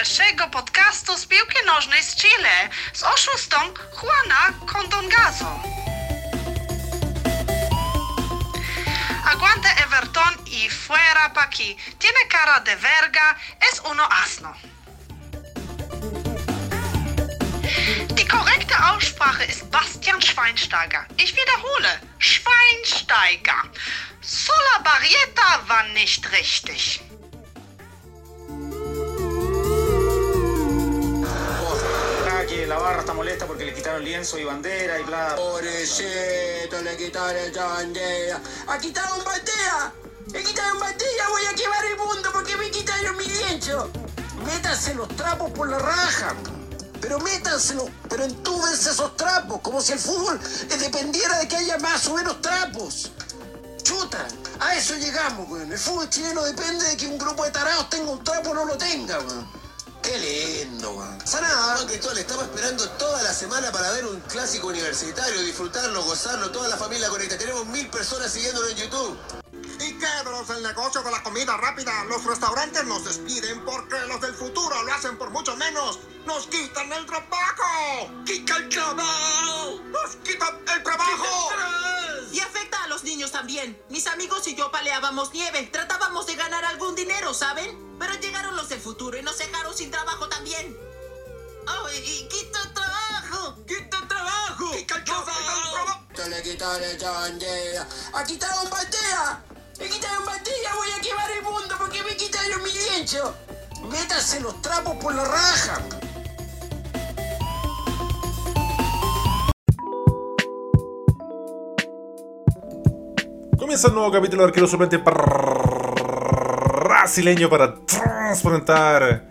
Najwspanialszego podcastu z piłki nożnej z Chile z oszustą Juana Condongazo. Aguante Everton y fuera pa' aquí. Tiene cara de verga, es uno asno. Die korrekte Aussprache ist Bastian Schweinsteiger. Ich wiederhole, Schweinsteiger. Sola Barrieta war nicht richtig. Molesta porque le quitaron lienzo y bandera y bla. Pobrecito, le quitaron esa bandera. ¡Ha quitado bandera! ¡Le quitaron bandera! ¡Voy a quemar el mundo porque me quitaron mi lienzo! Métanse los trapos por la raja. Pero métanselos, pero entúbense esos trapos, como si el fútbol dependiera de que haya más o menos trapos. Chuta, a eso llegamos, weón. El fútbol chileno depende de que un grupo de tarados tenga un trapo o no lo tenga, weón. Qué lindo, weón. Sanada, Juan Cristóbal, estamos esperando toda la semana para ver un clásico universitario, disfrutarlo, gozarlo, toda la familia conecta. Tenemos mil personas siguiéndolo en YouTube. ¿Y qué de los del negocio con la comida rápida? Los restaurantes nos despiden porque los del futuro lo hacen por mucho menos. ¡Nos quitan el trabajo! ¡Quita el trabajo! ¡Nos quitan el trabajo! Y afecta a los niños también. Mis amigos y yo paleábamos nieve. Tratábamos de ganar algún dinero, ¿saben? Pero llegaron los del futuro y nos dejaron sin trabajo también. ¡Oh, y, y quita el trabajo! ¡Quita el trabajo! ¡Quita el trabajo! Le quitaron bandera. ¡Ha quitado bandera! ¡Le quitaron bandera! ¡Voy a quemar el mundo porque me quitaron mi lienzo! Métanse los trapos por la raja. Comienza un nuevo capítulo de Arquero Suplente brasileño para transparentar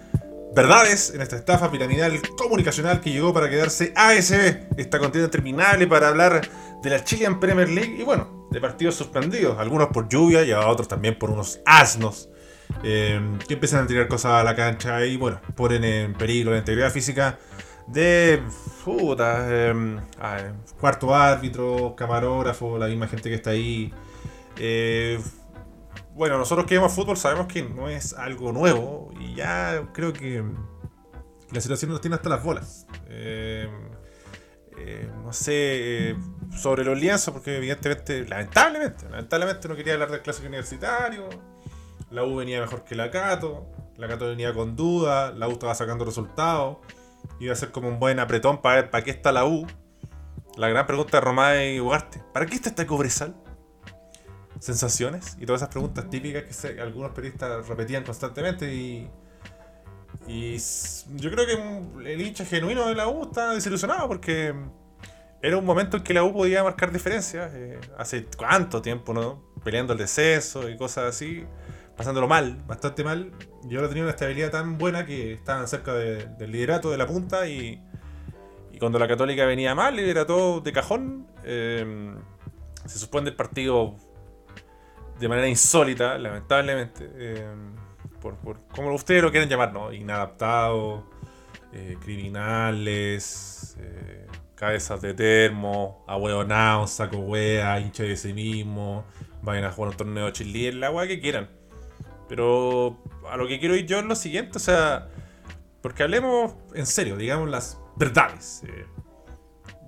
verdades en esta estafa piramidal comunicacional que llegó para quedarse ASB, esta contienda interminable para hablar de la Chilean Premier League y bueno, de partidos suspendidos, algunos por lluvia y a otros también por unos asnos eh, que empiezan a tirar cosas a la cancha y bueno, ponen en peligro la integridad física de puta, ah, cuarto árbitro, camarógrafo, la misma gente que está ahí. Eh, bueno, nosotros que vemos fútbol sabemos que no es algo nuevo y ya creo que la situación nos tiene hasta las bolas. Eh, eh, no sé, eh, sobre los lienzos, porque evidentemente, lamentablemente, lamentablemente no quería hablar del clásico universitario. La U venía mejor que la Cato, la Cato venía con duda, la U estaba sacando resultados. Iba a ser como un buen apretón para ver para qué está la U. La gran pregunta de Romay y Ugarte, ¿para qué está esta Cobresal? Sensaciones y todas esas preguntas típicas que algunos periodistas repetían constantemente y, yo creo que el hincha genuino de la U está desilusionado porque era un momento en que la U podía marcar diferencias eh, hace cuánto tiempo, ¿no? Peleando el descenso y cosas así, pasándolo mal, bastante mal y ahora tenía una estabilidad tan buena que estaban cerca de- del liderato de la punta y, y cuando la Católica venía mal y era todo de cajón, eh, se suspende el partido de manera insólita, lamentablemente, eh, por, por como ustedes lo quieren llamar, ¿no? Inadaptados, eh, criminales, eh, cabezas de termo, ahueonados, saco wea, hincha de sí mismo, vayan a jugar un torneo de chile, la wea que quieran. Pero a lo que quiero ir yo es lo siguiente, o sea, porque hablemos en serio, digamos las verdades. eh.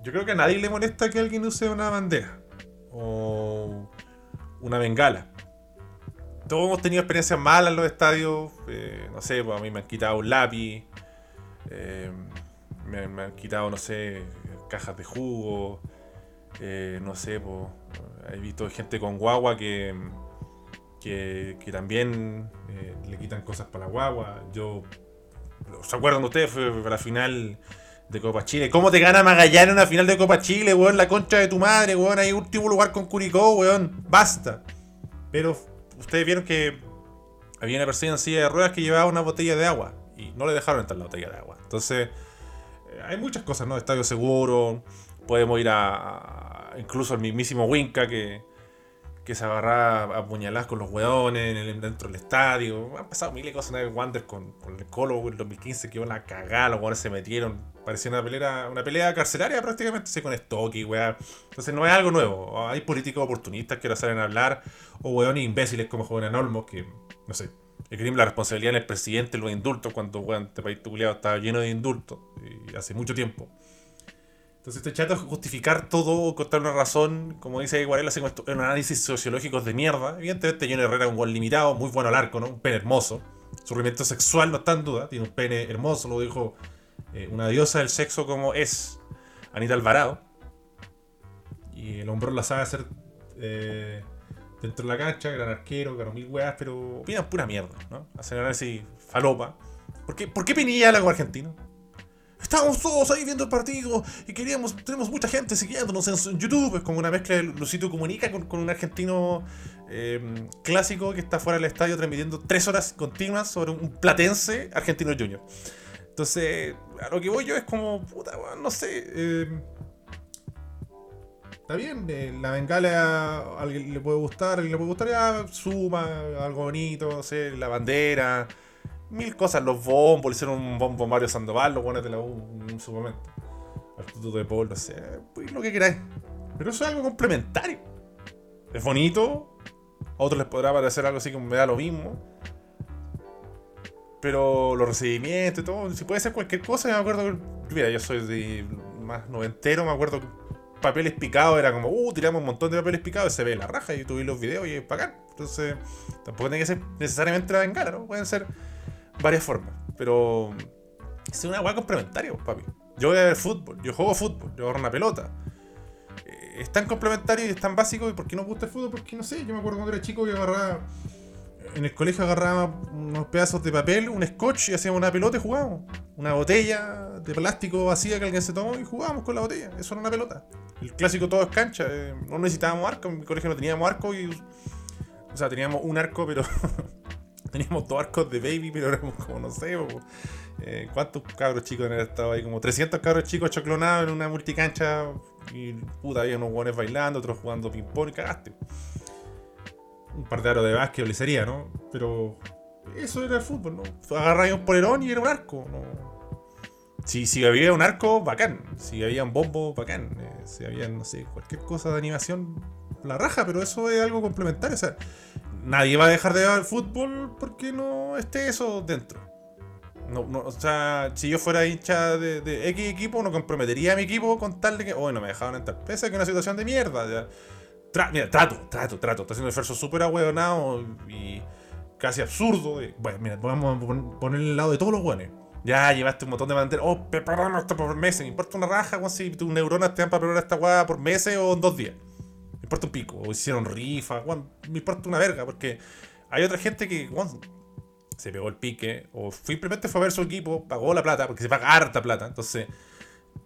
yo creo que a nadie le molesta que alguien use una bandera o una bengala. Todos hemos tenido experiencias malas en los estadios. eh, no sé, pues a mí me han quitado un lápiz. eh, me, han quitado, no sé, cajas de jugo. eh, no sé, pues. He visto gente con guagua que. que, que también le quitan cosas para la guagua. Yo. ¿Se acuerdan ustedes? Fue para la final de Copa Chile. ¿Cómo te gana Magallanes en una final de Copa Chile, weón? La concha de tu madre, weón. Ahí último lugar con Curicó, weón. Basta. Pero ustedes vieron que había una persona en silla de ruedas que llevaba una botella de agua. Y no le dejaron entrar la botella de agua. Entonces, eh, hay muchas cosas, ¿no? Estadio seguro. Podemos ir a, incluso al mismísimo Winca que, que se agarraba a puñaladas con los en el- dentro del estadio. Han pasado miles de cosas. Una vez Wander con, con el Colo en el 2015 que iban a cagar, los hueones se metieron. Parecía una pelea, una pelea carcelaria prácticamente, así con Stocky, weá. Entonces no es algo nuevo. Hay políticos oportunistas que ahora salen a hablar, o hueones imbéciles como joven Olmos que, no sé, esgrim la responsabilidad del presidente los indultos cuando weón, este país culiado estaba lleno de indultos y hace mucho tiempo. Entonces este chato es justificar todo, contar una razón, como dice Guarela, hace un análisis sociológicos de mierda. Evidentemente Johnny Herrera es un gol limitado, muy bueno al arco, ¿no? Un pene hermoso. Su rendimiento sexual no está en duda, tiene un pene hermoso, lo dijo eh, una diosa del sexo como es Anita Alvarado. Y el hombrón la sabe hacer eh, dentro de la cancha, gran arquero, ganó mil weas, pero opinan pura mierda, ¿no? Hacen análisis falopa. ¿Por qué, ¿Por qué Pinilla habla argentino? Estábamos todos ahí viendo el partido y queríamos, tenemos mucha gente siguiéndonos en, YouTube. Es como una mezcla de Lucito Comunica con, un argentino eh, clásico que está fuera del estadio transmitiendo tres horas continuas sobre un platense argentino junior. Entonces, lo que voy yo es como, puta, weón, no sé. eh, está bien, eh, la bengala a alguien le puede gustar, alguien le puede gustar, ya suma algo bonito, no sé, la bandera, mil cosas, los bombos, le hicieron un bombo Mario Sandoval, los buenos de la U en su momento. Instituto de Paul, no sé, pues lo que queráis. Pero eso es algo complementario. Es bonito, a otros les podrá parecer algo así como me da lo mismo. Pero los recibimientos y todo, si puede ser cualquier cosa, me acuerdo que, mira, yo soy de más noventero, me acuerdo que papeles picados era como, uh, tiramos un montón de papeles picados y se ve la raja y tú ves los videos y es bacán. Entonces, tampoco tiene que ser necesariamente la bengala, ¿no? Pueden ser varias formas. Pero es una hueá complementaria, papi. Yo voy a ver fútbol, yo juego fútbol, yo agarro una pelota. Eh, Es tan complementario y es tan básico. ¿Y por qué no gusta el fútbol? Porque no sé, yo me acuerdo cuando era chico que agarraba. En el colegio agarraba unos pedazos de papel, un scotch y hacíamos una pelota y jugábamos. Una botella de plástico vacía que alguien se tomó y jugábamos con la botella. Eso era una pelota. El clásico todo es cancha. eh, no necesitábamos arco. En mi colegio no teníamos arco y. O sea, teníamos un arco, pero. teníamos dos arcos de baby, pero éramos como, no sé, eh, ¿cuántos cabros chicos han estado ahí? Como 300 cabros chicos choclonados en una multicancha y puta, había unos guanes bailando, otros jugando ping-pong y cagaste. Un par de aros de básquet o sería, ¿no? Pero eso era el fútbol, ¿no? Agarráis un polerón y era un arco, ¿no? Si, si había un arco, bacán. Si había un bombo, bacán. Eh, si había, no sé, cualquier cosa de animación, la raja, pero eso es algo complementario. O sea, nadie va a dejar de ver el fútbol porque no esté eso dentro. No, no, o sea, si yo fuera hincha de, X equipo, no comprometería a mi equipo con tal de que, oh, no me dejaban entrar. Pese a que es una situación de mierda. ya. Mira, trato, trato, trato. Está haciendo un esfuerzo súper ahueonado y casi absurdo. bueno, mira, vamos a pon- poner el lado de todos los buenos. Ya llevaste un montón de banderas. Oh, preparamos esto por meses. Me importa una raja, weón, si tus neuronas te dan para preparar esta weá por meses o en dos días. Me importa un pico. O hicieron rifa, weón, me importa una verga. Porque hay otra gente que, weón, se pegó el pique. O simplemente fue a ver su equipo, pagó la plata, porque se paga harta plata. Entonces,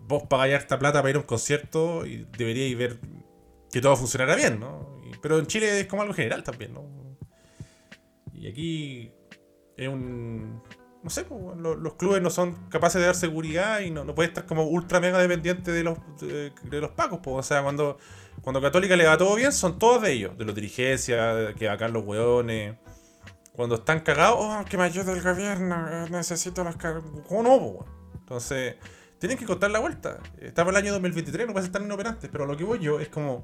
vos pagáis harta plata para ir a un concierto y deberíais ver que todo funcionara bien, ¿no? Pero en Chile es como algo general también, ¿no? Y aquí es un. No sé, los, clubes no son capaces de dar seguridad y no, no puede estar como ultra mega dependiente de los, de, los pacos. Pues. O sea, cuando, cuando Católica le va todo bien, son todos de ellos, de los dirigencias, que acá los hueones. Cuando están cagados, oh, que me ayude el gobierno, eh, necesito las car-". ¿Cómo no, po? Entonces, tienen que contar la vuelta. Estamos en el año 2023, no puede estar inoperantes, pero lo que voy yo es como.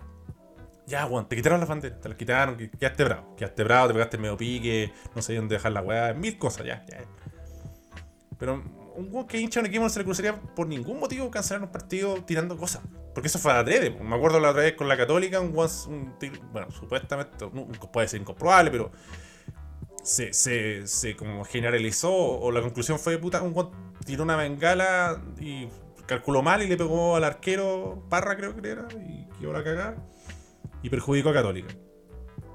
Ya, weón, te quitaron las banderas, te las quitaron, que- quedaste bravo. Quedaste bravo, te pegaste medio pique, no sé dónde dejar la weá, mil cosas, ya, ya. Pero un weón que hincha un equipo no se le cruzaría por ningún motivo cancelar un partido tirando cosas. Porque eso fue adrede. Me acuerdo la otra vez con la Católica, un un bueno, supuestamente, puede ser incomprobable, pero se, se, se como generalizó, o la conclusión fue, puta, un weón tiró una bengala y calculó mal y le pegó al arquero Parra, creo que era, y quedó la cagada. Y perjudicó a Católica.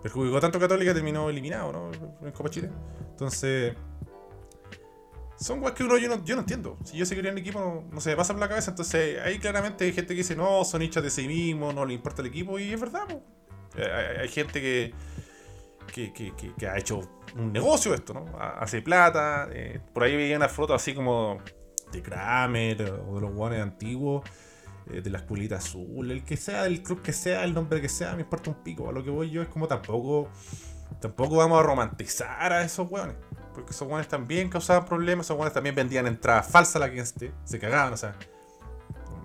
Perjudicó tanto a Católica terminó eliminado, ¿no? En Copa Chile. Entonces. Son weas que uno yo no, yo no entiendo. Si yo se quería en el equipo, no, no se me pasa por la cabeza. Entonces, ahí claramente gente que dice, no, son hinchas de sí mismos, no le importa el equipo. Y es verdad. Eh, Hay, gente que, que, que, ha hecho un negocio esto, ¿no? Ha- Hace plata. eh, por ahí veía una foto así como de Kramer o de los guanes antiguos. Eh, de la escuelita azul, el que sea, del club que sea, el nombre que sea, me importa un pico. A lo que voy yo es como tampoco. Tampoco vamos a romantizar a esos hueones. Porque esos hueones también causaban problemas, esos hueones también vendían entradas falsas a la gente. Se cagaban, o sea.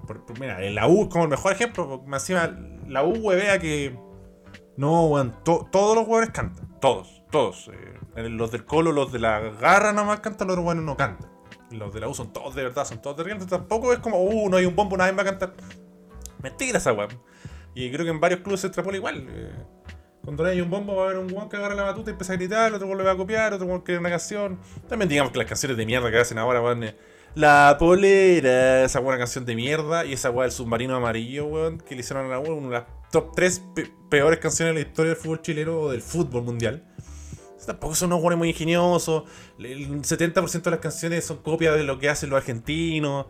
por- mira, la U es como el mejor ejemplo. porque encima, la U huevea que. No, weón, to- todos los jugadores cantan. Todos, todos. Eh, los del Colo, los de la garra nomás cantan, los buenos no cantan. Los de la U son todos de verdad, son todos de entonces Tampoco es como, uh, no hay un bombo, nadie va a cantar. Mentira esa weón. Y creo que en varios clubes se extrapola igual. eh. Cuando no hay un bombo va a haber un weón que agarra la batuta y empieza a gritar, otro weón le va a copiar, otro weón quiere una canción. También digamos que las canciones de mierda que hacen ahora, weón. eh, La polera, esa buena canción de mierda. Y esa weá del submarino amarillo, weón, que le hicieron a la weón, una de las top 3 peores canciones de la historia del fútbol chileno o del fútbol mundial. Tampoco son unos weones muy ingeniosos. El 70% de las canciones son copias de lo que hacen los argentinos.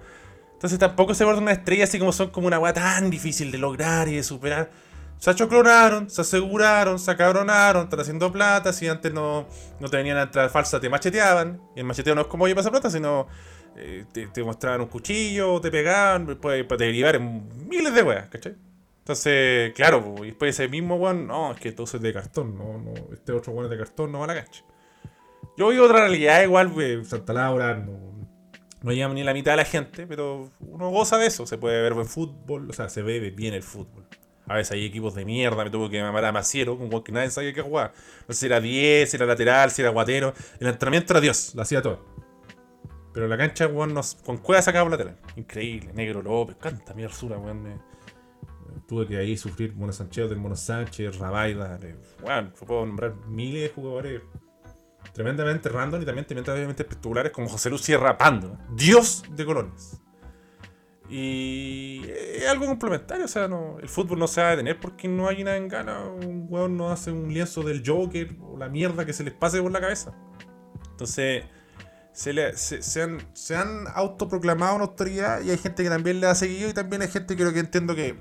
Entonces tampoco se vuelve una estrella así como son como una weá tan difícil de lograr y de superar. Se achoclonaron, se aseguraron, se acabronaron, están haciendo plata. Si antes no, no te venían a entrar falsa, te macheteaban. Y el macheteo no es como oye pasa plata, sino eh, te, te mostraban un cuchillo, te pegaban, después para derivar en miles de weas, ¿cachai? Entonces, claro, y después ese mismo weón, no, es que tú es de cartón, no, no, este otro weón es de cartón, no va a la cancha. Yo vivo otra realidad igual, we, Santa Laura, no, no ni la mitad de la gente, pero uno goza de eso, se puede ver buen fútbol, o sea, se ve bien el fútbol. A veces hay equipos de mierda, me tuvo que llamar a Maciero, con que nadie sabía qué jugar. No sé si era 10, si era lateral, si era guatero. El entrenamiento era Dios, lo hacía todo. Pero la cancha, weón, nos, con cueva sacaba lateral. Increíble, Negro López, canta mi arsura, weón. Tuve que ahí sufrir Mono Sánchez del Mono Sánchez, Rabaida, eh, weón, puedo nombrar miles de jugadores tremendamente random y también tremendamente espectaculares como José Luis Pando, Dios de colores. Y es algo complementario, o sea, no, el fútbol no se va a detener porque no hay nada en gana, un weón no hace un lienzo del Joker o la mierda que se les pase por la cabeza. Entonces, se, le- se, han, se han autoproclamado una autoridad y hay gente que también le ha seguido y también hay gente que lo que entiendo que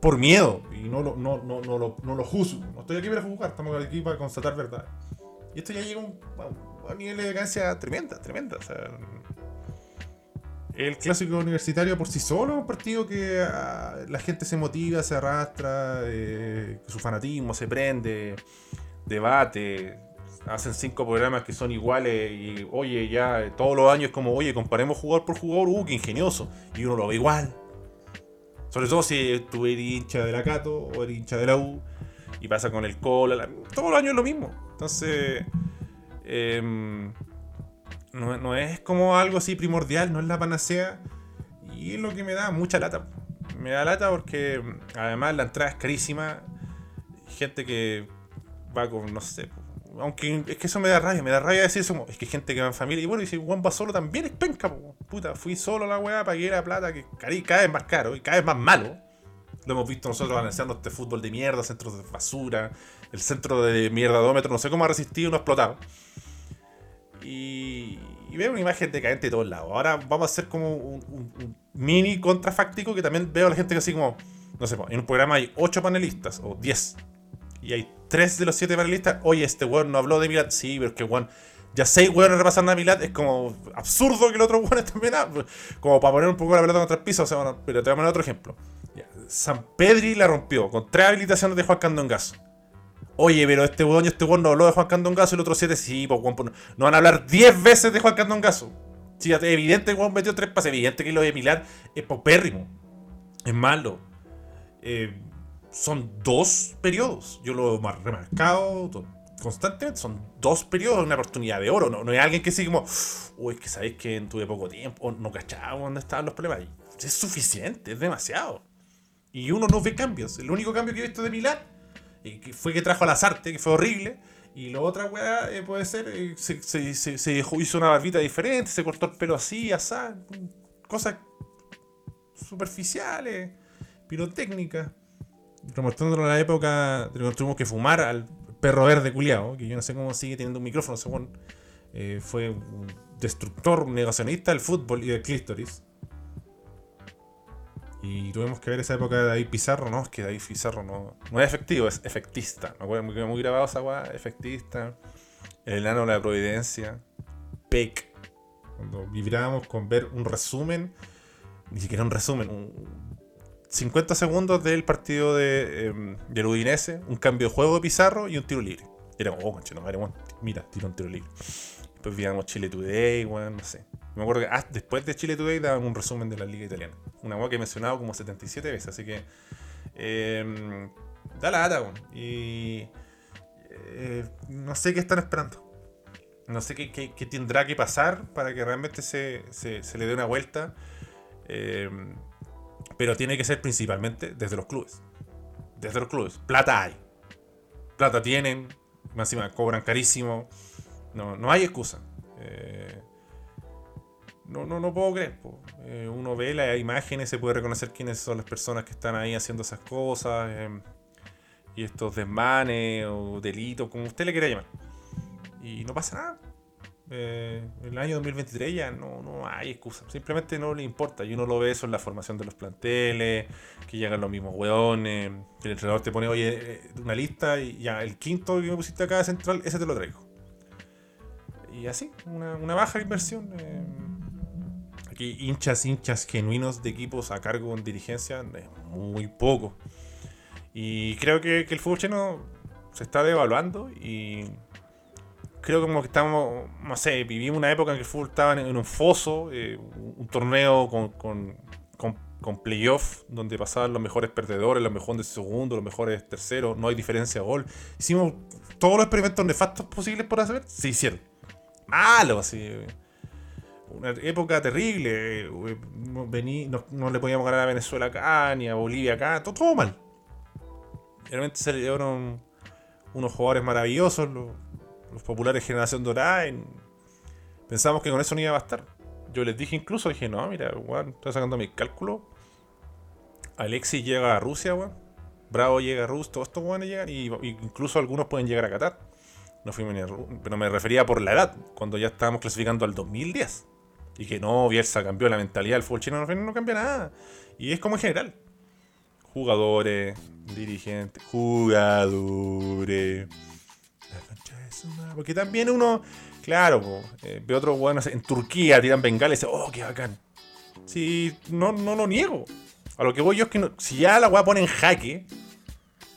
por miedo y no lo, no, no, no lo, no lo juzgo. No estoy aquí para juzgar, estamos aquí para constatar verdad. Y esto ya llega a un, nivel de decadencia tremenda, tremenda. El clásico universitario por sí solo es un partido que ah, la gente se motiva, se arrastra, eh, su fanatismo se prende, debate, hacen cinco programas que son iguales y oye, ya todos los años como, oye, comparemos jugador por jugador, uh, qué ingenioso. Y uno lo ve igual. Sobre todo si tú eres hincha de la Cato o eres hincha de la U y pasa con el Cola, la- todos los años es lo mismo. Entonces, em, no, no es como algo así primordial, no es la panacea. Y es lo que me da mucha lata. Me da lata porque además la entrada es carísima. Gente que va con, no sé, aunque es que eso me da rabia, me da rabia decir eso, es que gente que va en familia y bueno, y si Juan va solo también es penca, po. puta, fui solo a la weá, pagué la plata, que cada vez más caro y cada vez más malo. Lo hemos visto nosotros analizando este fútbol de mierda, centros de basura, el centro de mierdadómetro, no sé cómo ha resistido y no ha explotado. Y, veo una imagen decadente de todos lados. Ahora vamos a hacer como un, un- un mini contrafáctico que también veo a la gente que así como, no sé, en un programa hay 8 panelistas o 10 y hay 3 de los 7 panelistas. Oye, este weón no habló de Milad. Sí, pero es que weón, ya 6 weones repasando a Milad es como absurdo que el otro weón también hable. Como para poner un poco la pelota contra el piso. O sea, bueno, pero te voy a poner otro ejemplo. San Pedri la rompió con 3 habilitaciones de Juan Candongazo. Oye, pero este weón y este weón no habló de Juan Candongazo el otro 7 sí, pues weón, pues, no, van a hablar 10 veces de Juan Candongazo. Sí, evidente que weón metió 3 pases, evidente que lo de Milad es popérrimo. Es malo. Eh, son dos periodos. Yo lo he remarcado constantemente. Son dos periodos, una oportunidad de oro. No, no hay alguien que siga como, uy, es que sabéis que tuve poco tiempo, o no cachaba dónde estaban los problemas. Y Es suficiente, es demasiado. Y uno no ve cambios. El único cambio que he visto de Milán eh, fue que trajo a las artes, que fue horrible. Y la otra weá eh, puede ser, eh, se, hizo una barbita diferente, se cortó el pelo así, asá, cosas superficiales, pirotécnicas. Remontándonos a la época tuvimos que fumar al perro verde culiao, que yo no sé cómo sigue teniendo un micrófono, según eh, fue un destructor, negacionista del fútbol y del clítoris. Y tuvimos que ver esa época de David Pizarro, ¿no? Es que David Pizarro no, no es efectivo, es efectista. Me acuerdo, quedó muy grabado esa weá, efectista. El enano de la providencia. Peck. Cuando vibrábamos con ver un resumen, ni siquiera un resumen, un 50 segundos del partido de, em, del Udinese, un cambio de juego de Pizarro y un tiro libre. Y era como, oh, conche, no, madre, mira, tiro un tiro libre. Después veíamos Chile Today, weón, no sé. Me acuerdo que ah, después de Chile Today daban un resumen de la liga italiana. Una weá que he mencionado como 77 veces, así que... em, Da lata, weón. Y. eh, no sé qué están esperando. No sé qué, qué- qué tendrá que pasar para que realmente se, se- se le dé una vuelta. Eh, pero tiene que ser principalmente desde los clubes. Desde los clubes. Plata hay. Plata tienen. Más encima cobran carísimo. No, no hay excusa. Eh, no, no, no puedo creer. Eh, uno ve las imágenes, se puede reconocer quiénes son las personas que están ahí haciendo esas cosas. eh, y estos desmanes o delitos, como usted le quiera llamar. Y no pasa nada. Eh, en el año 2023 ya no, no hay excusa. Simplemente no le importa. Y uno lo ve eso en la formación de los planteles, que llegan los mismos hueones, el entrenador te pone, oye, eh, una lista y ya el quinto que me pusiste acá central, ese te lo traigo. Y así, una, baja inversión. eh, aquí hinchas, hinchas genuinos de equipos a cargo en dirigencia, es muy poco. Y creo que, que el fútbol chileno se está devaluando y creo como que estamos, no sé, vivimos una época en que el fútbol estaba en, un foso, eh, un, torneo con, con, con, playoff, donde pasaban los mejores perdedores, los mejores segundos, los mejores terceros, no hay diferencia de gol. Hicimos todos los experimentos nefastos posibles por hacer, se hicieron. Malos, así. Una época terrible. eh, vení- no, no le podíamos ganar a Venezuela acá, ni a Bolivia acá, todo, todo mal. Realmente se unos jugadores maravillosos, los, los populares Generación Dorada. y pensamos que con eso no iba a bastar. Yo les dije incluso, dije, no, mira, weón, estoy sacando mis cálculos. Alexis llega a Rusia, weón. Bravo llega a Rusia, todos estos weones llegan, y, y incluso algunos pueden llegar a Qatar. No fuimos ni a pero me refería por la edad, cuando ya estábamos clasificando al 2010. Y que no, Bielsa cambió la mentalidad del fútbol chino, no, no cambia nada. Y es como en general. Jugadores, dirigentes, jugadores. Madre. Porque también uno, claro, eh, ve otros buenos en Turquía, tiran bengala y dice, oh, qué bacán. Sí, no, no lo niego. A lo que voy yo es que no- si ya la weá pone en jaque,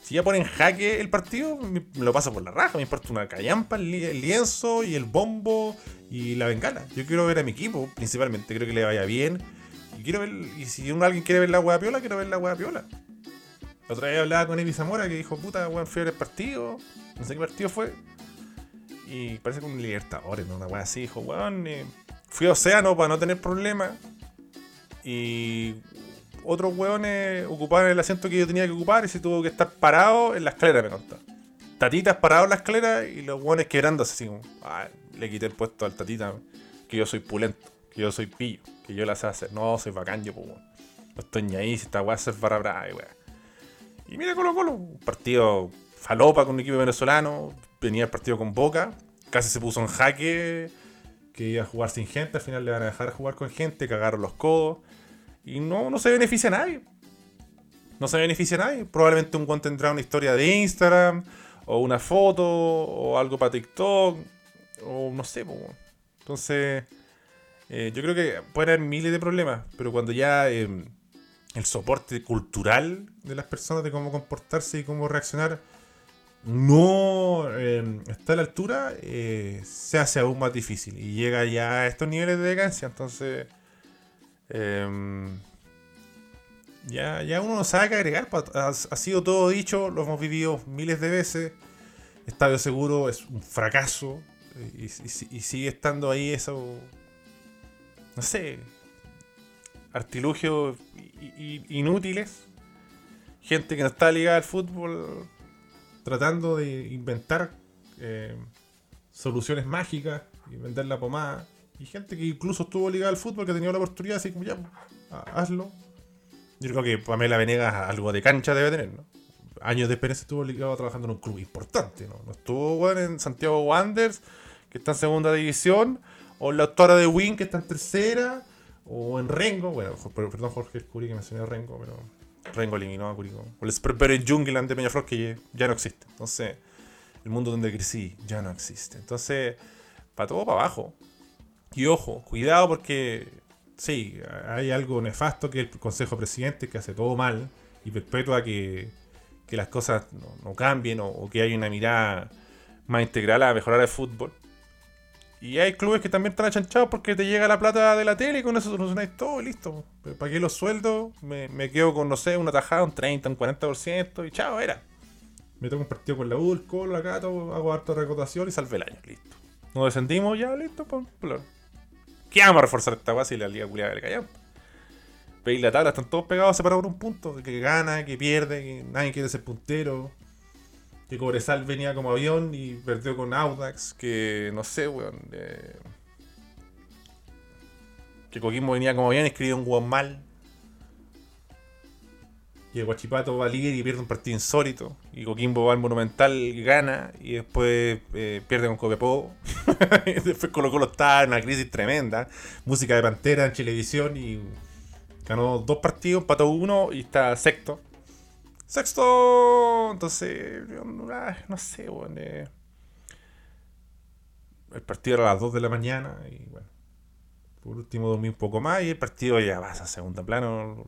si ya pone en jaque el partido, me, lo pasa por la raja. Me importa una callampa, el, li- el lienzo y el bombo y la bengala. Yo quiero ver a mi equipo, principalmente. Quiero que le vaya bien. Y quiero ver, y si alguien quiere ver la hueá piola, quiero ver la hueá piola. La otra vez hablaba con Evi Zamora que dijo, puta, weón, fui a el partido. No sé qué partido fue. Y parece como un Libertadores, ¿no? Una weá así. Dijo, weón, eh, fui a Océano para no tener problemas. Y otros weones ocupaban el asiento que yo tenía que ocupar y se tuvo que estar parado en la escalera, me contó. Tatitas parado en la escalera y los weones quebrándose así como, ah, le quité el puesto al tatita, que yo soy pulento, que yo soy pillo, que yo la sé hacer. No, soy bacán yo, weón. No estoy ni si esta weá es barra brava, weá. Y mira Colo Colo, un partido falopa con un equipo venezolano, venía el partido con Boca, casi se puso en jaque, que iba a jugar sin gente, al final le van a dejar jugar con gente, cagaron los codos, y no, no se beneficia a nadie. No se beneficia a nadie. Probablemente un guante tendrá una historia de Instagram, o una foto, o algo para TikTok, o no sé. Entonces, eh, yo creo que puede haber miles de problemas, pero cuando ya eh, el soporte cultural de las personas de cómo comportarse y cómo reaccionar no eh, está a la altura, eh, se hace aún más difícil y llega ya a estos niveles de decadencia. Entonces, eh, ya, ya uno no sabe qué agregar. Ha, sido todo dicho, lo hemos vivido miles de veces. Estadio Seguro es un fracaso y, y- sigue estando ahí eso, no sé, artilugios inútiles. Gente que no está ligada al fútbol tratando de inventar eh, soluciones mágicas y vender la pomada. Y gente que incluso estuvo ligada al fútbol, que ha tenido la oportunidad, así como ya, ha- hazlo. Yo creo que Pamela Venegas algo de cancha debe tener, ¿no? Años de experiencia estuvo ligado trabajando en un club importante, ¿no? Estuvo bueno, en Santiago Wanderers, que está en segunda división, o en la autora de Win, que está en tercera, o en Rengo, bueno, perdón Jorge Escuri que mencioné Rengo, pero Rengo eliminó a Curicó. O el Jungland de Peñaflor que ya no existe. Entonces, el mundo donde crecí ya no existe. Entonces, para todo para abajo. Y ojo, cuidado porque sí, hay algo nefasto que el Consejo Presidente que hace todo mal y perpetúa que, que las cosas no, no cambien o, o que hay una mirada más integral a mejorar el fútbol. Y hay clubes que también están achanchados porque te llega la plata de la tele y con eso solucionáis todo y listo. ¿Para qué los sueldos? Me, me quedo con, no sé, una tajada, un 30, un 40% y chao, era. Me toca un partido con la U, el Colo, la Cato, hago harta recaudación y salve el año. Listo. Nos descendimos, ya, listo, pues, ¿Qué vamos a reforzar esta base y la liga culiada del Callampa? Veis la tabla, están todos pegados, separados por un punto. Que gana, que pierde, que nadie quiere ser puntero. Que Cobresal venía como avión y perdió con Audax. Que no sé, weón. eh, que Coquimbo venía como avión y escribió un weón mal. Y el Guachipato va líder y pierde un partido insólito. Y Coquimbo va al Monumental gana. Y después eh, pierde con Copiapó. después Colo Colo está en una crisis tremenda. Música de Pantera en televisión y ganó dos partidos, empató uno y está sexto. Sexto, entonces, ah, no sé, weón. eh. El partido era a las 2 de la mañana y bueno. Por último dormí un poco más y el partido ya va a segundo plano.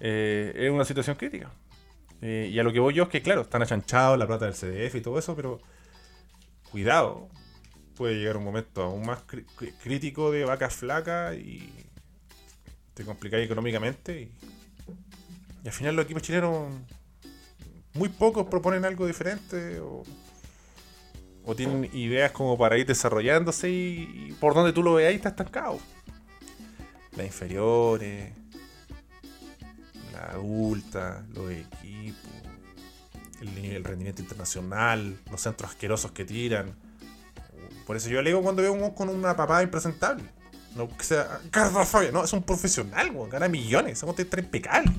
Eh, es una situación crítica. Eh, y a lo que voy yo es que, claro, están achanchados la plata del CDF y todo eso, pero cuidado. Puede llegar un momento aún más crítico de vaca flaca y te complicáis económicamente. Y, y al final los equipos chilenos, muy pocos proponen algo diferente o, o tienen ideas como para ir desarrollándose y, por donde tú lo veas está estancado. Las inferiores, la adulta, los equipos, el, el rendimiento internacional, los centros asquerosos que tiran. Por eso yo alego cuando veo un con una papada impresentable. No que sea Carlos Fabio, no, es un profesional, gana millones, ese estar impecable.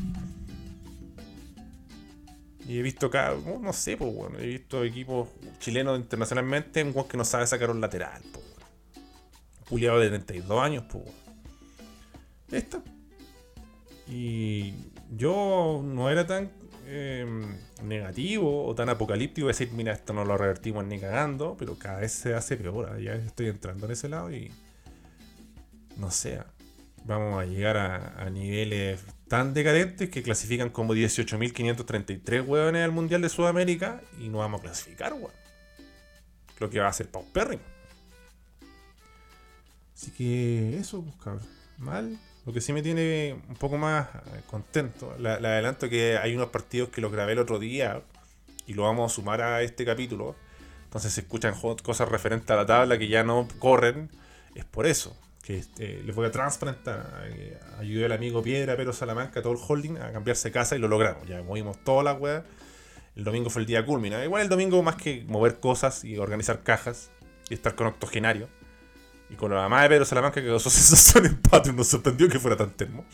Y he visto acá, no, no sé, pues bueno, he visto equipos chilenos internacionalmente, un weón que no sabe sacar un lateral, pues. Juliado de 32 años, pues está. Y yo no era tan eh, negativo o tan apocalíptico de decir, mira, esto no lo revertimos ni cagando, pero cada vez se hace peor. ah, Ya estoy entrando en ese lado y no sé, ah, vamos a llegar a, niveles tan decadentes que clasifican como 18.533 hueones al Mundial de Sudamérica y no vamos a clasificar, weón. Lo que va a hacer paupérrimo. Así que eso, pues. Mal. Lo que sí me tiene un poco más eh, contento. Le adelanto que hay unos partidos que los grabé el otro día y lo vamos a sumar a este capítulo. Entonces se escuchan cosas referentes a la tabla que ya no corren. Es por eso que este, les voy a transparentar. Eh, ayudé al amigo Piedra, pero Salamanca, todo el holding, a cambiarse de casa y lo logramos. Ya movimos toda la weá. El domingo fue el día culmina. Igual el domingo más que mover cosas y organizar cajas y estar con octogenario. Y con la mamá de Pedro Salamanca que causó sensación en patio, nos sorprendió que fuera tan termo.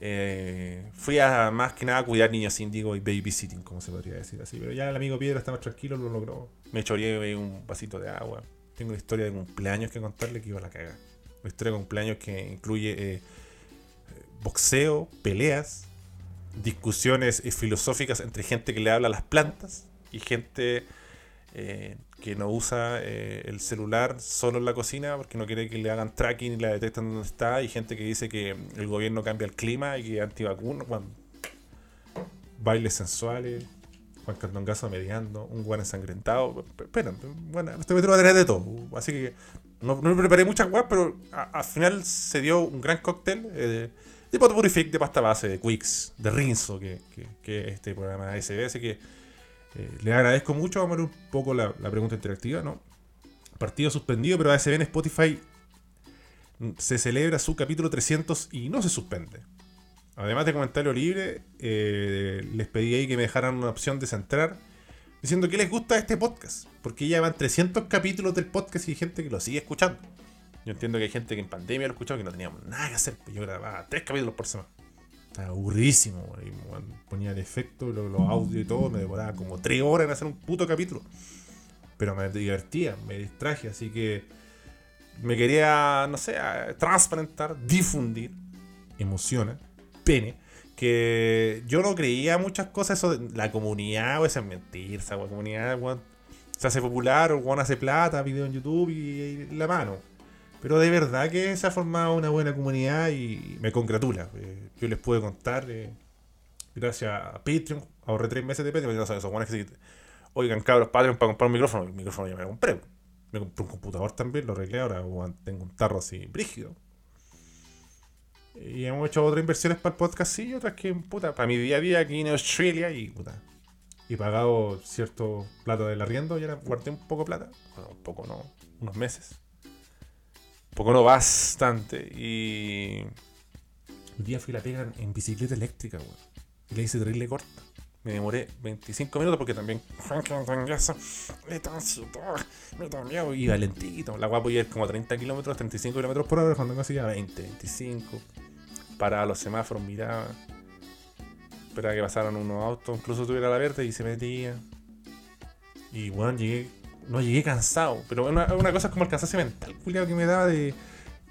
Eh, fui a más que nada a cuidar niños índigo y babysitting, como se podría decir así. Pero ya el amigo Piedra está más tranquilo, lo logró. Me choreé un vasito de agua. Tengo una historia de cumpleaños que contarle que iba a la caga. Una historia de cumpleaños que incluye eh, boxeo, peleas, discusiones eh, filosóficas entre gente que le habla a las plantas y gente eh, que no usa el celular solo en la cocina porque no quiere que le hagan tracking y la detectan donde está y gente que dice que el gobierno cambia el clima y que es antivacuno bueno, bailes sensuales Juan Cardongazo mediando un guan ensangrentado espera, bueno, este metro va a tener de todo así que no, no me preparé muchas guas pero al final se dio un gran cóctel eh, de pot purific de pasta base de Quicks de Rinzo que, que, que es este programa ASB así que eh, le agradezco mucho. Vamos a ver un poco la, la pregunta interactiva, ¿no? Partido suspendido, pero ASB en Spotify mm, se celebra su capítulo 300 y no se suspende. Además de comentario libre, eh, les pedí ahí que me dejaran una opción de centrar diciendo que les gusta este podcast. Porque ya van 300 capítulos del podcast y hay gente que lo sigue escuchando. Yo entiendo que hay gente que en pandemia lo escuchaba que no teníamos nada que hacer. Yo grababa tres capítulos por semana. Estaba ponía el efecto, los, audios y todo, me demoraba como tres horas en hacer un puto capítulo. Pero me divertía, me distraje, así que me quería, no sé, transparentar, difundir, emociona, pene, que yo no creía muchas cosas, eso de la comunidad, o esa es mentira, esa comunidad, weón, se hace popular, o weón hace plata, video en YouTube y, la mano. Pero de verdad que se ha formado una buena comunidad y me congratula. Eh, yo les puedo contar, eh, gracias a Patreon, ahorré tres meses de Patreon, no se- Oigan, cabros, Patreon para comprar un micrófono. El micrófono ya me lo compré. Me compré un computador también, lo arreglé ahora, tengo un tarro así brígido. Y hemos hecho otras inversiones para el podcast, y otras que, puta, para mi día a día aquí en Australia y, puta, y pagado cierto plata del arriendo, y ahora guardé un poco de plata. Bueno, un poco no, unos meses. Un poco no, bastante. Y. Un día fui la pega en, en bicicleta eléctrica, weón. Y le hice terrible corta. Me demoré 25 minutos porque también. Me da ansiedad, me da miedo. Iba lentito. La guapo ir como a 30 kilómetros, 35 kilómetros por hora. Cuando casi iba a 20, 25. Paraba los semáforos, miraba. Esperaba que pasaran unos autos. Incluso tuviera la verde y se metía. Y bueno, llegué. No llegué cansado. Pero una, una cosa es como el cansancio mental, culiao, que me daba de.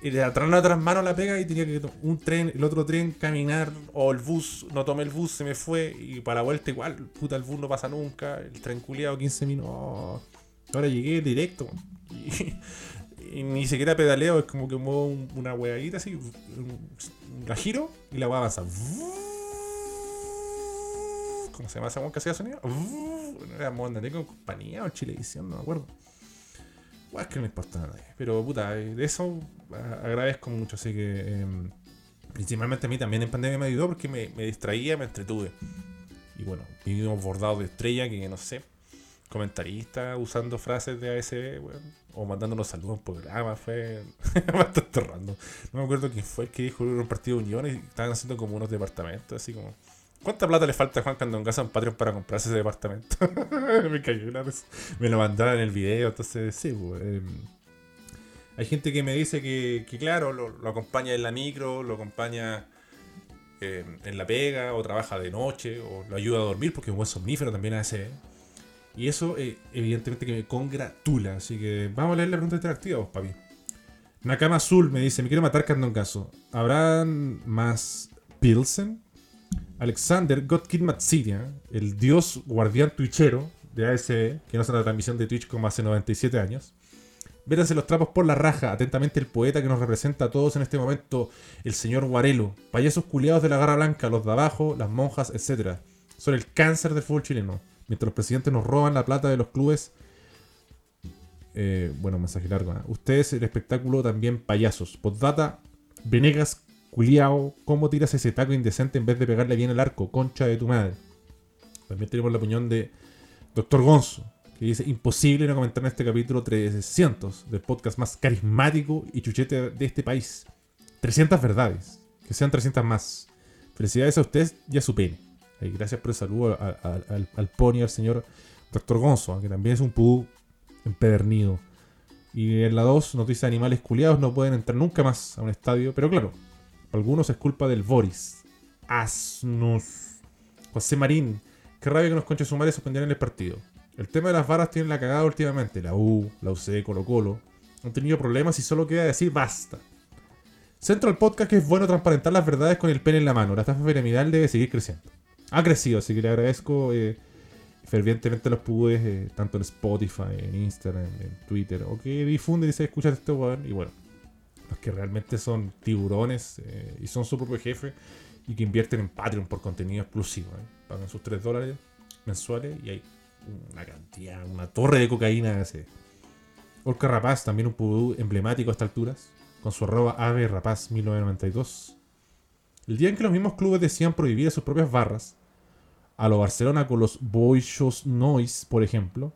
Y de atrás las otras manos la pega y tenía que un tren, el otro tren, caminar, o el bus, no tomé el bus, se me fue, y para la vuelta igual, puta, el bus no pasa nunca, el tren culiado 15 minutos, ahora llegué directo, y, y ni siquiera pedaleo, es como que muevo un- una huevadita así, la giro, y la hueá avanza. ¿Cómo se llama esa que hacía sonido? Era Mondate con compañía o Chilevisión, no me acuerdo. Bueno, es que no importa a. Pero puta, eh, de eso a- agradezco mucho. Así que em, principalmente a mí también en pandemia me ayudó porque me, me distraía, me entretuve. Y bueno, vivimos bordados de estrella que no sé, comentarista usando frases de ASB, weón, o mandándonos saludos un programa, fue bastante random. No me acuerdo quién fue el que dijo en un partido de unión y estaban haciendo como unos departamentos, así como. ¿Cuánta plata le falta a Juan Candongazo en Patreon para comprarse ese departamento? me cayó una vez. Me lo mandaron en el video, entonces sí, pues, em, hay gente que me dice que, que claro, lo, acompaña en la micro, lo acompaña eh, en la pega, o trabaja de noche, o lo ayuda a dormir, porque es un buen somnífero también hace. Y eso, eh, evidentemente, que me congratula. Así que vamos a leer la pregunta interactiva, vos, papi. Nakama Azul me dice: Me quiero matar Candongazo. ¿Habrán más Pilsen? Alexander Godkid Matsiria, el dios guardián twitchero de ASB, que no hace una transmisión de Twitch como hace 97 años. Véranse los trapos por la raja, atentamente el poeta que nos representa a todos en este momento, el señor Guarelo, payasos culiados de la garra blanca, los de abajo, las monjas, etc. Son el cáncer del fútbol chileno. Mientras los presidentes nos roban la plata de los clubes. Eh, bueno, mensaje largo. ¿eh? Ustedes, el espectáculo, también payasos. Postdata, Venegas culiao, ¿cómo tiras ese taco indecente en vez de pegarle bien al arco? Concha de tu madre. También tenemos la opinión de Dr. Gonzo, que dice, imposible no comentar en este capítulo 300 del podcast más carismático y chuchete de este país. 300 verdades. Que sean 300 más. Felicidades a ustedes y a su pene. Gracias por el saludo a- al, al pony, al señor Dr. Gonzo, que también es un pudú empedernido. Y en la 2 nos dice animales culiados no pueden entrar nunca más a un estadio. Pero claro, para algunos es culpa del Boris. Asnos. José Marín. Qué rabia que nos conches sumares suspendieron el partido. El tema de las varas tiene la cagada últimamente. La U, la UC, Colo Colo. Han tenido problemas y solo queda decir basta. Centro al podcast que es bueno transparentar las verdades con el pene en la mano. La estafa piramidal debe seguir creciendo. Ha crecido, así que le agradezco eh, fervientemente a los pubes, eh, tanto en Spotify, en Instagram, en Twitter, o que difunden y se escuchan este weón. Y bueno, que realmente son tiburones eh, y son su propio jefe y que invierten en Patreon por contenido exclusivo. ¿eh? Pagan sus 3 dólares mensuales y hay una cantidad, una torre de cocaína ese. Orca Rapaz, también un pudú emblemático a estas alturas, con su arroba ave rapaz 1992. El día en que los mismos clubes decían prohibir sus propias barras, a lo Barcelona con los Boisos Noise, por ejemplo,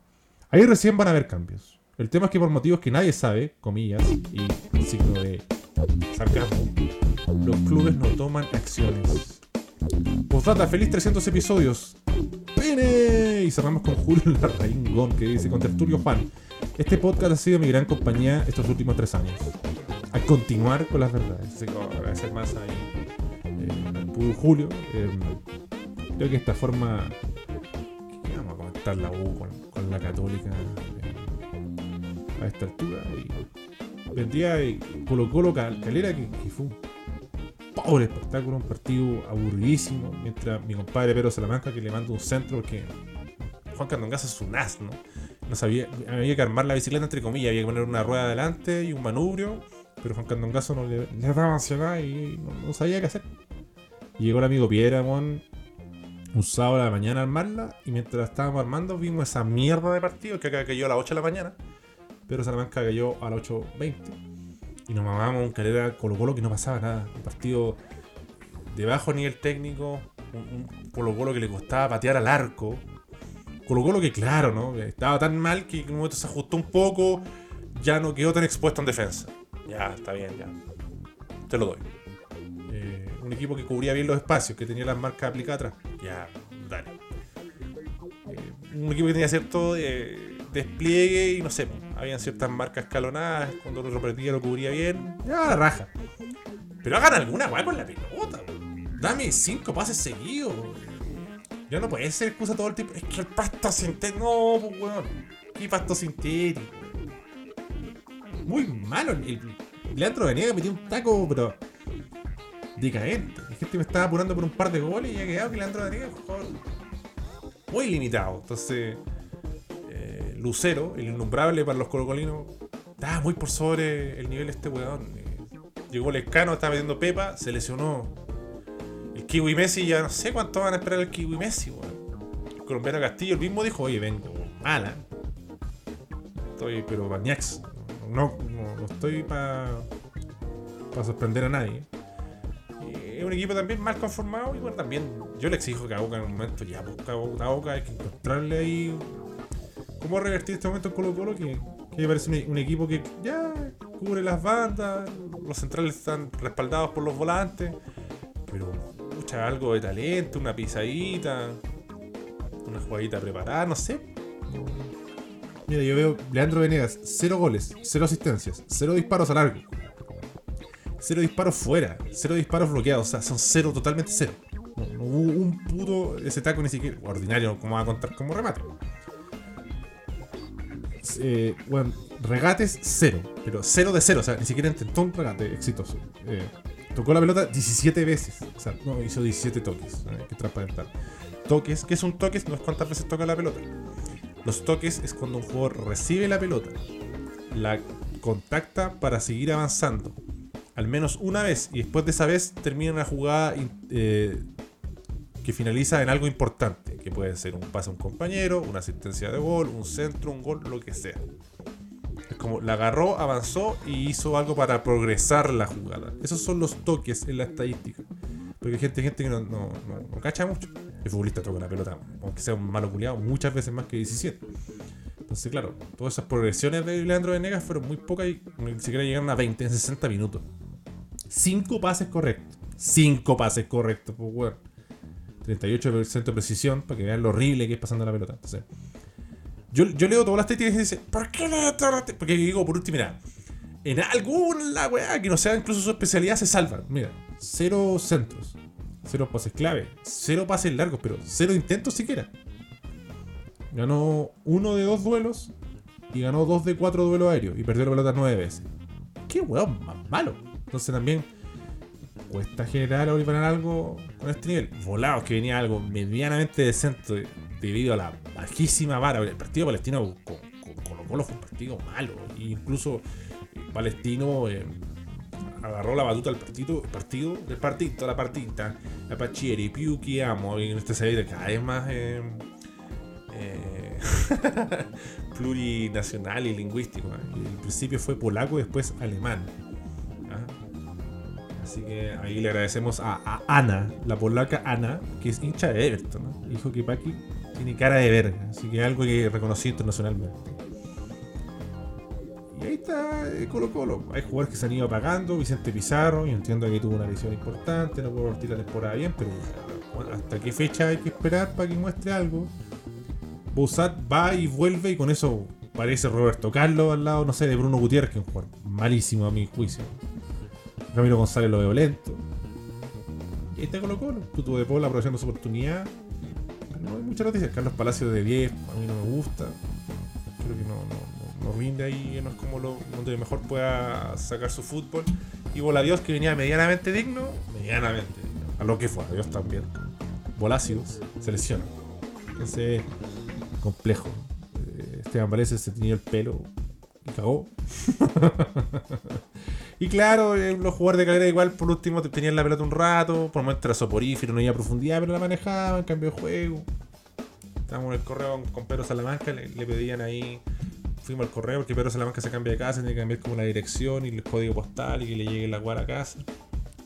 ahí recién van a haber cambios. El tema es que por motivos que nadie sabe, comillas, y signo de sarcasmo, los clubes no toman acciones. Postdata, feliz 300 episodios. ¡Pene! Y cerramos con Julio Larraín que dice, con Tertulio Juan, este podcast ha sido mi gran compañía estos últimos tres años. A continuar con las verdades. Así que agradecer más ahí eh, Julio. Eh, creo que esta forma... ¿Qué vamos a comentar la U con, la católica a esta altura? Y vendría Colo Colo Cal- Calera que, que fue un pobre espectáculo, un partido aburridísimo. Mientras mi compadre Pedro Salamanca que le manda un centro porque Juan Candongazo es un as, ¿no? No sabía, había que armar la bicicleta entre comillas, había que poner una rueda adelante y un manubrio, pero Juan Candongazo no le, le daba ansiedad y no, sabía qué hacer. Y llegó el amigo Piedra, mon, un sábado a la mañana a armarla, y mientras estábamos armando vimos esa mierda de partido que acá cayó a las 8 de la mañana, pero Salamanca cayó a las 8.20. Y nos mamamos un carrera Colo Colo que no pasaba nada. Un partido de bajo nivel técnico, un, un Colo Colo que le costaba patear al arco. Colo Colo que claro, ¿no? Estaba tan mal que en un momento se ajustó un poco, ya no quedó tan expuesto en defensa. Ya, está bien, ya. Te lo doy. Eh, un equipo que cubría bien los espacios, que tenía las marcas aplicadas atrás. Ya, dale. Eh, un equipo que tenía cierto eh, despliegue y no sé, habían ciertas marcas escalonadas, cuando el otro perdía lo cubría bien. Ya, la raja. Pero hagan alguna weá con la pelota. weón. Dame cinco pases seguidos. Ya no puede ser excusa todo el tiempo. Es que el pasto sintético. No, pues weón. ¿Qué pasto sintético? Muy malo. El Leandro Venegas metió un taco, pero. Decaente. La gente me estaba apurando por un par de goles y ha quedado que Leandro Venegas es jugador muy limitado. Entonces. Eh, Lucero, el innombrable para los colocolinos, estaba muy por sobre el nivel de este weón. Eh, Llegó Lescano, estaba metiendo Pepa, se lesionó. El Kiwi Messi ya no sé cuánto van a esperar el Kiwi Messi, colombiano Castillo el mismo dijo, oye, vengo mala. Estoy, pero bañax. No, no, estoy para sorprender a nadie. Y es un equipo también mal conformado y bueno, también yo le exijo que a Boca en un momento ya busca a Boca, hay que encontrarle ahí cómo revertir este momento en Colo Colo que, que parece un, un equipo que ya cubre las bandas, los centrales están respaldados por los volantes, pero mucha algo de talento, una pisadita, una jugadita preparada, no sé. Mira, yo veo Leandro Venegas, cero goles, cero asistencias, cero disparos a largo, cero disparos fuera, cero disparos bloqueados, o sea, son cero, totalmente cero. No, no hubo un puto ese taco ni siquiera ordinario, como va a contar como remate. Eh, regates cero, pero cero de cero, o sea, ni siquiera intentó un regate exitoso. Eh, tocó la pelota 17 veces, o sea, no hizo 17 toques, hay que transparentar. Toques, ¿qué es un toque? No es cuántas veces toca la pelota. Los toques es cuando un jugador recibe la pelota, la contacta para seguir avanzando, al menos una vez, y después de esa vez termina una jugada eh, que finaliza en algo importante, que puede ser un pase a un compañero, una asistencia de gol, un centro, un gol, lo que sea. Es como la agarró, avanzó y hizo algo para progresar la jugada. Esos son los toques en la estadística. Porque hay gente, gente que no, no, no- cacha mucho. El futbolista toca la pelota, aunque sea un malo culiado, muchas veces más que 17. Entonces, claro, todas esas progresiones de Leandro Venegas fueron muy pocas y ni siquiera llegaron a 20 en 60 minutos. 5 pases correctos. 5 pases correctos, pues weón. 38% de precisión, para que vean lo horrible que es pasando la pelota. Entonces, yo, yo leo todas las estadísticas y dice, ¿por qué leo todas las? Porque digo, por último, mira, en alguna weá que no sea incluso su especialidad se salvan. Mira, cero centros, cero pases clave, cero pases largos, pero cero intentos siquiera. Ganó uno de dos duelos y ganó dos de cuatro duelos aéreos y perdió la pelota nueve veces. Qué weón más malo. Entonces también cuesta generar o algo con este nivel. Volados que venía algo medianamente decente debido a la bajísima vara. El partido palestino con, con fue un partido malo. E incluso eh, Palestino eh, agarró la batuta del partido, partido del partido, la partita, la Pachieri, Piu que amo, y en este serie cada vez más eh, plurinacional y lingüístico. al principio fue polaco y después alemán. Así que ahí le agradecemos a, Ana, la polaca Ana, que es hincha de Everton. ¿no? Dijo que Paki tiene cara de verga, así que algo que reconocí internacionalmente. Y ahí está eh, Colo Colo. Hay jugadores que se han ido apagando. Vicente Pizarro, yo entiendo que tuvo una lesión importante, no pudo partir la temporada bien, pero bueno, ¿hasta qué fecha hay que esperar para que muestre algo? Boussat va y vuelve y con eso parece Roberto Carlos al lado, no sé, de Bruno Gutiérrez, que es un jugador malísimo a mi juicio. Ramiro González lo veo lento. Y ahí está Colo Colo. Tuto de Pola aprovechando su oportunidad. No hay muchas noticias. Carlos Palacios de 10, a mí no me gusta. Creo que no, no, no, no rinde ahí, no es como lo donde mejor pueda sacar su fútbol. Y Voladios que venía medianamente digno, medianamente digno. A lo que fue, adiós también. Volacios se lesiona. Entonces, complejo. Eh, Esteban Valencia se tenía el pelo y cagó. y claro, eh, los jugadores de calera igual por último te- tenían la pelota un rato, por momento era soporífero, no iba a profundidad, pero la manejaban, cambio de juego. Estábamos en el correo con, Pedro Salamanca, le, le pedían ahí, fuimos al correo porque Pedro Salamanca se cambia de casa, tiene que cambiar como la dirección y el código postal y que le llegue la guara a casa.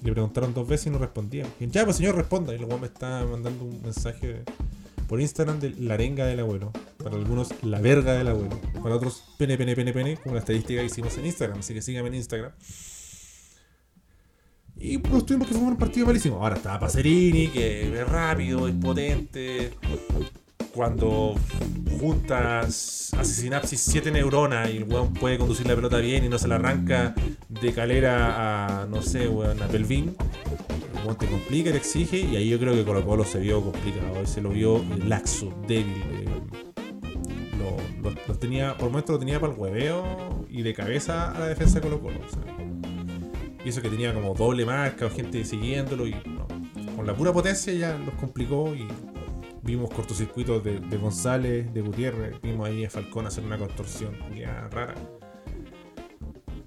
Le preguntaron dos veces y no respondía. Y, ya, pues señor, responda. Y el me está mandando un mensaje de- por Instagram de la arenga del abuelo. Para algunos, la verga del abuelo. Para otros, pene, pene, pene, pene, como la estadística que hicimos en Instagram. Así que síganme en Instagram. Y pues tuvimos que formar un partido malísimo. Ahora está Pacerini, que es rápido, es potente. Cuando juntas, hace sinapsis 7 neuronas y el weón puede conducir la pelota bien y no se la arranca de calera a, no sé, weón, a Pelvin. Te complica, te exige y ahí yo creo que Colo Colo se vio complicado. Se lo vio laxo, débil. eh, lo, tenía, por momentos lo tenía para el hueveo y de cabeza a la defensa de Colo Colo. Y eso que tenía como doble marca o gente siguiéndolo y con la pura potencia ya los complicó y vimos cortocircuitos de, de González, de Gutiérrez, vimos ahí a Falcón hacer una contorsión ya rara.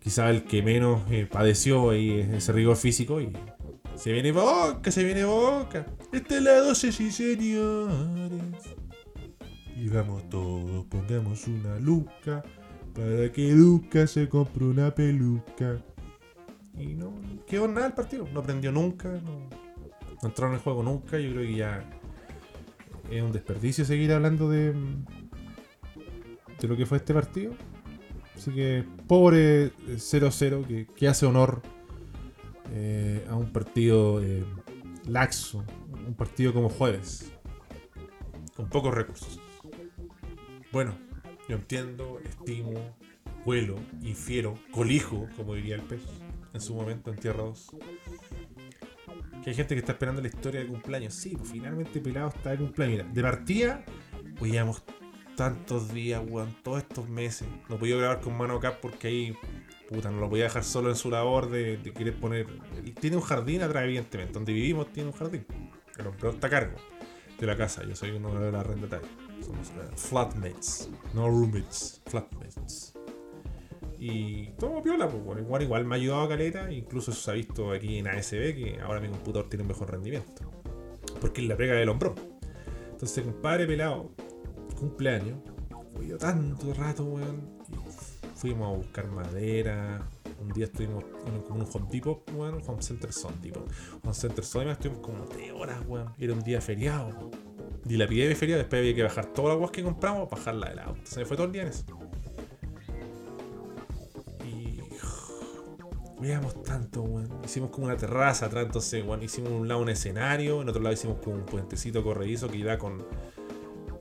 Quizá el que menos eh, padeció ahí ese rigor físico y se viene boca, se viene boca. Esta es la 12, sí señores. Y vamos todos, pongamos una luca para que Luca se compre una peluca. Y no quedó nada el partido. No aprendió nunca. No, no entró en juego nunca. Yo creo que ya es un desperdicio seguir hablando de, de lo que fue este partido. Así que pobre eh, 0-0 que, que hace honor eh, a un partido eh, laxo. Un partido como jueves. Con pocos recursos. Bueno, yo entiendo, estimo, vuelo, infiero, colijo, como diría el pez en su momento en Tierra 2. Que hay gente que está esperando la historia de cumpleaños. Sí, pues finalmente Pelado está de cumpleaños. Mira, de partida, pues llevamos tantos días, weón, todos estos meses. No podía grabar con Mano Cap porque ahí, puta, no lo podía dejar solo en su labor de, de querer poner. Tiene un jardín atrás, evidentemente. Donde vivimos tiene un jardín. El hombre está a cargo de la casa. Yo soy uno de los arrendatarios. Somos eh, flatmates, no roommates, flatmates. Y todo piola, pues igual, igual me ha ayudado a caleta, incluso eso se ha visto aquí en ASB, que ahora mi computador tiene un mejor rendimiento. Porque es la pega del hombro. Entonces, compadre pelado, cumpleaños, yo tanto rato, weón. Y fuimos a buscar madera. Un día estuvimos en un Home Depot, weón, Home Center Son Depot. Home Center Son, además estuvimos como 3 horas, weón. y Era un día feriado. Dilapidé mi feriado, después había que bajar todas las weas que compramos, bajarla del auto. Se me fue todo el día en eso. Y. Veíamos tanto, weón. Hicimos como una terraza atrás, entonces, weón. Hicimos un lado un escenario, en otro lado hicimos como un puentecito corredizo que da con,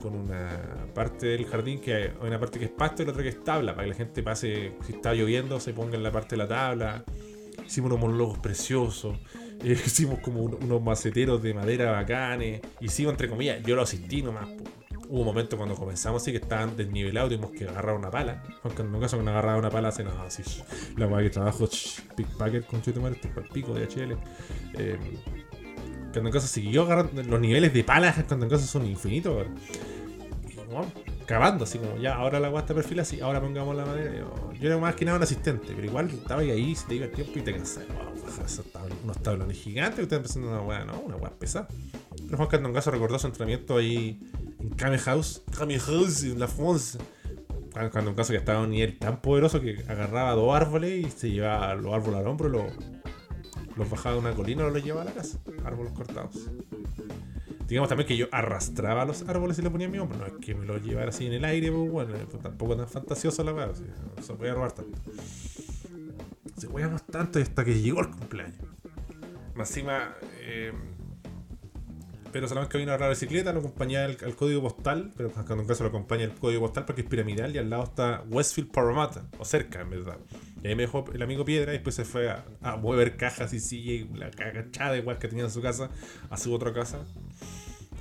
con una parte del jardín que hay una parte que es pasto y la otra que es tabla, para que la gente pase, si está lloviendo, se ponga en la parte de la tabla. Hicimos unos monólogos preciosos. hicimos como un- unos maceteros de madera bacanes. Hicimos, entre comillas, yo lo asistí nomás. po. Hubo un momento cuando comenzamos así que estaban desnivelados, tuvimos que agarrar una pala. Aunque en un caso que no agarraba una pala, hace nada así. La weá que trabajo, pickpacker con chuto madre, pa'l pico de HL. Eh, cuando en caso siguió agarrando los niveles de palas, cuando en caso son infinitos. Cavando, así como ya, ahora la weá está perfil así, ahora pongamos la madera. Yo, era más que nada un asistente, pero igual estaba ahí, se te iba el tiempo y te cansabas. Wow, unos tablones gigantes que estaban empezando una weá, no, una weá pesada. Pero Juan Candongazo recordó su entrenamiento ahí en Kame House, Kame House en la France. Juan Candongazo que estaba a un nivel tan poderoso que agarraba dos árboles y se llevaba los árboles al hombro los, los bajaba de una colina y los llevaba a la casa. Árboles cortados. Digamos también que yo arrastraba los árboles y los ponía en mi hombro. No es que me los llevara así en el aire, pues bueno, pues tampoco tan fantasioso la weá. No se podía robar tanto. Se weamos tanto hasta que llegó el cumpleaños. Más encima, eh, Pedro Salamanca vino a agarrar la bicicleta, lo acompañaba al, al código postal, pero en caso lo acompaña el código postal porque es piramidal y al lado está Westfield Parramatta, o cerca en verdad. Y ahí me dejó el amigo Piedra y después se fue a, a mover cajas y y la cagachada igual que tenía en su casa a su otra casa.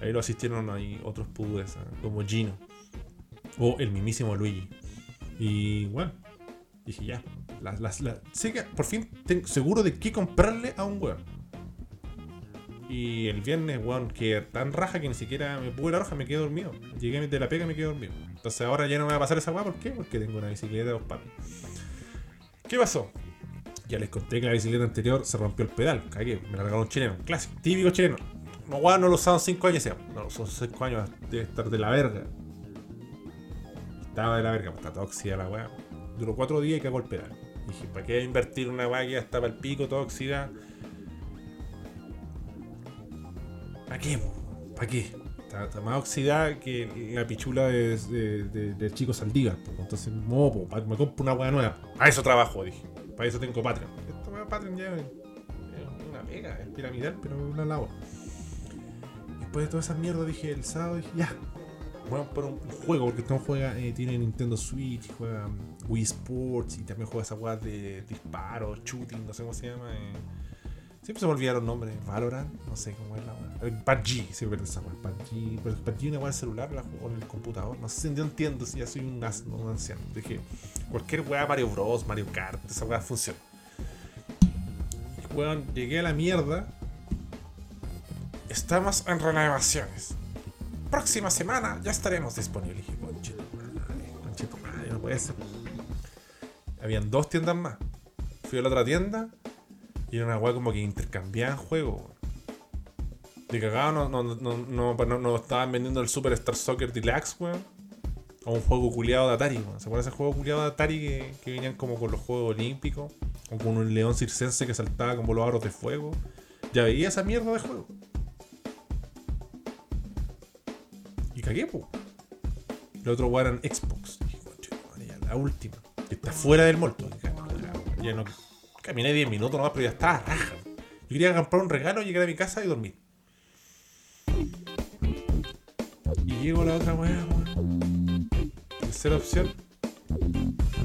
Ahí lo asistieron ahí otros pudres, ¿ah? como Gino o el mismísimo Luigi. Y bueno, dije ya, las, las, las- sé que por fin tengo seguro de qué comprarle a un weón. Y el viernes, weón, que tan raja que ni siquiera me pude la roja, me quedé dormido. Llegué de la pega y me quedé dormido. Entonces ahora ya no me va a pasar esa weá, ¿por qué? Porque tengo una bicicleta de dos patas. ¿Qué pasó? Ya les conté que la bicicleta anterior se rompió el pedal. Cagué, me la regaló un chileno, clásico, típico chileno. No, weón, no lo usaban 5 años, decía, no, son 5 años, debe estar de la verga. Estaba de la verga, pues está tóxica la weá. Duró 4 días y cagó el pedal. Dije, ¿para qué invertir una weá que ya está para el pico, tóxica? ¿Para qué? ¿Para qué? está, más oxidada que la pichula de, de- de- del chico Saldívar. Entonces, me compro una hueá nueva. Para eso trabajo, dije. Para eso tengo Patreon. Esta hueá Patreon ya es una pega, es piramidal, pero una labor. Después de toda esa mierda dije el sábado, dije, ya. Bueno, por un juego, porque este juega, eh, tiene Nintendo Switch, juega mm, Wii Sports y también juega esa weá de disparos, shooting, no sé cómo se llama. eh. Siempre se me olvidaron nombres. Valorant, no sé cómo es la weá. Eh, PUBG, siempre weá. PUBG, pero PUBG una weá del celular, la juego en el computador. No sé, yo entiendo si ya soy un, un anciano. Dije, cualquier weá, Mario Bros, Mario Kart, esa weá funciona. Weón, llegué a la mierda. Estamos en renovaciones. Próxima semana ya estaremos disponibles. Dije, conche madre, no puede ser. Habían dos tiendas más. Fui a la otra tienda y era una weá como que intercambiaban juegos. De cagado no, no, no, no, no- estaban vendiendo el Super Star Soccer Deluxe, weón. O un juego culiado de Atari, weón. ¿Se acuerdan ese juego culiado de Atari que, que venían como con los Juegos Olímpicos? O con un león circense que saltaba con los aros de fuego. Ya veía esa mierda de juego. Y cagué, po. El otro weón eran Xbox. Dije, "Conche tu madre, ya la última. Que está fuera del molto. Dije, "Ya, Ya no. Caminé 10 minutos nomás, pero ya estaba raja. Yo quería comprar un regalo, llegar a mi casa y dormir. Y llego a la otra weá. Tercera opción.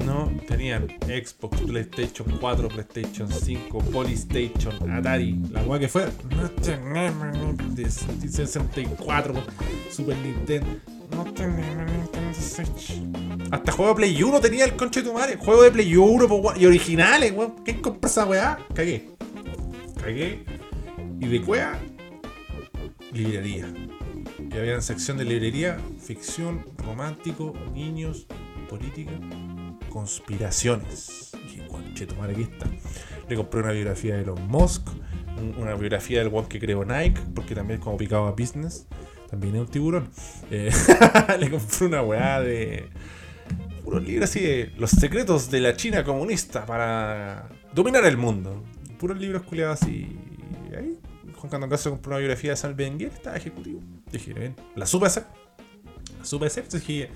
No, tenían Xbox, PlayStation 4, PlayStation 5, Polystation, Atari, la weá que fuera. No tenemos de 64, Super Nintendo. No tenemos Nintendo Switch. Hasta juego de Play 1 tenía el conche de tu. Juego de Play 1 po, weón, y originales, weón. ¿Quién compra esa weá? Cagué. Cagué. Y de cueva, librería. Y había en sección de librería ficción, romántico, niños, política, conspiraciones. Y conche tu madre, aquí está. Le compré una biografía de Elon Musk, un- una biografía del one que creó Nike, porque también es como picado a business. También es un tiburón. Eh, le compré una weá de. Puros libros así de los secretos de la China comunista para dominar el mundo. Puros libros culiados así. Y ahí, Juan Candangazo compró una biografía de San Benguer, estaba ejecutivo. Dije, bien, la supe hacer. La supe hacer, entonces dije,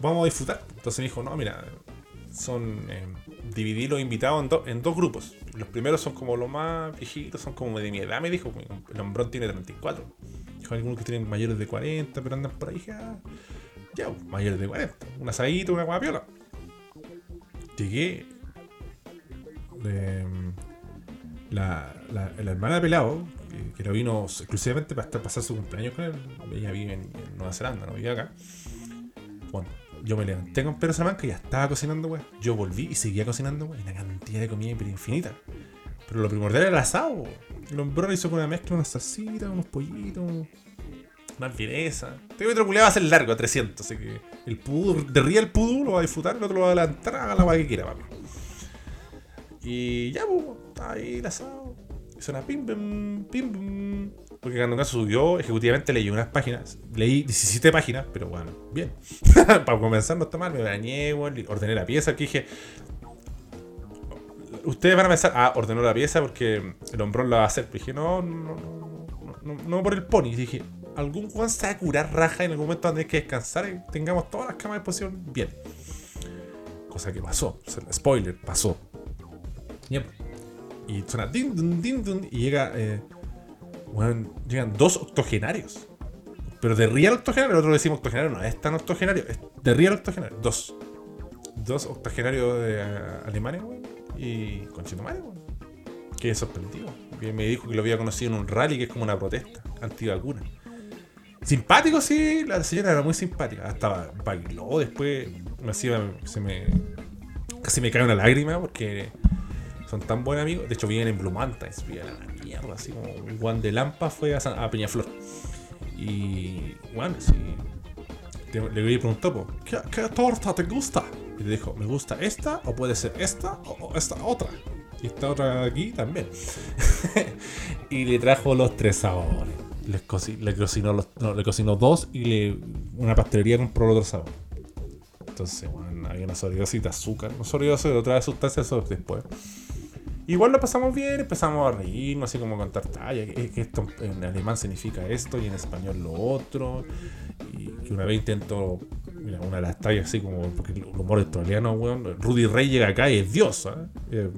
vamos a disfrutar. Entonces me dijo, no, mira, son. Eh, dividí los invitados en, do- en dos grupos. Los primeros son como los más viejitos, son como de mi edad, me dijo. El hombrón tiene 34. Dijo, algunos que tienen mayores de 40, pero andan por ahí. ah, ya, pues, mayores de 40. Un asadito, una guapiola. Llegué. la, la, la hermana de Pelado, que, que lo vino exclusivamente para estar, pasar su cumpleaños con él. Ella vive en, en Nueva Zelanda, no vive acá. Bueno, yo me levanté con Pedro Salamanca y ya estaba cocinando, weón. Yo volví y seguía cocinando, weón. Una cantidad de comida infinita. Pero lo primordial era el asado, weón. El hombrón hizo con una mezcla, unas salsitas, unos pollitos, una alvireza. Este metro culiado va a ser largo, a 300. Así que el pudú, de ría el pudú, lo va a disfrutar, el otro lo va a adelantar, haga la weá que quiera, papi. Y ya, pues, ahí el asado. Y suena pim, pim, pim, pim. Porque cuando caso subió, ejecutivamente leí unas páginas. Leí 17 páginas, pero bueno, bien. Para comenzar no está mal, me bañé, ordené la pieza. Que dije, ustedes van a pensar, ah, ordenó la pieza porque el hombrón la va a hacer. Pero dije, no, no, no, no, por el pony. Dije, algún Juan se va a curar raja en algún momento hay que descansar y tengamos todas las camas de posición bien. Cosa que pasó. Spoiler, pasó. Y suena din, dun, din, y llega. Eh, bueno, llegan dos octogenarios. Pero de real octogenario, nosotros decimos octogenario, no es tan octogenario, es de real octogenario. Dos. Dos octogenarios de eh, Alemania, weón. Y Conchetumare, weón. Qué sorprendido. Me dijo que lo había conocido en un rally que es como una protesta antivacuna. Simpático, sí, la señora era muy simpática. Hasta bailó después. Me hacía, se me. Casi me cae una lágrima porque son tan buenos amigos. De hecho, viven en Blue Mountains, viven mierda, así como Juan de Lampa fue a, San- a Peñaflor. Y bueno, sí. le preguntó, ¿qué, ¿qué torta te gusta? Y le dijo, me gusta esta, o puede ser esta, o, o esta otra. Y esta otra aquí también. y le trajo los tres sabores. Le, cocinó los, no, le cocinó dos y le, una pastelería compró el otro sabor. Entonces, bueno, había una sobredosis de azúcar, una sobredosis de otra sustancia después. Igual lo pasamos bien, empezamos a reírnos, así como contar tallas, que, que esto en alemán significa esto y en español lo otro. Y que una vez intento, mira, una de las tallas así como, porque el humor australiano, weón, Rudy Rey llega acá y es Dios, ¿sabes? Eh,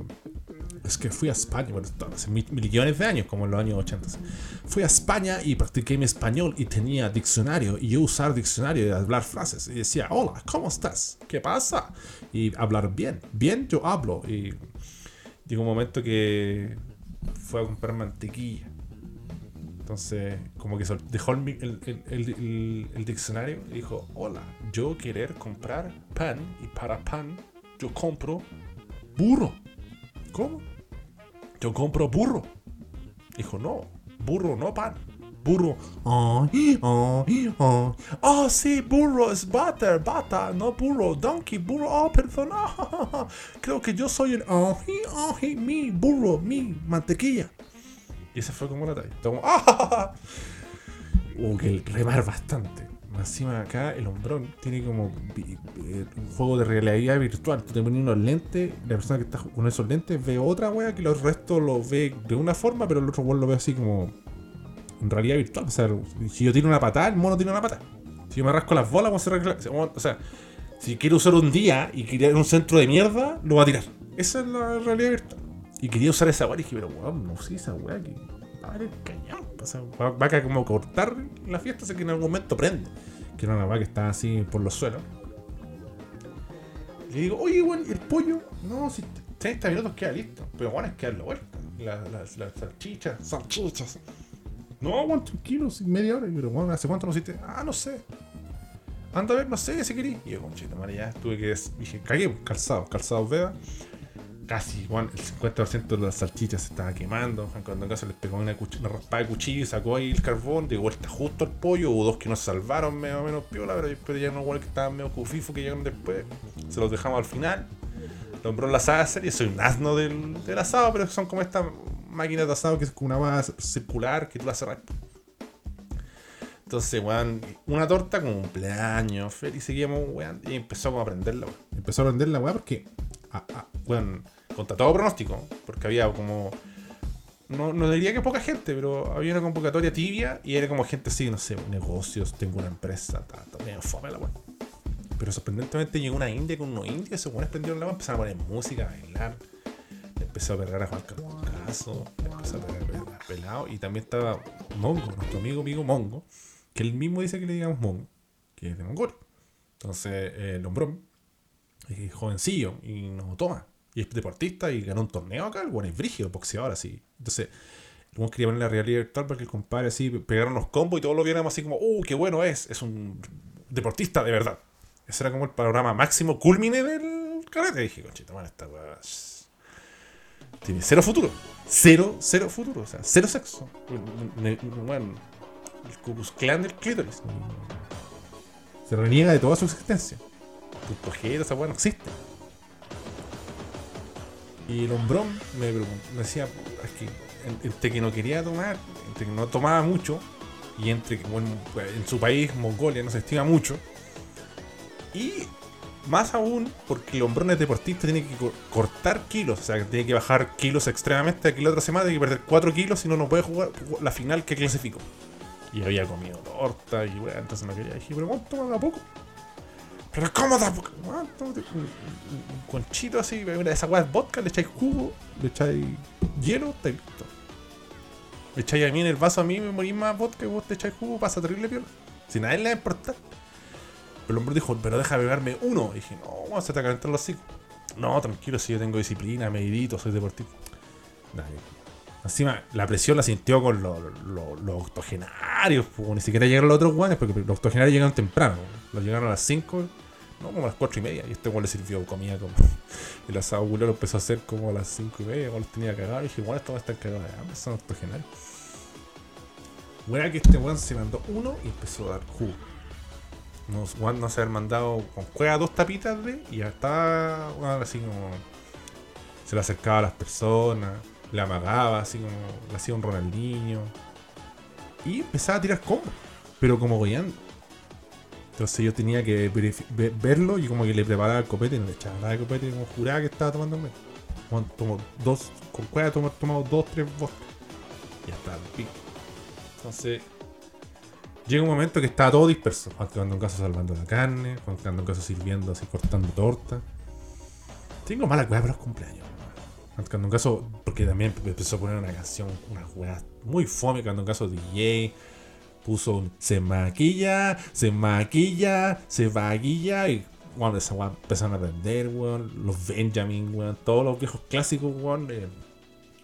es que fui a España, bueno, hace mil- millones de años, como en los años 80. ¿sí? Fui a España y practiqué mi español y tenía diccionario y yo usar diccionario y hablar frases. Y decía, hola, ¿cómo estás? ¿Qué pasa? Y hablar bien. Bien yo hablo. Y llegó un momento que fue a comprar mantequilla. Entonces, como que dejó el- el- el- el diccionario y dijo, hola, yo querer comprar pan y para pan yo compro burro. ¿Cómo? Yo compro burro. Dijo, no, burro, no pan. Burro. Ay, ay, ay. Oh, sí, burro es butter, bata, no burro, donkey, burro. Oh, perdón. ah, Creo que yo soy el. Ay, ay, mi burro, mi mantequilla. Y esa fue como la talla. Como, ¡ah! Hubo que remar bastante. Encima acá el hombrón tiene como eh, un juego de realidad virtual. Tú te pones unos lentes, la persona que está con esos lentes ve otra wea que los restos lo ve de una forma, pero el otro weón lo ve así como realidad virtual. O sea, si yo tiro una patada, el mono tiene una patada. Si yo me rasco las bolas, se arregla- se- O sea, si quiero usar un día y quería un centro de mierda, lo va a tirar. Esa es la realidad virtual. Y quería usar esa weá y dije, pero weón, no usé esa weá que va a cañón. O sea, va, va a como cortar la fiesta, así que en algún momento prende. Que era una weá que estaba así por los suelos. Le digo, oye, weón, ¿y el pollo? No, si 30 minutos queda listo. Pero bueno, es que darle vuelta. Las las- las salchichas, salchichas. No, weón, tranquilo, media hora. Y yo, bueno, ¿hace cuánto no hiciste? Ah, no sé. Anda a ver, no sé, si querí. Y yo, conchito, madre, ya tuve que. Dije, cagué, calzado, calzado, vea. Casi, bueno, el 50% de las salchichas se estaba quemando. Juan Cuando en caso les pegó una, cuch- una raspada de cuchillo y sacó ahí el carbón, de vuelta justo al pollo. Hubo dos que nos salvaron, medio menos piola, pero, pero ya no igual que estaban medio cufifo que llegaron después. Se los dejamos al final. Nombró la asada serie, soy un asno del, del asado, pero son como estas máquinas de asado que es como una base circular que tú la cerras. Entonces, weón, una torta cumpleaños, feliz, seguíamos, weón, y empezó a aprenderla, weón. Empezó a aprender la weá porque, ah, ah, weón, contra todo pronóstico, porque había como, no, no diría que poca gente, pero había una convocatoria tibia y era como gente así, no sé, negocios, tengo una empresa, ta, ta, medio fome la weón. Pero sorprendentemente llegó una india con unos indios, esos weones prendieron la weá, empezaron a poner música, a bailar, empezó a perrar a Juan Caso, empezó a perrar a Pelado, y también estaba Mongo, nuestro amigo, amigo Mongo, que él mismo dice que le digamos Mongo, que es de Mongolia. Entonces, eh, el hombrón es jovencillo y nos toma. Y es deportista y ganó un torneo acá, el bueno es brígido, boxeador así. Entonces, weón quería poner la realidad virtual para que el compadre así pegaron los combos y todos lo viéramos así como, ¡uh, qué bueno es! Es un deportista de verdad. Ese era como el panorama máximo culmine del karate. Dije, conchita, man, esta weá tiene cero futuro. Cero, cero futuro. O sea, cero sexo. Bueno, el Ku Klux Klan del clítoris. Se reniega de toda su existencia. Punto G, esa weá no existe. Y el hombrón me, me decía, es que en- entre que no quería tomar, entre que no tomaba mucho, y entre que bueno, en su país, Mongolia, no se estima mucho, y más aún porque el hombrón es deportista, tiene que co- cortar kilos, o sea, tiene que bajar kilos extremadamente. Aquí la otra semana tiene que perder 4 kilos, si no, no puede jugar la final que clasificó. Y había comido torta y bueno, entonces no quería. Dije, pero ¿cuánto da poco? Pero ¿cómo da poco? Tómate un, conchito así, mira, esa weá es vodka, le echáis jugo, le echáis hielo, está listo. Le echáis a mí en el vaso a mí, me morís más vodka y vos te echáis jugo, pasa terrible piola. Si nadie le va a importar. El hombre dijo, pero deja beberme uno. Y dije, no, vamos a te calentar los hocico. No, tranquilo, si yo tengo disciplina, medito, soy deportista. Nadie. Encima, la presión la sintió con los, los, los octogenarios, ni siquiera llegaron los otros guanes, porque los octogenarios llegaron temprano. Los llegaron a las 5, no, como a las 4 y media. Y este guan le sirvió comida como. El asado culero empezó a hacer como a las 5 y media, los tenía cagados. Y dije, bueno, estos van a estar cagados de hambre, son octogenarios. Bueno, que este weón se mandó uno y empezó a dar jugo. Nos, no se haber mandado con cueva dos tapitas de y ya weón, así como se le acercaba a las personas, le amagaba así como le hacía un Ronaldinho y empezaba a tirar combos, pero como goleando. Entonces yo tenía que verlo y como que le preparaba el copete y no le echaba nada de copete como juraba que estaba tomando un Juan tomó dos, con cueva tomado dos, tres vodka. Ya está, pico. Entonces, llega un momento que está todo disperso. Juan en caso salvando la carne, Juan en caso sirviendo, así cortando torta. Tengo mala cueva para los cumpleaños. Juan en caso, porque también empezó a poner una canción, una juega muy fome, quedando en caso DJ. Puso un se maquilla, se maquilla, se maquilla y bueno, esa empezaron a aprender, weón. Los Benjamin, weón. Todos los viejos clásicos, weón.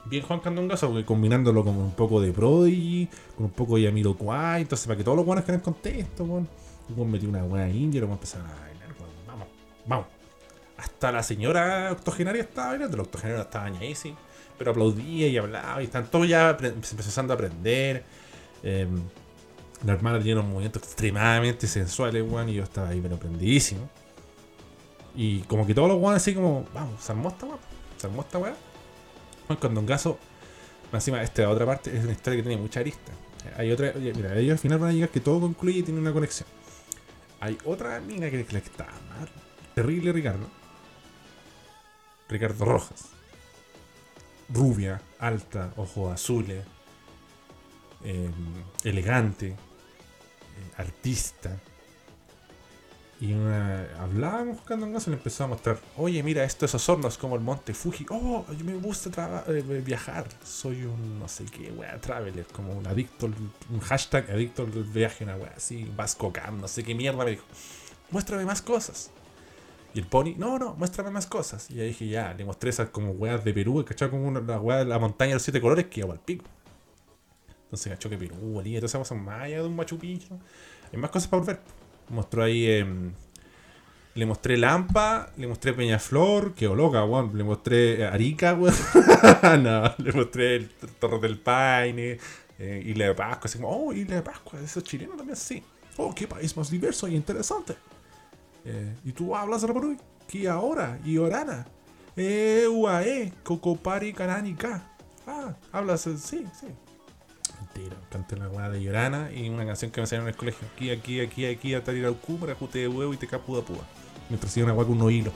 Bien Juan Candongazo, porque combinándolo con un poco de Prodigy, con un poco de Yamiroquai. Entonces, para que todos los weones queden contentos, weón. Weón metió una weá india y los weones empezaron a bailar, weón. Vamos, vamos. Hasta la señora octogenaria estaba bailando. La octogenaria estaba ñaísima, pero aplaudía y hablaba. Y están todos ya empezando a aprender. Eh, la hermana tenía unos movimientos extremadamente sensuales, weón. Y yo estaba ahí, pero prendidísimo. Y como que todos los weones así como, vamos, se armó esta weá, se armó esta weá. Juan Condongazo, más encima, esta otra parte es una historia que tiene mucha arista. Hay otra, mira, ellos al final van a llegar que todo concluye y tiene una conexión. Hay otra mina que, que está mal, terrible Ricardo. Ricardo Rojas. Rubia, alta, ojos azules, eh, elegante, eh, artista. Y una, hablábamos buscando casa y le empezó a mostrar, oye, mira, esto es Osorno, es como el monte Fuji. Oh, a mí me gusta eh, viajar, soy un no sé qué, wea, traveler, como un adicto, un hashtag adicto al viaje, una wea así, Vasco Cam, no sé qué mierda, me dijo, muéstrame más cosas. Y el pony, no, no, muéstrame más cosas. Y ahí dije, ya, le mostré esas como weas de Perú, ¿cachai? Como una, la wea de la montaña de los siete colores que iba al pico. Entonces cachó que Perú, Bolivia, todas esas cosas más allá de un Machu. Hay más cosas para volver. Mostró ahí. em, le mostré Lampa, le mostré Peñaflor, quedó loca, weón. Le mostré eh, Arica, weón. no, le mostré el Torre del Paine, eh, Isla de Pascua, así como, oh, Isla de Pascua, eso es chileno también, sí. Oh, qué país más diverso y interesante. Eh, y tú hablas Rapanui, que ahora, y Orana. Eh, UAE, Cocopari, Cananica. Ah, hablas, eh, sí, sí. Mentira, canté una weá de Llorana y una canción que me enseñaron en el colegio. Aquí, aquí, aquí, aquí, Atariraucú, Marajute de huevo y te capuda púa. Mientras hacía una weá con un hilo.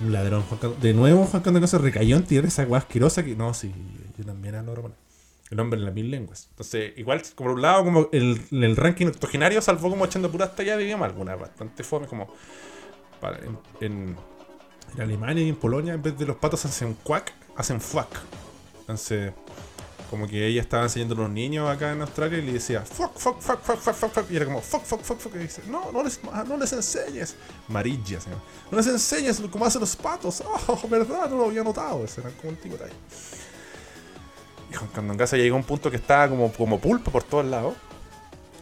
Un ladrón, Juan Carlos- De nuevo, Juan Carlos se recayó en tirar esa weá asquerosa que. No, sí, yo también hablo romano. El hombre en las mil lenguas. Entonces, igual, por un lado, como el, el ranking octogenario salvó como echando puras tallas de idioma, algunas bastante fome, como. para- en, en, en Alemania y en Polonia, en vez de los patos hacen cuac, hacen fuck. Entonces, como que ella estaba enseñando a los niños acá en Australia y le decía fuck, fuck, fuck, fuck, fuck, fuck, fuck. Y era como fuck, fuck, fuck, fuck. Y dice, no, no les, ah, no les enseñes. Marilla, se llama. No les enseñes cómo hacen los patos. Oh, verdad, no lo había notado. Ese era como un tipo de ahí. Y Juan Candongaza llegó a un punto que estaba como, como pulpo por todos lados.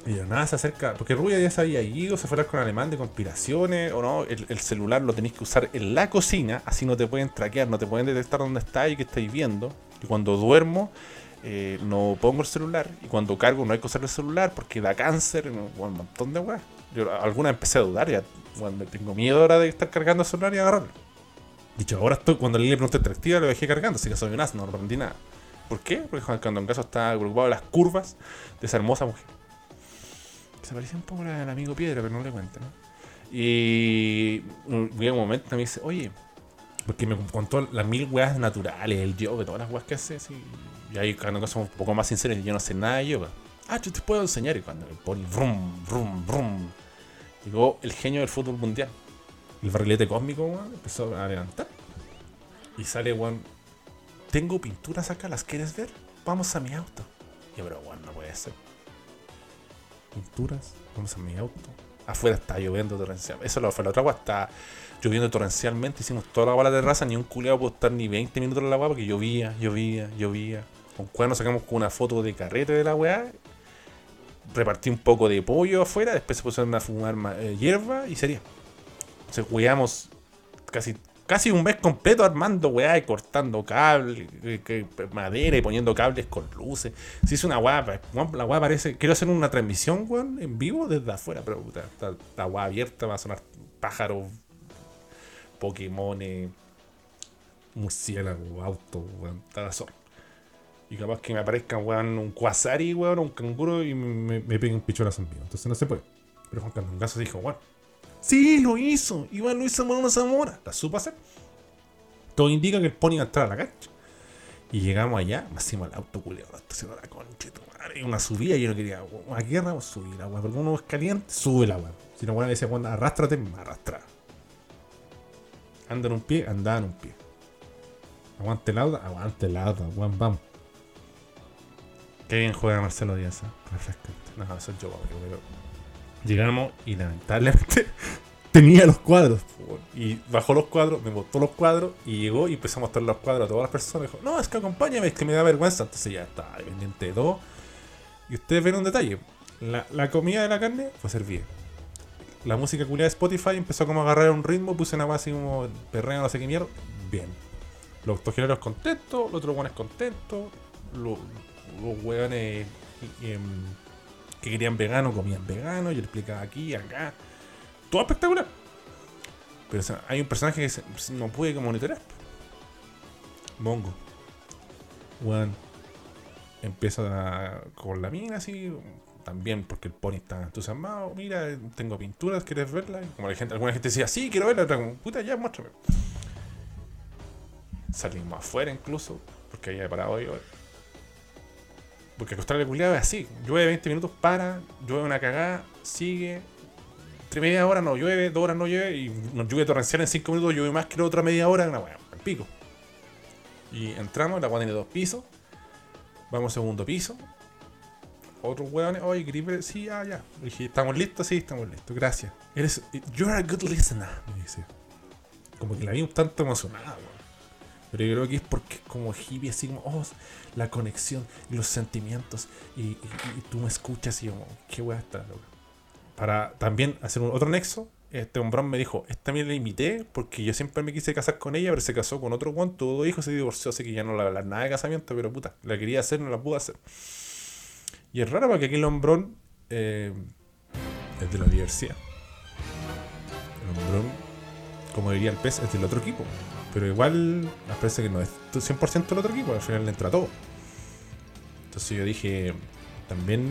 Y de nada se acerca, porque Rubia ya se había ido, se fue a hablar con Alemán de conspiraciones, o no, el, el celular lo tenéis que usar en la cocina, así no te pueden traquear, no te pueden detectar dónde estáis y qué estáis viendo. Y cuando duermo, eh, no pongo el celular, y cuando cargo no hay que usar el celular porque da cáncer, un montón de weas. Yo alguna empecé a dudar, ya, bueno, me tengo miedo ahora de estar cargando el celular y agarrarlo. Dicho, ahora estoy, cuando le pregunté interactiva lo dejé cargando, así que soy un asno, no aprendí nada. ¿Por qué? Porque Juan Candongazo está preocupado las curvas de esa hermosa mujer. Se parecía un poco al amigo Piedra, pero no le cuento, ¿no? Y llega un momento me dice, oye, porque me contó las mil weas naturales, el yoga, todas las weas que hace, así. Y ahí cuando somos un poco más sinceros, yo no sé nada de yoga. Ah, yo te puedo enseñar. Y cuando me pone brum, brum, brum, llegó el genio del fútbol mundial. El barrilete cósmico, weón, empezó a levantar. Y sale, weón, tengo pinturas acá, ¿las quieres ver? Vamos a mi auto. Y yo, pero weón, no puede ser. Pinturas, vamos a mi auto. Afuera está lloviendo torrencialmente. Eso fue la otra agua, está lloviendo torrencialmente. Hicimos toda la agua a la terraza, ni un culeado pudo estar ni 20 minutos en la agua porque llovía, llovía, llovía. Con cuál nos sacamos con una foto de carrete de la weá. Repartí un poco de pollo afuera, después se pusieron a fumar ma- eh, hierba y sería. Entonces weamos casi, casi un mes completo armando weá y cortando cables, eh, que- madera y poniendo cables con luces. Si es una weá, la weá parece. Quiero hacer una transmisión, weón, en vivo desde afuera, pero puta, está la weá abierta, va a sonar pájaros, Pokémon, murciélago, auto, weón, está la zorra. Y capaz que me aparezca, weón, un Quasari, weón, un canguro y me, pegue un pichonazo en vivo. Entonces no se puede. Pero Juan Candongazo dijo, bueno, sí, lo hizo. Lo hizo Mono Zamora. La supo hacer. Todo indica que el pony va a entrar a la cancha. Y llegamos allá, hacemos el auto culeado, estacionó la concha, y una subida, yo no quería, una guerra, pues subir la weá, porque uno es caliente, sube la weá. Si no, le decía, "Weón, arrástrate, me arrastraba. Anda en un pie, andaba en un pie. Aguante el auto, aguante el auto, weón, vamos. Qué bien juega Marcelo Díaz, ¿eh? refrescante. No, eso es yo, pero Llegamos y lamentablemente tenía los cuadros. Y bajó los cuadros, me botó los cuadros y llegó y empezó a mostrar los cuadros a todas las personas. Dijo, no, es que acompáñame, es que me da vergüenza. Entonces ya está, pendiente de todo. Y ustedes ven un detalle. La, la comida de la carne fue servida. La música culiada de Spotify empezó como a agarrar un ritmo, puse una base así como perreo, no sé qué mierda. Bien. Los tojineros contentos, los otros buenos contentos, los, los hueones em, que querían vegano comían vegano, yo explicaba aquí, acá. Todo espectacular. Pero hay un personaje que se- no puede monitorear. Mongo. Weón. Empieza con la mina así. También porque el pony está entusiasmado. Mira, tengo pinturas, ¿quieres verlas? Y Como la gente, alguna gente decía, sí, quiero verla. Otra como, puta, ya, muéstrame. Salimos afuera incluso, porque había parado yo. Porque Australia culiada es así. Llueve 20 minutos, para, llueve una cagada, sigue. Entre media hora no llueve, dos horas no llueve, y nos llueve torrencial en 5 minutos, llueve más que la otra media hora, una weá, al pico. Y entramos, la weá tiene dos pisos. Vamos al segundo piso. Otros weones, oye, Creeper, sí, ah, ya. Dije, ¿estamos listos? Sí, estamos listos, gracias. Eres, you're a good listener, me dice. Como que la vi un tanto emocionada, weón. Pero yo creo que es porque es como hippie, así como, oh, la conexión y los sentimientos. Y, tú me escuchas y yo, como, qué weá está, loco. Para también hacer un otro nexo, este hombrón me dijo, esta también la imité porque yo siempre me quise casar con ella, pero se casó con otro guan, tuvo dos hijos, se divorció, así que ya no le va a hablar nada de casamiento, pero puta, la quería hacer, no la pudo hacer. Y es raro porque aquí el hombrón eh, es de la diversidad. El hombrón, como diría el pez, es del otro equipo. Pero igual, me parece que no es 100% del otro equipo, al final le entra todo. Entonces yo dije, también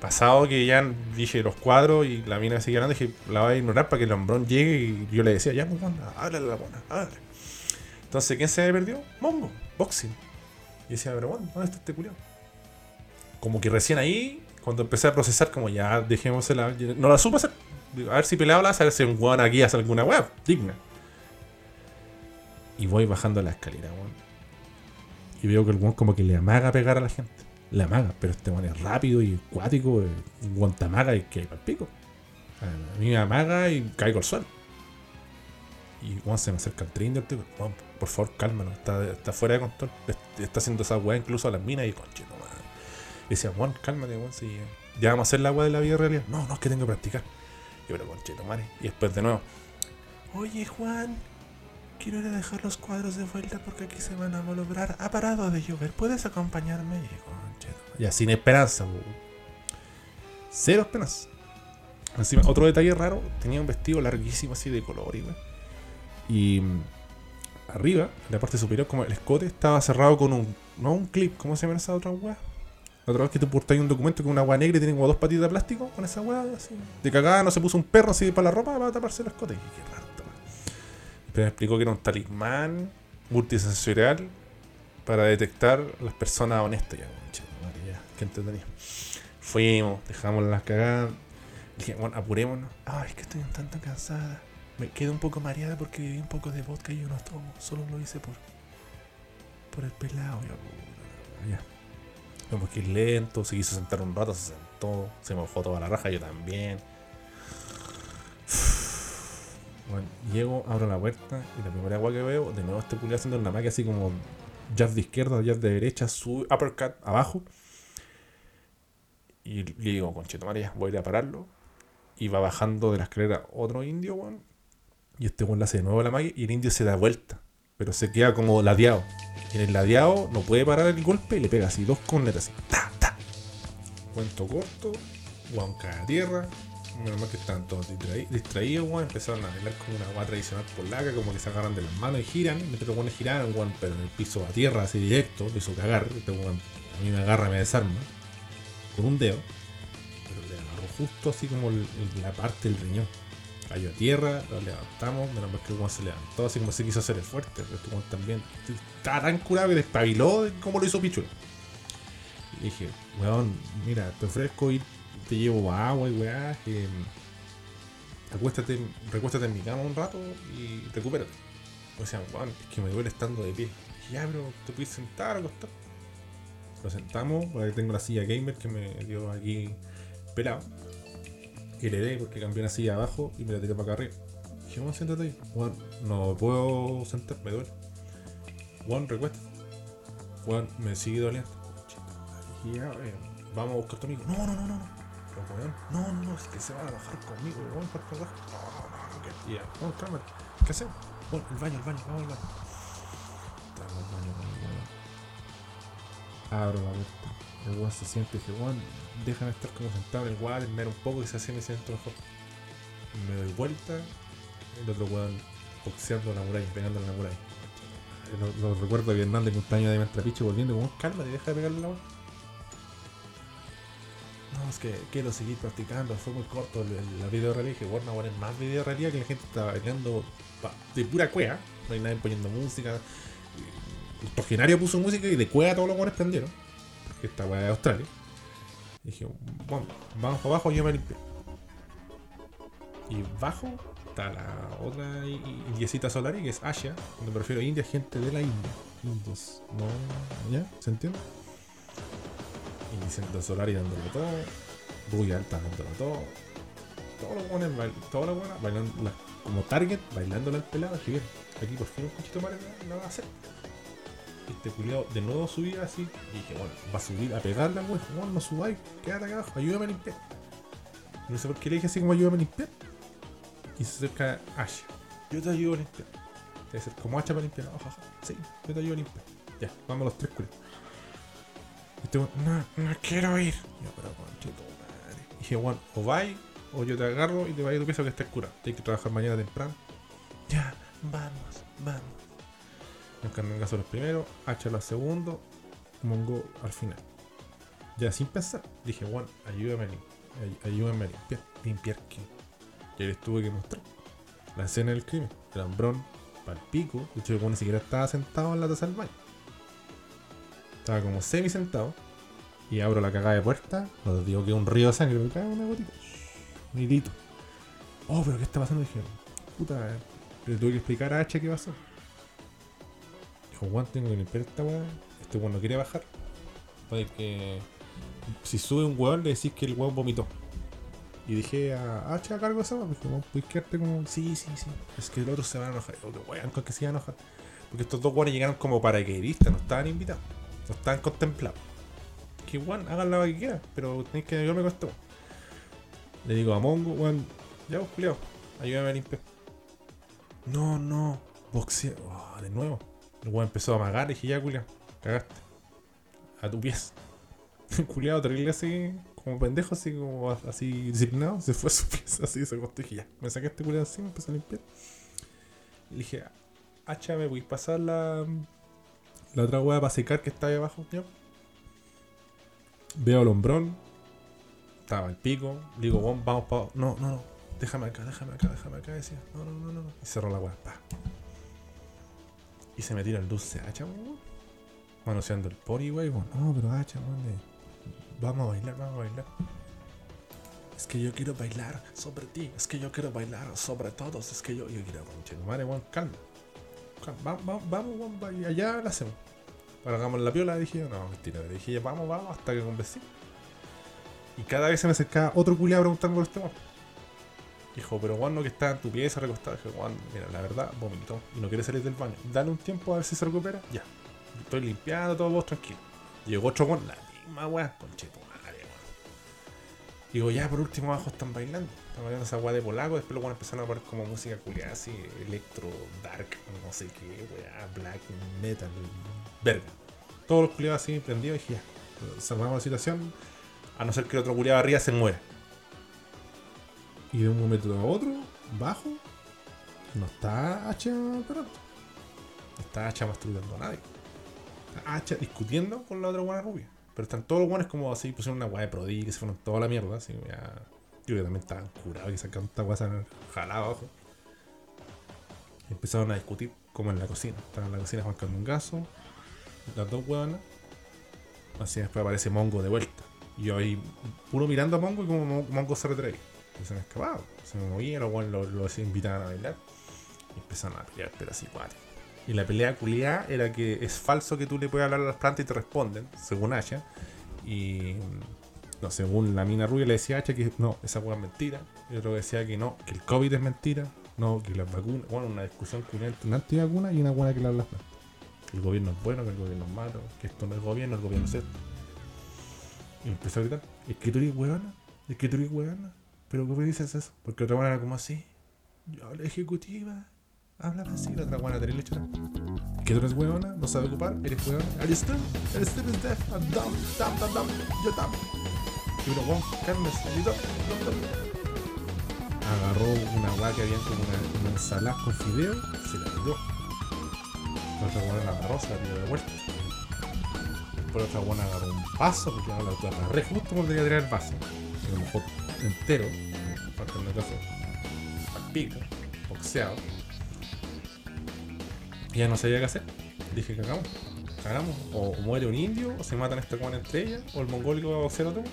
pasado que ya dije los cuadros y la mina seguía hablando, dije, la voy a ignorar para que el hombrón llegue y yo le decía, ya, pues, háblale a la buena, háblale. Entonces, ¿quién se perdió? Mongo, boxing. Y decía, pero bueno, ¿dónde está este culiao? Como que recién ahí, cuando empecé a procesar, como ya dejémosela, no la supe hacer. A ver si peleaba, a ver si un weón aquí hace alguna web digna. Y voy bajando la escalera, weón. Y veo que el weón como que le amaga pegar a la gente. Le amaga, pero este weón es rápido y acuático, un weón te amaga y que al pico. A mí me amaga y caigo al suelo. Y weón se me acerca el trinder, tío. Weón, por favor, cálmalo, está, está fuera de control. Est- Está haciendo esa weá incluso a las minas y conche, no madre. Y decía, weón, cálmate, weón, si ya vamos a hacer la weá de la vida real. No, no, es que tengo que practicar. Y pero conche, no madre. Y después de nuevo, oye Juan, quiero ir a dejar los cuadros de vuelta porque aquí se van a malograr. Ha parado de llover, ¿puedes acompañarme? Y, conche, no. Ya, sin esperanza, weón. Cero esperanza. Encima, otro detalle raro, tenía un vestido larguísimo así de color, y. Y mm, arriba, en la parte superior, como el escote, estaba cerrado con un. No un clip, ¿cómo se llama esa otra weá? La otra vez que tú portáis un documento con una weá negra y tiene como dos patitas de plástico con esa weá así. De cagada no se puso un perro así para la ropa para taparse el escote. Pero me explicó que era un talismán multisensorial para detectar las personas honestas. Ya, ya, qué entretenido. Fuimos, dejamos las cagadas. Dije, bueno, apurémonos. Ay, es que estoy un tanto cansada. Me quedo un poco mareada porque bebí un poco de vodka y yo no tomo. Solo lo hice por. por el pelado. Puta, ya. Como que lento, se quiso sentar un rato, se sentó, se mojó toda la raja, yo también. Bueno, llego, abro la puerta y la primera agua que veo, de nuevo este culiao haciendo una magia así como jazz de izquierda, jazz de derecha, sube, uppercut abajo. Y le digo, concheto María, voy a ir a pararlo. Y va bajando de la escalera otro indio. Y este weón le hace de nuevo la magia y el indio se da vuelta. Pero se queda como ladeado. Y en el ladeado no puede parar el golpe y le pega así, dos cornetas así. Ta, ta. Cuento corto, weón cae a tierra. Menos mal que estaban todos distraí- distraídos, weón. Empezaron a bailar como una weá tradicional polaca, como que se agarran de las manos y giran. Mientras los weones giraron, weón, pero en el piso a tierra, así directo, lo hizo cagar. Este weón a mí me agarra, me desarma. Con un dedo. Pero le agarró justo así como la parte del riñón. Cayó a tierra, lo levantamos, menos mal que weón se levantó, así como se quiso hacer el fuerte. Pero este también estaba tan curado que despabiló de como lo hizo Pichula. Y dije, weón, mira, te ofrezco ir, te llevo agua y weá, acuéstate, recuéstate en mi cama un rato y recupérate. O sea, weón, es que me duele estando de pie. Ya, pero te puedes sentar, acostar. Lo sentamos, porque tengo la silla gamer que me dio aquí pelado. Di porque cambié la silla abajo y me la tiré para acá arriba. Dije, siéntate ahí. Weón, no puedo sentar, me duele. Weón, recuéstate. Weón, me sigue doliendo. Ya, eh, vamos a buscar tu amigo. No, no, no, no. Pero, weón, no, no, no, es que se va a bajar conmigo, weón, por favor. No, no, no, que- ya, vamos, cálmate. ¿Qué hacemos? Bueno, el baño, el baño, vamos al baño. Estamos al baño weón. Abro la puerta. El weón se siente y dije, weón, déjame estar como sentado en el water, me un poco y se hace me siento mejor. Me doy vuelta, el otro weón boxeando la muralla, pegando la muralla. Lo, lo recuerdo que Hernández cumpleaños de Mentrapiche volviendo, como cálmate, deja de pegarle la weón. No, es que quiero seguir practicando, fue muy corto la video realidad. Dije, bueno, ahora es más video realidad que la gente está bailando de pura cuea. No hay nadie poniendo música. El puso música y de cuea todos los buenos prendieron. Porque esta weá de Australia. Dije, bueno, vamos para abajo y yo me limpié. Y bajo está la otra indiecita Solari, que es Asia, donde prefiero India, gente de la India. Indios, no, ¿ya? ¿Se entiende? Y diciendo Solari dándole todo, Rubia Alta dándole todo. Todos los buenos todas las buenas bailando, la- como target, bailándole al pelado. Dije, bien, aquí por fin un cuchito madre la, va a hacer. Este culiado de nuevo subía así. Y dije, bueno, va a subir a pegarle al weón. Bueno, no subáis, quédate acá abajo, ayúdame a limpiar. No sé por qué le dije así como ayúdame a limpiar. Y se acerca Asha. Yo te ayudo a limpiar. Ser como Asha para limpiar. Jaja. Sí, yo te ayudo a limpiar. Ya, vamos los tres culiados. Y este no, no quiero ir. Yo, pero conchito, madre. Y dije, bueno, o vais, o yo te agarro y te vas a tu pieza que estés curado. Tienes que trabajar mañana temprano. Ya, vamos, vamos. Nos caso los primeros, H los segundos, Mongo al final. Ya sin pensar, dije, bueno, ayúdame ay- Ayúdame a limpiar. ¿Limpiar qué? Y les tuve que mostrar la escena del crimen. El hambrón, pal pico. De hecho, el weón ni siquiera estaba sentado en la taza del baño. Estaba como semi sentado. Y abro la cagada de puerta. No digo que un río de sangre, me cae una gotita. Un hilito. Oh, pero ¿qué está pasando? Dije, puta, le tuve que explicar a H qué pasó. Dijo, Juan, tengo que limpiar esta weá. Este weón no quiere bajar. Puede que. Si sube un weón, le decís que el weón vomitó. Y dije a H a cargo de esa weá. Me dijo, "Weón, puedes quedarte como. Sí, sí, sí. Es que el otro se va a enojar. Yo, que weón, con que se iba a enojar. Porque estos dos weones llegaron como paracaidistas, no estaban invitados. No estaban contemplados. Que weón, hagan la quieran, pero tenéis que ayudarme con esto. Le digo a Mongo, weón, ya vos, culiao, ayúdame a limpiar. No, no, boxeo. Oh, de nuevo. El weón empezó a amagar y dije, ya, culiao, cagaste. A tu pies. El culiao terrible así, como pendejo, así como así disciplinado, se fue a su pies, así se acostó y ya. Me saqué a este culiao así, me empecé a limpiar. Le dije, hacha, ¿me voy pasar la, la otra weá para secar que está ahí abajo? Ya. Veo el hombrón, estaba al pico, digo, "Weón, vamos para. No, no, déjame acá, déjame acá, déjame acá, decía. No, no, no, no. Y cerró la weá, pa. Y se me tira el dulce hacha, weón. Manoseando el pori, weón. No, pero hacha, weón. eh, Vamos a bailar, vamos a bailar. Es que yo quiero bailar sobre ti. Es que yo quiero bailar sobre todos. Es que yo, yo quiero, conche, madre, weón, calma. Vamos, vamos, vamos, y allá la hacemos. Ahora hagamos la piola, dije yo, no, mentira. Le dije, vamos, vamos, hasta que convencí. Y cada vez se me acercaba otro culiado a preguntarme por este weón. Dijo, pero Juan no que está en tu pieza recostado. Dije, Juan, mira, la verdad, vomitó y no quiere salir del baño. Dale un tiempo a ver si se recupera. Ya. Estoy limpiando todo vos tranquilo. Llegó otro Juan, la misma weá, concheto. Digo, ya por último abajo están bailando. Están bailando esa weá de polaco. Después weones empezaron a poner como música culiada así, electro, dark, no sé qué, weá, black, metal, verga. Todos los culiados así prendidos y dije, ya, salvamos la situación. A no ser que el otro culiado arriba se muera. Y de un momento a otro, bajo, no está Hacha pero está Hacha masturbando a nadie. Está Hacha discutiendo con la otra buena rubia. Pero están todos los buenos como así, pusieron una weá de Prodi, que se fueron toda la mierda. Así, ya. Yo que también estaban curados y sacaron esta guasa jalada abajo. Y empezaron a discutir, como en la cocina. Estaban en la cocina Juan Carlos Gaso, las dos hueonas. Así después aparece Mongo de vuelta. Y yo ahí, puro mirando a Mongo y como Mo- Mongo se retraía. Y se me escapaba. Se me movía, los hueones lo, lo invitaban a bailar. Y empezaron a pelear, pero así igual. Y la pelea culiada era que es falso que tú le puedas hablar a las plantas y te responden, según Asha. Y no, según la mina rubia le decía a Asha que no, esa hueá es mentira. Y otro decía que no, que el COVID es mentira. No, que las vacunas. Bueno, una discusión culiada entre una antivacuna y una buena que le habla las plantas. Que el gobierno es bueno, que el gobierno es malo, que esto no es gobierno, el gobierno es esto. Y empezó a gritar, es que tú eres huevona, es que tú eres huevona. Pero ¿cómo dices eso? Porque otra buena era como así. Yo, la ejecutiva, habla así, la otra buena terrible chora. Que tú eres huevona, no sabes ocupar, eres huevona. Tú, eres tú, eres deaf, I'm dumb, dumb, dumb, dumb, yo dumb. Y uno, wow, Carmes, you dumb, dumb, dumb. Agarró una hueá que había como una, una ensalada con fideo, se la tiró. La otra buena la agarró, se la tiró de vuelta. Después la otra buena agarró un vaso, porque ahora la agarré justo cuando tenía que tirar el vaso. A lo mejor entero, para en el caso, al pico, boxeado. Y ya no sabía qué hacer. Dije, cagamos, cagamos. O muere un indio, o se matan esta cuana entre ellas, o el mongólico va a boxear a otro.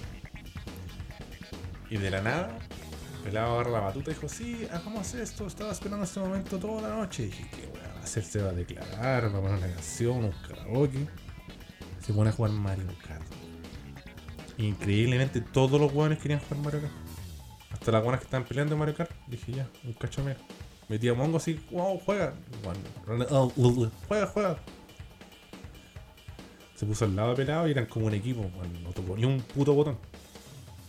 Y de la nada, Pelado agarra la batuta y dijo, sí, hagamos esto, estaba esperando este momento toda la noche. Dije, ¿qué weá va a hacer? Se va a declarar, va a poner una canción, un karaoke. Se pone a jugar Mario Kart. Increíblemente todos los hueones querían jugar Mario Kart. Hasta las buenas que estaban peleando en Mario Kart. Dije, ya, un cacho menos. Metía Mongo así, wow, juega. Oh, uh, uh, juega, juega. Se puso al lado de pelado y eran como un equipo. Bueno, no tocó ni un puto botón.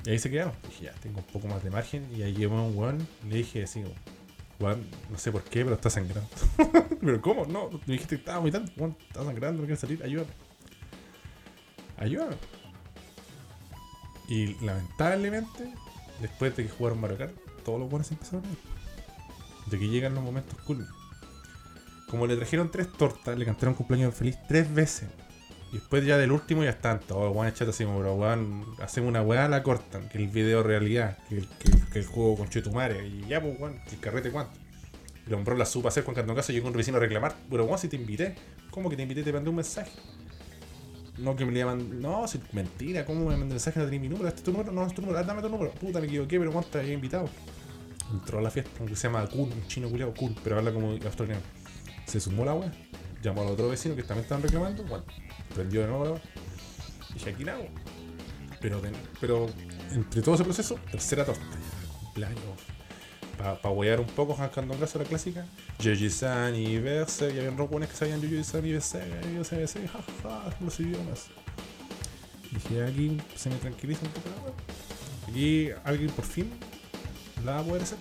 Y ahí se quedaron. Dije, ya, tengo un poco más de margen. Y ahí llegó un weón le dije así, weón, no sé por qué, pero está sangrando. pero ¿cómo? No, me dijiste que estaba vomitando. Weón, está sangrando, no quiere salir, ayúdame. Ayúdame. Y lamentablemente, después de que jugaron Mario todos los buenos empezaron a ir. De que llegan los momentos cool. Como le trajeron tres tortas, le cantaron cumpleaños feliz tres veces. Y después ya del último ya están todos weones chatos así como, pero weón, hacemos una weá, la cortan, que el video realidad, que el, juego con Chetumare, y ya pues weón, que el carrete cuánto. Y lo compró la supa hacer con Cantón Caso, llegó un vecino a reclamar, pero weón, si te invité, ¿cómo que te invité? Te mandé un mensaje. No que me le llaman, no, si, mentira, ¿cómo me mandé un mensaje? No tenía mi número, este es tu número, no, es tu número, ah, dame tu número, puta, me equivoqué, pero weón, te había invitado. Entró a la fiesta, aunque se llama Kun, un chino culiado Kun, pero habla como australiano. Se sumó la weá, llamó al otro vecino que también estaban reclamando, bueno, prendió de nuevo la weá. Dije, aquí la hago. Pero, pero entre todo ese proceso, tercera torta. Cumpleaños. Para pa huear un poco, jancando un caso la clásica. Yoji-san y Berserk. Y habían robones que sabían Yoji-san y Berserk. Y yo decir, jajaja, los idiomas. Dije, aquí se me tranquiliza un poco la weá. Aquí alguien por fin la poder hacer.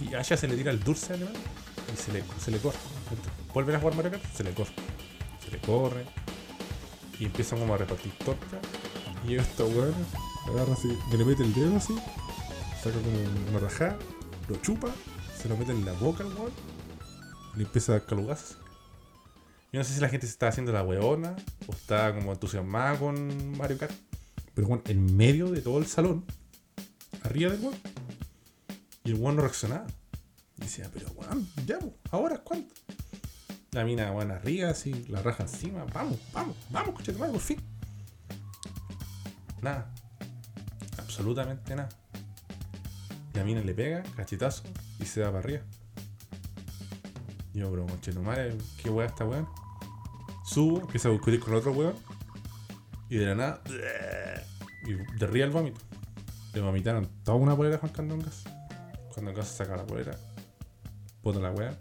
Y a ella se le tira el dulce alemán y se le, se le corre. Vuelven a jugar Mario Kart, se le corre. Se le corre. Y empiezan como a repartir torta. Y esta weón, agarra así, que le mete el dedo así, saca como una rajada, lo chupa, se lo mete en la boca al weón, le empieza a dar calugazos. Yo no sé si la gente se está haciendo la weona o está como entusiasmada con Mario Kart. Pero weón, en medio de todo el salón, arriba del weón, y el weón no reaccionaba. Y decía, pero weón, ya, ahora cuánto. La mina, weón, arriba, así, la raja encima, vamos, vamos, vamos, madre, por fin. Nada. Absolutamente nada. La mina le pega, cachetazo, y se va para arriba. Yo, pero conche tu madre, qué weá esta weón. Subo, empiezo a discutir con otro weón. Y de la nada, y de ría el vómito. Le vomitaron toda una polera Juan Candongas. Cuando Candongas saca la polera, bota la weá.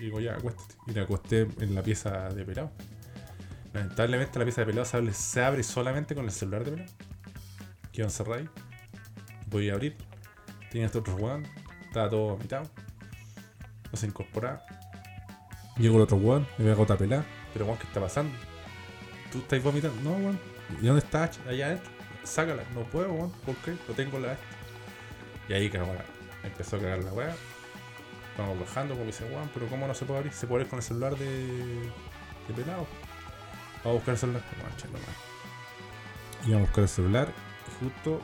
Y digo, ya, acuéstate. Y la acosté en la pieza de pelado. Lamentablemente la pieza de pelado se abre, se solamente con el celular de pelado. Quedó encerrado ahí. Voy a abrir. Tenía este otro weón. Estaba todo vomitado. No se incorporaba. Llegó el otro weón. Me pegó otra pelada. Pero weón, ¿qué está pasando? ¿Tú estás vomitando? No, weón. ¿Y dónde estás? Allá adentro. Sácala. No puedo, weón. ¿Por qué? Lo tengo en la Y ahí cagó. Empezó a cagar la weá. Vamos bajando, como dice weón, pero ¿cómo no se puede abrir? Se puede abrir con el celular de. de pelado. Vamos a buscar el celular. Vamos a buscar el celular. Y justo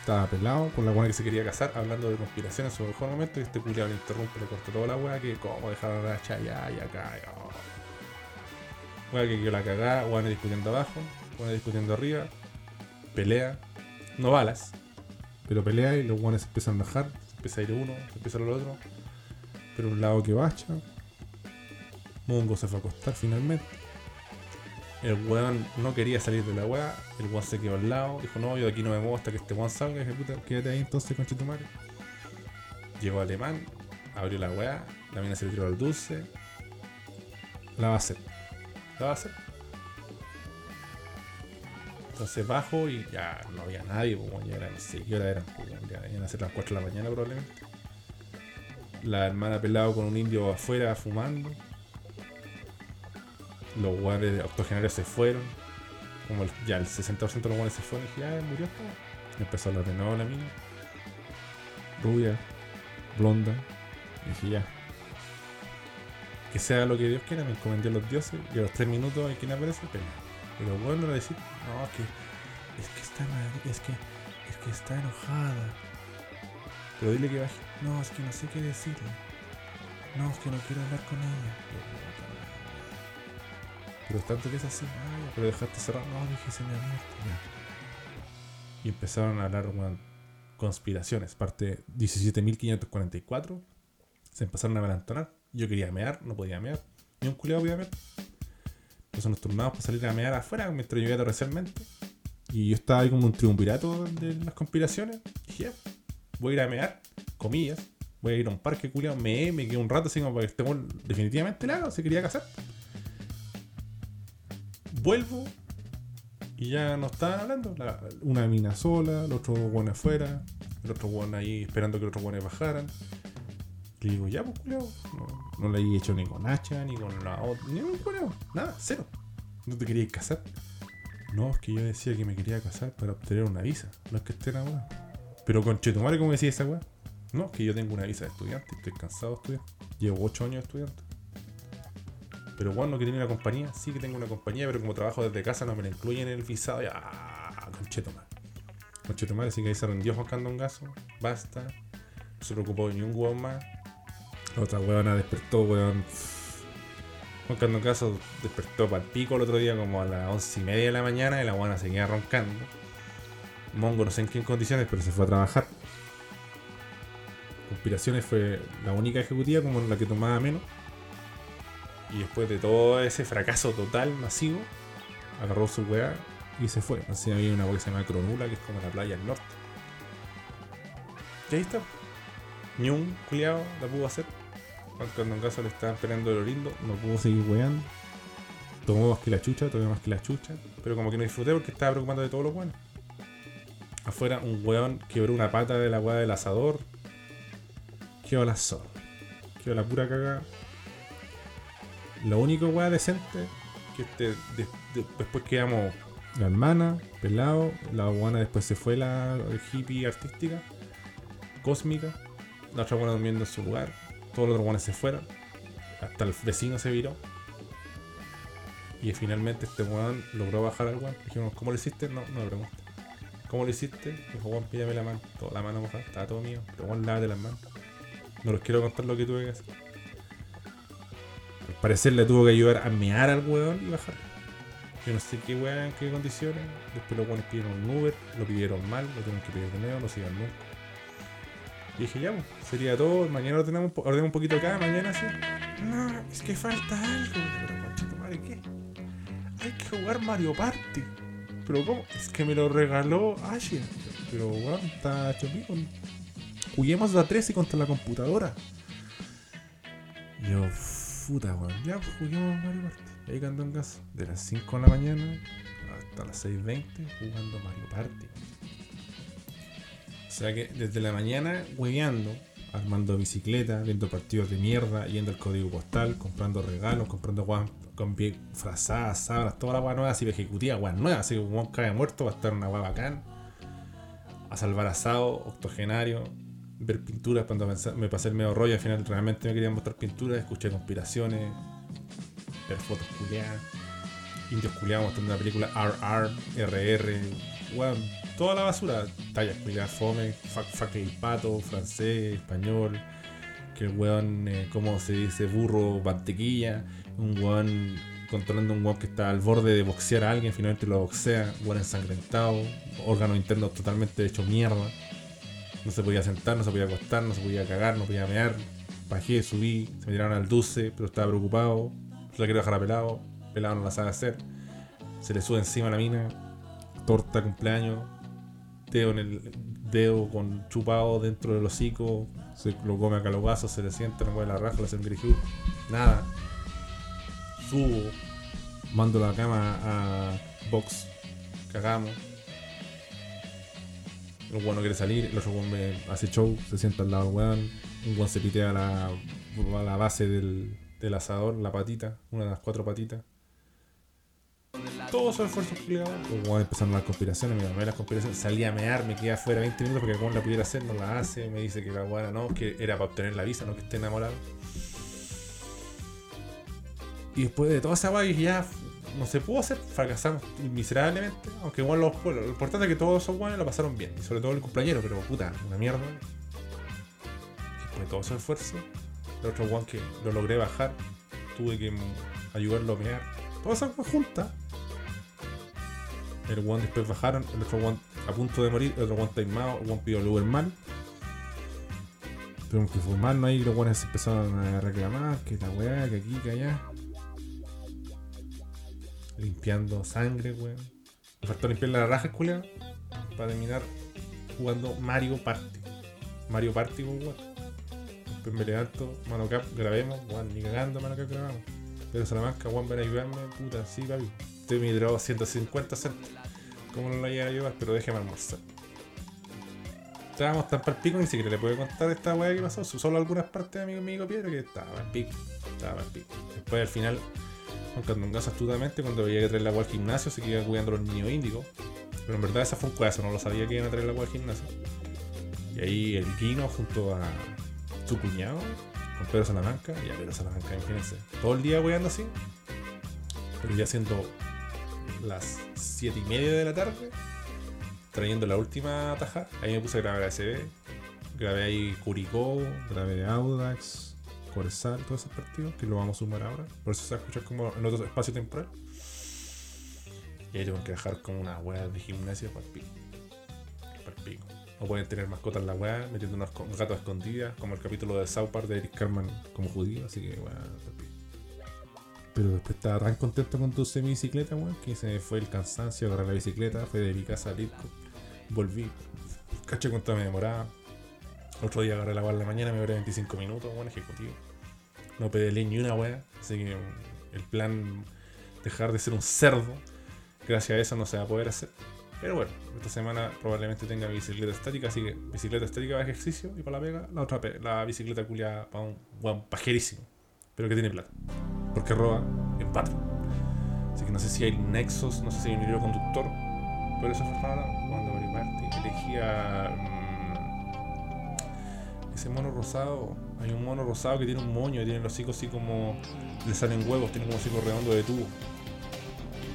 estaba pelado con la buena que se quería casar, hablando de conspiraciones sobre el mejor momento. Y este culiado le interrumpe, le cortó toda la weá. Que cómo dejar a la chaya y acá. oh. Weá que quedó la cagada, weones discutiendo abajo, weones discutiendo arriba. Pelea, no balas, pero pelea y los se empiezan a bajar. Empieza a ir uno, empieza a ir el otro. Pero un lado que bacha. Mungo se fue a acostar finalmente. El weón no quería salir de la weá, el weón se quedó al lado, dijo no, yo de aquí no me muevo hasta que este weón salga, dije puta, quédate ahí entonces con madre. Llegó alemán, abrió la weá, la mina se le tiró al dulce, la va a hacer. La va a hacer. Entonces bajo y ya no había nadie, pues, ya era, no sé qué hora eran, pues, ya iban a ser las 4 de la mañana probablemente. La hermana pelado con un indio afuera fumando los guanes octogenarios se fueron. Como ya el 60% de los guanes se fueron. Dije, ya murió esto. Empezó a hablar de la mina. Rubia, blonda. Y dije, ya. Que sea lo que Dios quiera, me encomendé a los dioses. Y a los 3 minutos hay quien aparece, pelea. Pero bueno, decir, no, que. Es que está mal, es que. Es que está enojada. Pero dile que baje. No, es que no sé qué decirle. No, es que no quiero hablar con ella. Pero tanto que es así, pero dejaste cerrado. No, dije se me abierto, ya. Y empezaron a hablar weón, conspiraciones. Parte 17.544. Se empezaron a adelantar. Yo quería mear, no podía mear. Ni un culiado podía mear. Entonces nos turnamos para salir a mear afuera mientras llovía torrencialmente. Y yo estaba ahí como un triunvirato de las conspiraciones. Y dije, voy a ir a mear, comillas. Voy a ir a un parque culiado, me me quedé un rato así como para que este definitivamente la haga, se quería casar. Vuelvo y ya no estaban hablando. La- una mina sola, el otro bueno afuera, el otro bueno ahí esperando que los otros buenos bajaran. Le digo, ya pues culiao, no, no le he hecho ni con hacha, ni con la otra, ni un culiao, nada, cero. ¿No te querías casar? No, es que yo decía que me quería casar para obtener una visa, no es que esté enamorado. Pero con Chetumare, ¿cómo decía esa weá? No, es que yo tengo una visa de estudiante, estoy cansado de estudiar. Llevo 8 años de estudiante. Pero bueno, que tiene una compañía, sí que tengo una compañía, pero como trabajo desde casa no me la incluyen en el visado. Ya, ah, conchetomar. Conchetomar, así que ahí se rendió Juan Candongazo. Basta. No se preocupó de ni un hueón más. La otra huevona despertó, weón. Juan Candongazo despertó para el pico el otro día como a las once y media de la mañana y la huevona seguía roncando. Mongo no sé en qué condiciones, pero se fue a trabajar. Conspiraciones fue la única ejecutiva como la que tomaba menos. Y después de todo ese fracaso total, masivo, agarró su weá y se fue. Así había una weá que se llama Cronula, que es como la playa al norte. Y ahí está. Ni un culiao la pudo hacer. Cuando en caso le estaban esperando lo lindo, no pudo seguir weando. Tomó más que la chucha, tomó más que la chucha. Pero como que no disfruté porque estaba preocupando de todo lo bueno. Afuera un weón quebró una pata de la weá del asador. Quedó la zorra. Quedó la pura cagada. Lo único weá decente que este, de- de- después quedamos la hermana, pelado, la buena después se fue la hippie artística, cósmica, la otra buena durmiendo en su lugar, todos los otros buenos se fueron, hasta el vecino se viró. Y finalmente este weón logró bajar al weón. Dijimos, ¿cómo lo hiciste? No, no me pregunté. ¿Cómo lo hiciste? Dijo, weón, pídame la mano. Toda la mano mojada, estaba todo mío. Pero weón, lávate las manos. No les quiero contar lo que tuve que hacer. Al parecer le tuvo que ayudar a mear al weón y bajar. Yo no sé qué weón, en qué condiciones. Después los weones pidieron un Uber, lo pidieron mal, lo tuvieron que pedir de nuevo, no sigan nunca. Y dije, ya, pues, sería todo. Mañana ordenamos, ordenamos un poquito acá, mañana sí. No, es que falta algo. Pero, conchito madre, ¿qué? Hay que jugar Mario Party. Pero, ¿cómo? Es que me lo regaló Asher. Pero, weón, está chopico. Juguemos a 13 contra la computadora. Yo, puta, weón. Ya, pues juguemos Mario Party. Ahí cantó en gas. De las 5 de la mañana hasta las 6.20 jugando Mario Party. O sea que desde la mañana hueveando, armando bicicleta, viendo partidos de mierda, yendo al código postal, comprando regalos, comprando guas con frazadas, sábanas, toda la guas nueva, así ejecutiva, guas nuevas, así que un cae muerto, va a estar una guas bacán. A salvar asado, octogenario, ver pinturas cuando me pasé el medio rollo, al final realmente me querían mostrar pinturas, escuché conspiraciones, ver fotos culiadas, indios culiados mostrando una película RR, RR, weón, toda la basura. Tallas culiadas fome, fuck, fuck el pato, francés, español. Que el weón, eh, como se dice, burro, mantequilla. Un weón controlando un weón que está al borde de boxear a alguien, finalmente lo boxea. Weón ensangrentado, órganos internos totalmente hecho mierda. No se podía sentar, no se podía acostar, no se podía cagar, no podía mear. Bajé, subí, se me tiraron al dulce, pero estaba preocupado. Se la quería dejar a pelado. Pelado no la sabe hacer. Se le sube encima a la mina. Torta cumpleaños. Dedo en el dedo con chupado dentro del hocico. Se lo come a calogazos, se le sienta, no mueve la raja, le hace un. Nada. Subo. Mando la cama a box. Cagamos. El weón quiere salir, el otro weón hace show, se sienta al lado del weón. Un weón se pitea a la, a la base del, del asador, la patita, una de las cuatro patitas. Todos esos esfuerzos culiados. Weón empezaron las conspiraciones, me mamé las conspiraciones. Salía a mear, me quedé afuera 20 minutos porque el la pudiera hacer, no la hace. Me dice que la weona no, que era para obtener la visa, no que esté enamorado. Y después de toda esa vaina ya no se pudo hacer, fracasamos miserablemente. Aunque igual los, bueno, lo importante es que todos esos guanes lo pasaron bien. Y sobre todo el cumpleañero, pero puta, una mierda. Después de todo ese esfuerzo, el otro guan que lo logré bajar, tuve que ayudarlo a mear. Todas esas juntas. El guan después bajaron, el otro guan a punto de morir, el otro guan taimado, el guan pidió el Uber mal. Tuvimos que formarnos ahí, los guanes empezaron a reclamar que la weá, que aquí, que allá limpiando sangre, weón. Me faltó limpiar la raja, culiao, para terminar jugando Mario Party. Mario Party, weón. Después me levanto, mano cap, grabemos, weón, ni cagando, mano cap, grabamos. Pero Salamanca, weón, ven a ayudarme, puta, sí, papi. Estoy mi droga 150 centos. ¿Cómo no lo voy a ayudar? Pero déjeme almorzar. Estábamos tan para el pico, ni siquiera le puedo contar esta weá que pasó. Solo algunas partes de mi amigo Piedra que estaba al pico. Estaba al pico. Después al final Juan Candongazo astutamente cuando veía que traer la agua al gimnasio se quedaba cuidando los niños índigos. Pero en verdad esa fue un cuazo, no lo sabía que iban a traer la agua al gimnasio. Y ahí el Guino junto a su cuñado, con Pedro Salamanca, y a Pedro Salamanca, imagínense. Todo el día weando así. Pero ya siendo las 7 y media de la tarde, trayendo la última taja, ahí me puse a grabar ASB. Grabé ahí Curicó, grabé Audax, Coresal, todos esos partidos, que lo vamos a sumar ahora. Por eso se va a escuchar como en otro espacio temporal. Y ahí tengo que dejar como una weá de gimnasio para el pico. Para pico. No pueden tener mascotas en la weá, metiendo unos gatos escondidas, como el capítulo de South Park de Eric Carman como judío, así que pico. Pero después estaba tan contento con tu semibicicleta, weón, que se me fue el cansancio, agarré la bicicleta, fui de mi casa a Lipco, volví, caché cuánto me demoraba. Otro día agarré la weá en la mañana, me duré 25 minutos, weón, ejecutivo. No pedaleé ni una weá, así que el plan dejar de ser un cerdo, gracias a eso no se va a poder hacer. Pero bueno, esta semana probablemente tenga bicicleta estática, así que bicicleta estática para ejercicio y para la pega, la otra la bicicleta culia para un weón pajerísimo, pero que tiene plata. Porque roba en patria. Así que no sé si hay nexos, no sé si hay un hilo conductor. Pero eso fue raro cuando Mario Party elegía mm, ese mono rosado. Hay un mono rosado que tiene un moño y tiene los hocicos así como. le salen huevos, tiene como hocico redondo de tubo.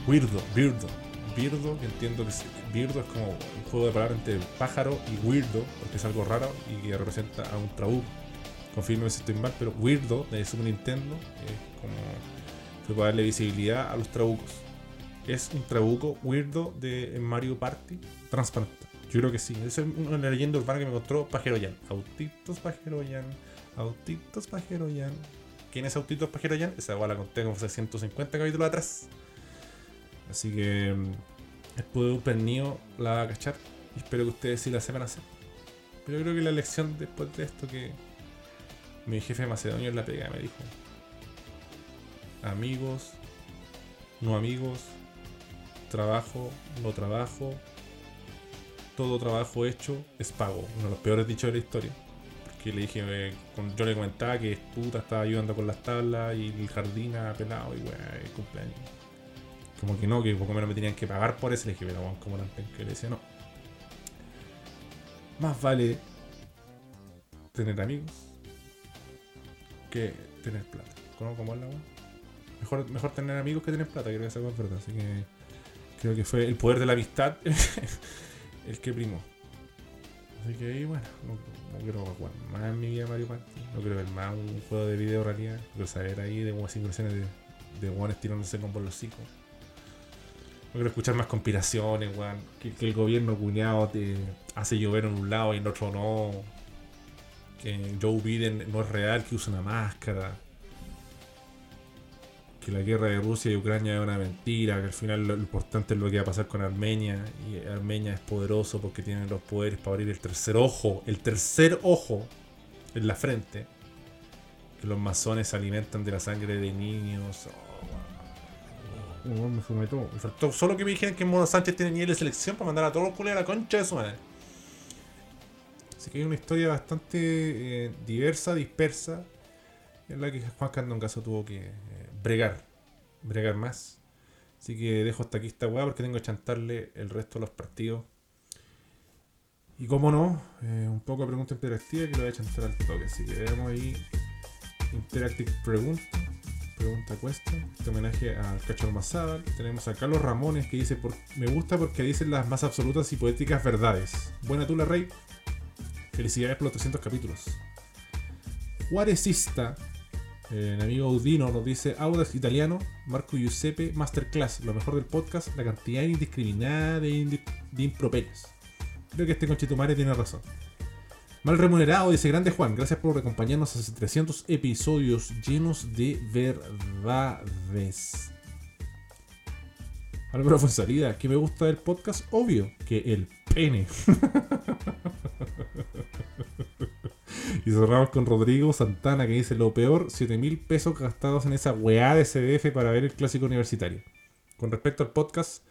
Weirdo, Birdo. Birdo, que entiendo que es, Birdo es como un juego de palabras entre pájaro y weirdo, porque es algo raro y que representa a un trabuco. Confirme si estoy mal, pero Weirdo de Super Nintendo es como. fue para darle visibilidad a los trabucos. Es un trabuco Weirdo de Mario Party transparente. Yo creo que sí. Esa es una leyenda urbana que me encontró Pajero Yan. Autitos Pajero Yan. Autitos Pajero Yan. ¿Quién es Autitos Pajero Yan? Esa igual la conté como hace 150 capítulos atrás. Así que mm, después de un pernido la va a cachar. Y espero que ustedes sí la sepan hacer. Pero creo que la lección después de esto que mi jefe macedonio en la pega me dijo. Amigos, no amigos, trabajo, no trabajo, todo trabajo hecho es pago. Uno de los peores dichos de la historia. Porque le dije, eh, yo le comentaba que puta estaba ayudando con las tablas y el jardín a pelado y weá, el cumpleaños. Como que no, que poco menos me tenían que pagar por eso. Le dije, pero weón, como tan penca?". Y le decía, no. Más vale tener amigos que tener plata. ¿Cómo, cómo es la? Mejor, mejor tener amigos que tener plata, creo que esa es verdad. Así que, Creo que fue el poder de la amistad el que primó. Así que ahí, bueno, no, quiero más en mi vida Mario Party. No quiero ver más un juego de video realidad. Quiero saber ahí de buenas impresiones de, de buenos tirándose con los hocico. No quiero escuchar más conspiraciones, weón. Que, que el gobierno cuñado te hace llover en un lado y en otro no. Que Joe Biden no es real, que usa una máscara. Que la guerra de Rusia y Ucrania es una mentira. Que al final lo, lo importante es lo que va a pasar con Armenia. Y Armenia es poderoso porque tiene los poderes para abrir el tercer ojo. El tercer ojo en la frente. Que los masones se alimentan de la sangre de niños. Oh, weón. Oh, me fumé todo. Me faltó solo que me dijeran que Mona Sánchez tiene nivel de selección para mandar a todos los culos a la concha de su madre. Así que hay una historia bastante eh, diversa, dispersa, en la que Juan Candongazo tuvo que eh, bregar, bregar más. Así que dejo hasta aquí esta weá porque tengo que chantarle el resto de los partidos. Y como no, eh, un poco de pregunta interactiva que lo voy a chantar al toque. Así que veamos ahí Interactive Pregunta. Pregunta cuesta. Este homenaje al Cachorro Mazábal. Tenemos a Carlos Ramones que dice: Me gusta porque dicen las más absolutas y poéticas verdades. Buena tula, Rey. Felicidades por los 300 capítulos. Juarezista, el amigo Audino nos dice: Audax italiano, Marco Giuseppe, Masterclass. Lo mejor del podcast, la cantidad indiscriminada de, indi-. Creo que este conchetumare tiene razón. Mal remunerado, dice Grande Juan. Gracias por acompañarnos hace 300 episodios llenos de verdades. Álvaro Fuenzalida, ¿qué me gusta del podcast? Obvio, que el pene. y cerramos con Rodrigo Santana que dice lo peor, 7 mil pesos gastados en esa weá de CDF para ver el clásico universitario. Con respecto al podcast,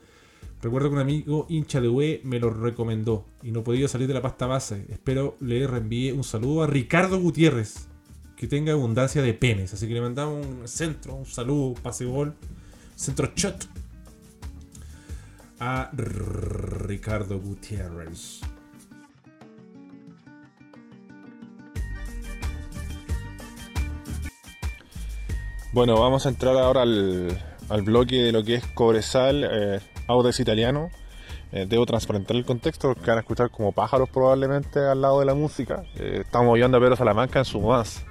recuerdo que un amigo hincha de UE me lo recomendó y no podido salir de la pasta base. Espero le reenvíe un saludo a Ricardo Gutiérrez, que tenga abundancia de penes. Así que le mandamos un centro, un saludo, pase gol, centro shot a Ricardo Gutiérrez. Bueno, vamos a entrar ahora al, al bloque de lo que es Cobresal, eh, Audax Italiano. Eh, debo transparentar el contexto porque van a escuchar como pájaros probablemente al lado de la música. Eh, estamos viendo a Pedro Salamanca en su más.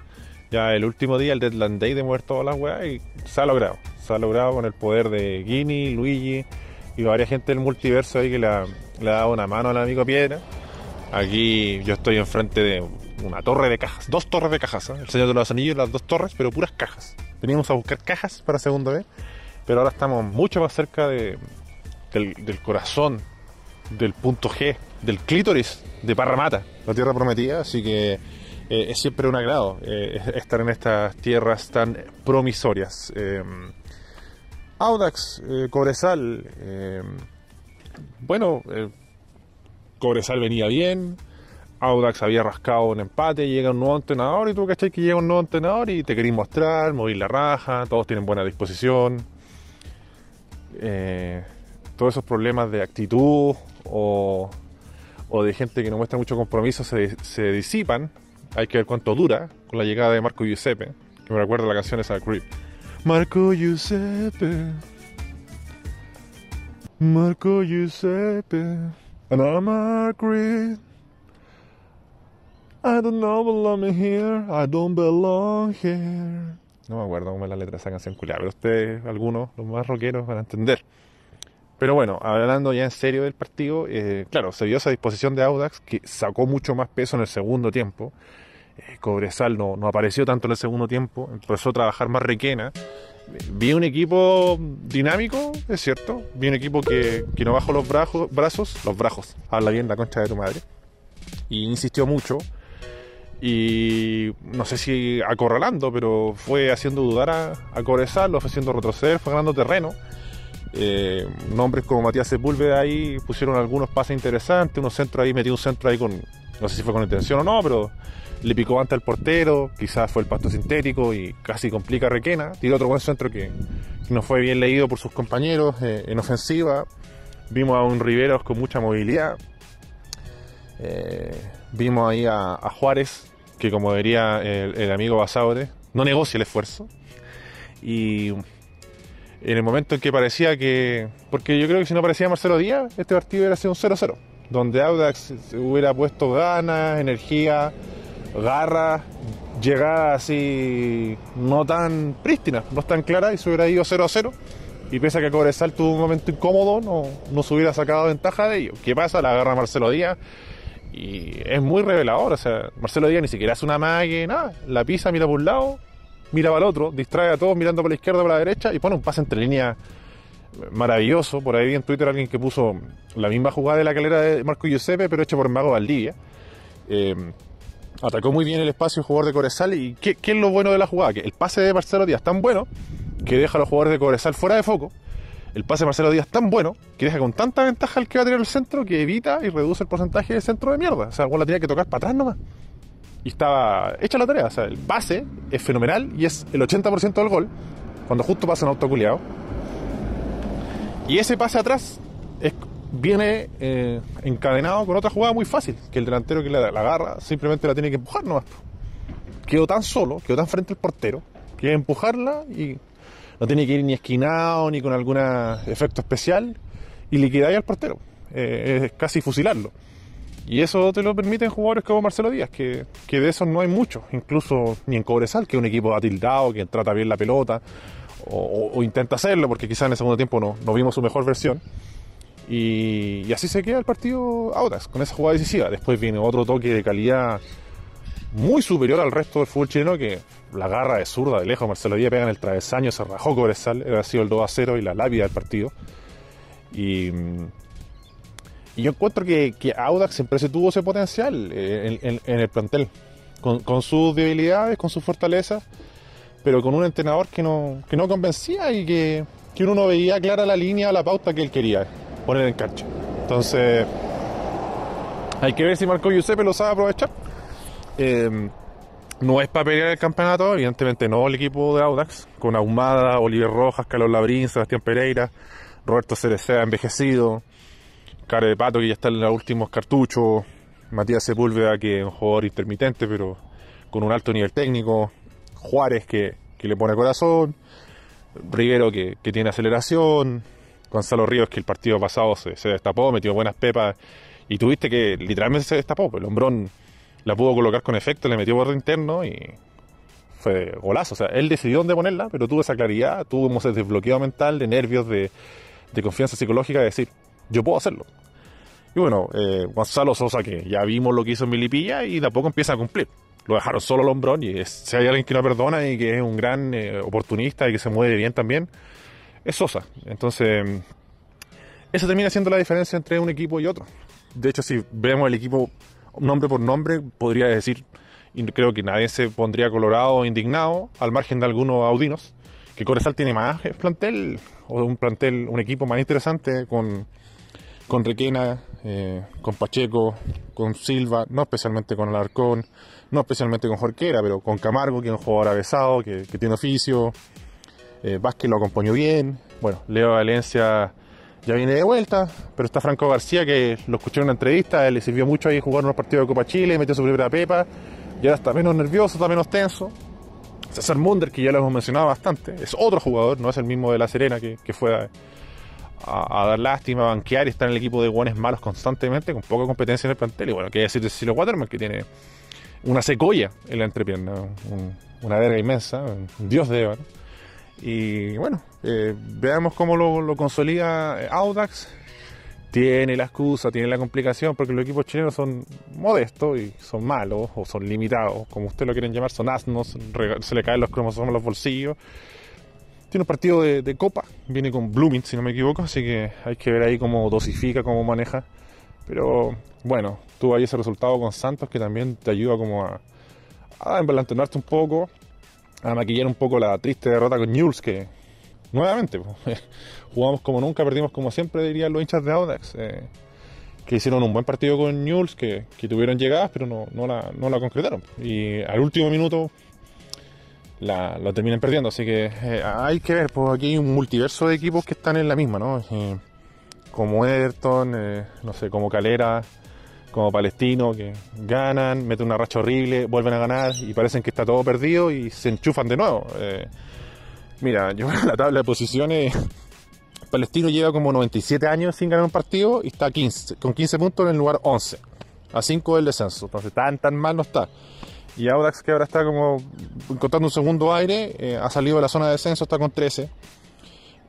Ya el último día, el Deadland Day, de mover todas las weas y se ha logrado. Se ha logrado con el poder de Guini, Luigi y varias gente del multiverso ahí que le ha, le ha dado una mano al amigo Piedra. Aquí yo estoy enfrente de una torre de cajas, dos torres de cajas, ¿eh? el Señor de los Anillos, las dos torres, pero puras cajas. Veníamos a buscar cajas para segunda vez, pero ahora estamos mucho más cerca de, del, corazón, del punto G, del clítoris de Parramata, la tierra prometida, así que eh, es siempre un agrado eh, estar en estas tierras tan promisorias. Eh, Audax, eh, Cobresal, bueno, Cobresal venía bien, Audax había rascado un empate, llega un nuevo entrenador y tú cachai que llega un nuevo entrenador y te querís mostrar, mover la raja, todos tienen buena disposición. Eh, todos esos problemas de actitud o, de gente que no muestra mucho compromiso se, se disipan. Hay que ver cuánto dura con la llegada de Marco Giuseppe, que me recuerda la canción esa de Creep. Marco Giuseppe. Marco Giuseppe. And I'm a creep. I don't know belong here, I don't belong here. No me acuerdo cómo es la letra de esa canción culiada, pero ustedes, algunos, los más rockeros, van a entender. Pero bueno, hablando ya en serio del partido, eh, claro, se vio esa disposición de Audax que sacó mucho más peso en el segundo tiempo. Eh, Cobresal no, no apareció tanto en el segundo tiempo, empezó a trabajar más Requena. Vi un equipo dinámico, es cierto. Vi un equipo que, que no bajó los brazos, los brazos, habla bien la concha de tu madre. Y insistió mucho y no sé si acorralando, pero fue haciendo dudar a, a fue haciendo retroceder, fue ganando terreno. Eh, nombres como Matías Sepúlveda ahí pusieron algunos pases interesantes, unos centros ahí, metió un centro ahí con, no sé si fue con intención o no, pero le picó antes al portero, quizás fue el pasto sintético y casi complica a Requena. Tiró otro buen centro que, que no fue bien leído por sus compañeros eh, en ofensiva. Vimos a un Riveros con mucha movilidad. Eh, vimos ahí a, a Juárez, que como diría el, amigo Basaure, no negocia el esfuerzo. Y en el momento en que parecía que. Porque yo creo que si no aparecía Marcelo Díaz, este partido hubiera sido un 0-0. Donde Audax hubiera puesto ganas, energía, garra, llegada así no tan prístina, no tan clara y se hubiera ido 0-0. Y pese a que Cobresal tuvo un momento incómodo, no, no se hubiera sacado ventaja de ello. ¿Qué pasa? La agarra Marcelo Díaz y es muy revelador. O sea, Marcelo Díaz ni siquiera hace una magia, nada. La pisa, mira por un lado, mira para el otro, distrae a todos mirando por la izquierda por la derecha y pone un pase entre líneas maravilloso. Por ahí vi en Twitter alguien que puso la misma jugada de la calera de Marco Giuseppe, pero hecho por Mago Valdivia. Eh, atacó muy bien el espacio el jugador de Coresal. ¿Y qué, qué es lo bueno de la jugada? Que el pase de Marcelo Díaz tan bueno que deja a los jugadores de Cobresal fuera de foco. El pase de Marcelo Díaz tan bueno que deja con tanta ventaja al que va a tener el centro que evita y reduce el porcentaje de centro de mierda. O sea, el la tenía que tocar para atrás nomás. Y estaba hecha la tarea. O sea, el pase es fenomenal y es el 80% del gol cuando justo pasa un autoculeado. Y ese pase atrás viene eh, encadenado con otra jugada muy fácil, que el delantero que la, la agarra simplemente la tiene que empujar nomás. Quedó tan solo, quedó tan frente al portero, que empujarla y no tiene que ir ni esquinado ni con algún efecto especial y liquidar al portero. Eh, es casi fusilarlo. Y eso te lo permiten jugadores como Marcelo Díaz, que, que de esos no hay muchos, incluso ni en Cobresal, que es un equipo atildado, que trata bien la pelota, o, intenta hacerlo, porque quizás en el segundo tiempo no, vimos su mejor versión. Y, y así se queda el partido Audax, con esa jugada decisiva. Después viene otro toque de calidad muy superior al resto del fútbol chileno, que la garra de zurda de lejos, Marcelo Díaz pega en el travesaño, se rajó Cobresal, era sido el 2 a 0 y la lápida del partido. Y, mm, y yo encuentro que, que Audax siempre se tuvo ese potencial eh, en, el plantel, con, con sus debilidades, con sus fortalezas, pero con un entrenador que no, que no convencía y que, que uno no veía clara la línea, la pauta que él quería poner en cancha. Entonces, hay que ver si Marco Giuseppe lo sabe aprovechar. Eh, no es para pelear el campeonato, evidentemente no el equipo de Audax, con Ahumada, Oliver Rojas, Carlos Labrín, Sebastián Pereira, Roberto Cerecea envejecido, Care de Pato que ya está en los últimos cartuchos, Matías Sepúlveda que es un jugador intermitente pero con un alto nivel técnico, Juárez que, que le pone corazón, Rivero que, que tiene aceleración, Gonzalo Ríos que el partido pasado se, se destapó, metió buenas pepas y tuviste que literalmente se destapó, pues el hombrón la pudo colocar con efecto, le metió borde interno y fue golazo. O sea, él decidió dónde ponerla, pero tuvo esa claridad, tuvo ese desbloqueo mental, de nervios, de, de confianza psicológica, de decir, yo puedo hacerlo. Y bueno, eh, Gonzalo Sosa, que ya vimos lo que hizo en Milipilla y de a poco empieza a cumplir. Lo dejaron solo al hombrón y si hay alguien que no perdona y que es un gran eh, oportunista y que se mueve bien también, es Sosa. Entonces, eso termina siendo la diferencia entre un equipo y otro. De hecho, si vemos el equipo nombre por nombre, podría decir, y creo que nadie se pondría colorado o indignado, al margen de algunos audinos, que Cobresal tiene más eh, plantel, o un plantel, un equipo más interesante con, con Requena, eh, con Pacheco, con Silva, no especialmente con Alarcón, no especialmente con Jorquera, pero con Camargo, que es un jugador avesado, que, que tiene oficio, eh, Vázquez lo acompañó bien, bueno, Leo Valencia ya viene de vuelta, pero está Franco García que lo escuché en una entrevista, él le sirvió mucho ahí jugar unos partidos de Copa Chile, metió su primera pepa, y ahora está menos nervioso, está menos tenso. César Munder, que ya lo hemos mencionado bastante, es otro jugador, no es el mismo de La Serena que, que fue a, dar lástima, a banquear y estar en el equipo de guanes malos constantemente, con poca competencia en el plantel. Y bueno, qué decir de Cecilio Waterman, que tiene una secoya en la entrepierna, un- una verga inmensa, un dios de Eva. Y bueno, eh, veamos cómo lo, lo consolida eh, Audax. Tiene la excusa, tiene la complicación, porque los equipos chilenos son modestos y son malos, o son limitados, como ustedes lo quieren llamar, son asnos, se le caen los cromosomas a los bolsillos. Tiene un partido de, copa, viene con Blooming, si no me equivoco, así que hay que ver ahí cómo dosifica, cómo maneja. Pero bueno, tuvo ahí ese resultado con Santos que también te ayuda como a, a un poco, a maquillar un poco la triste derrota con Newell's que nuevamente jugamos como nunca, perdimos como siempre dirían los hinchas de Audax eh, que hicieron un buen partido con Newell's que, que tuvieron llegadas pero no, no, la, no la concretaron y al último minuto la, la terminan perdiendo así que eh, hay que ver pues aquí hay un multiverso de equipos que están en la misma ¿no? Eh, como Everton no sé como Calera como Palestino, que ganan, meten una racha horrible, vuelven a ganar y parecen que está todo perdido y se enchufan de nuevo. Eh, Mira, yo en la tabla de posiciones, Palestino lleva como 97 años sin ganar un partido y está 15, con 15 puntos en el lugar 11, a 5 del descenso. Entonces, tan, tan mal no está. Y Audax, que ahora está como encontrando un segundo aire, eh, ha salido de la zona de descenso, está con 13.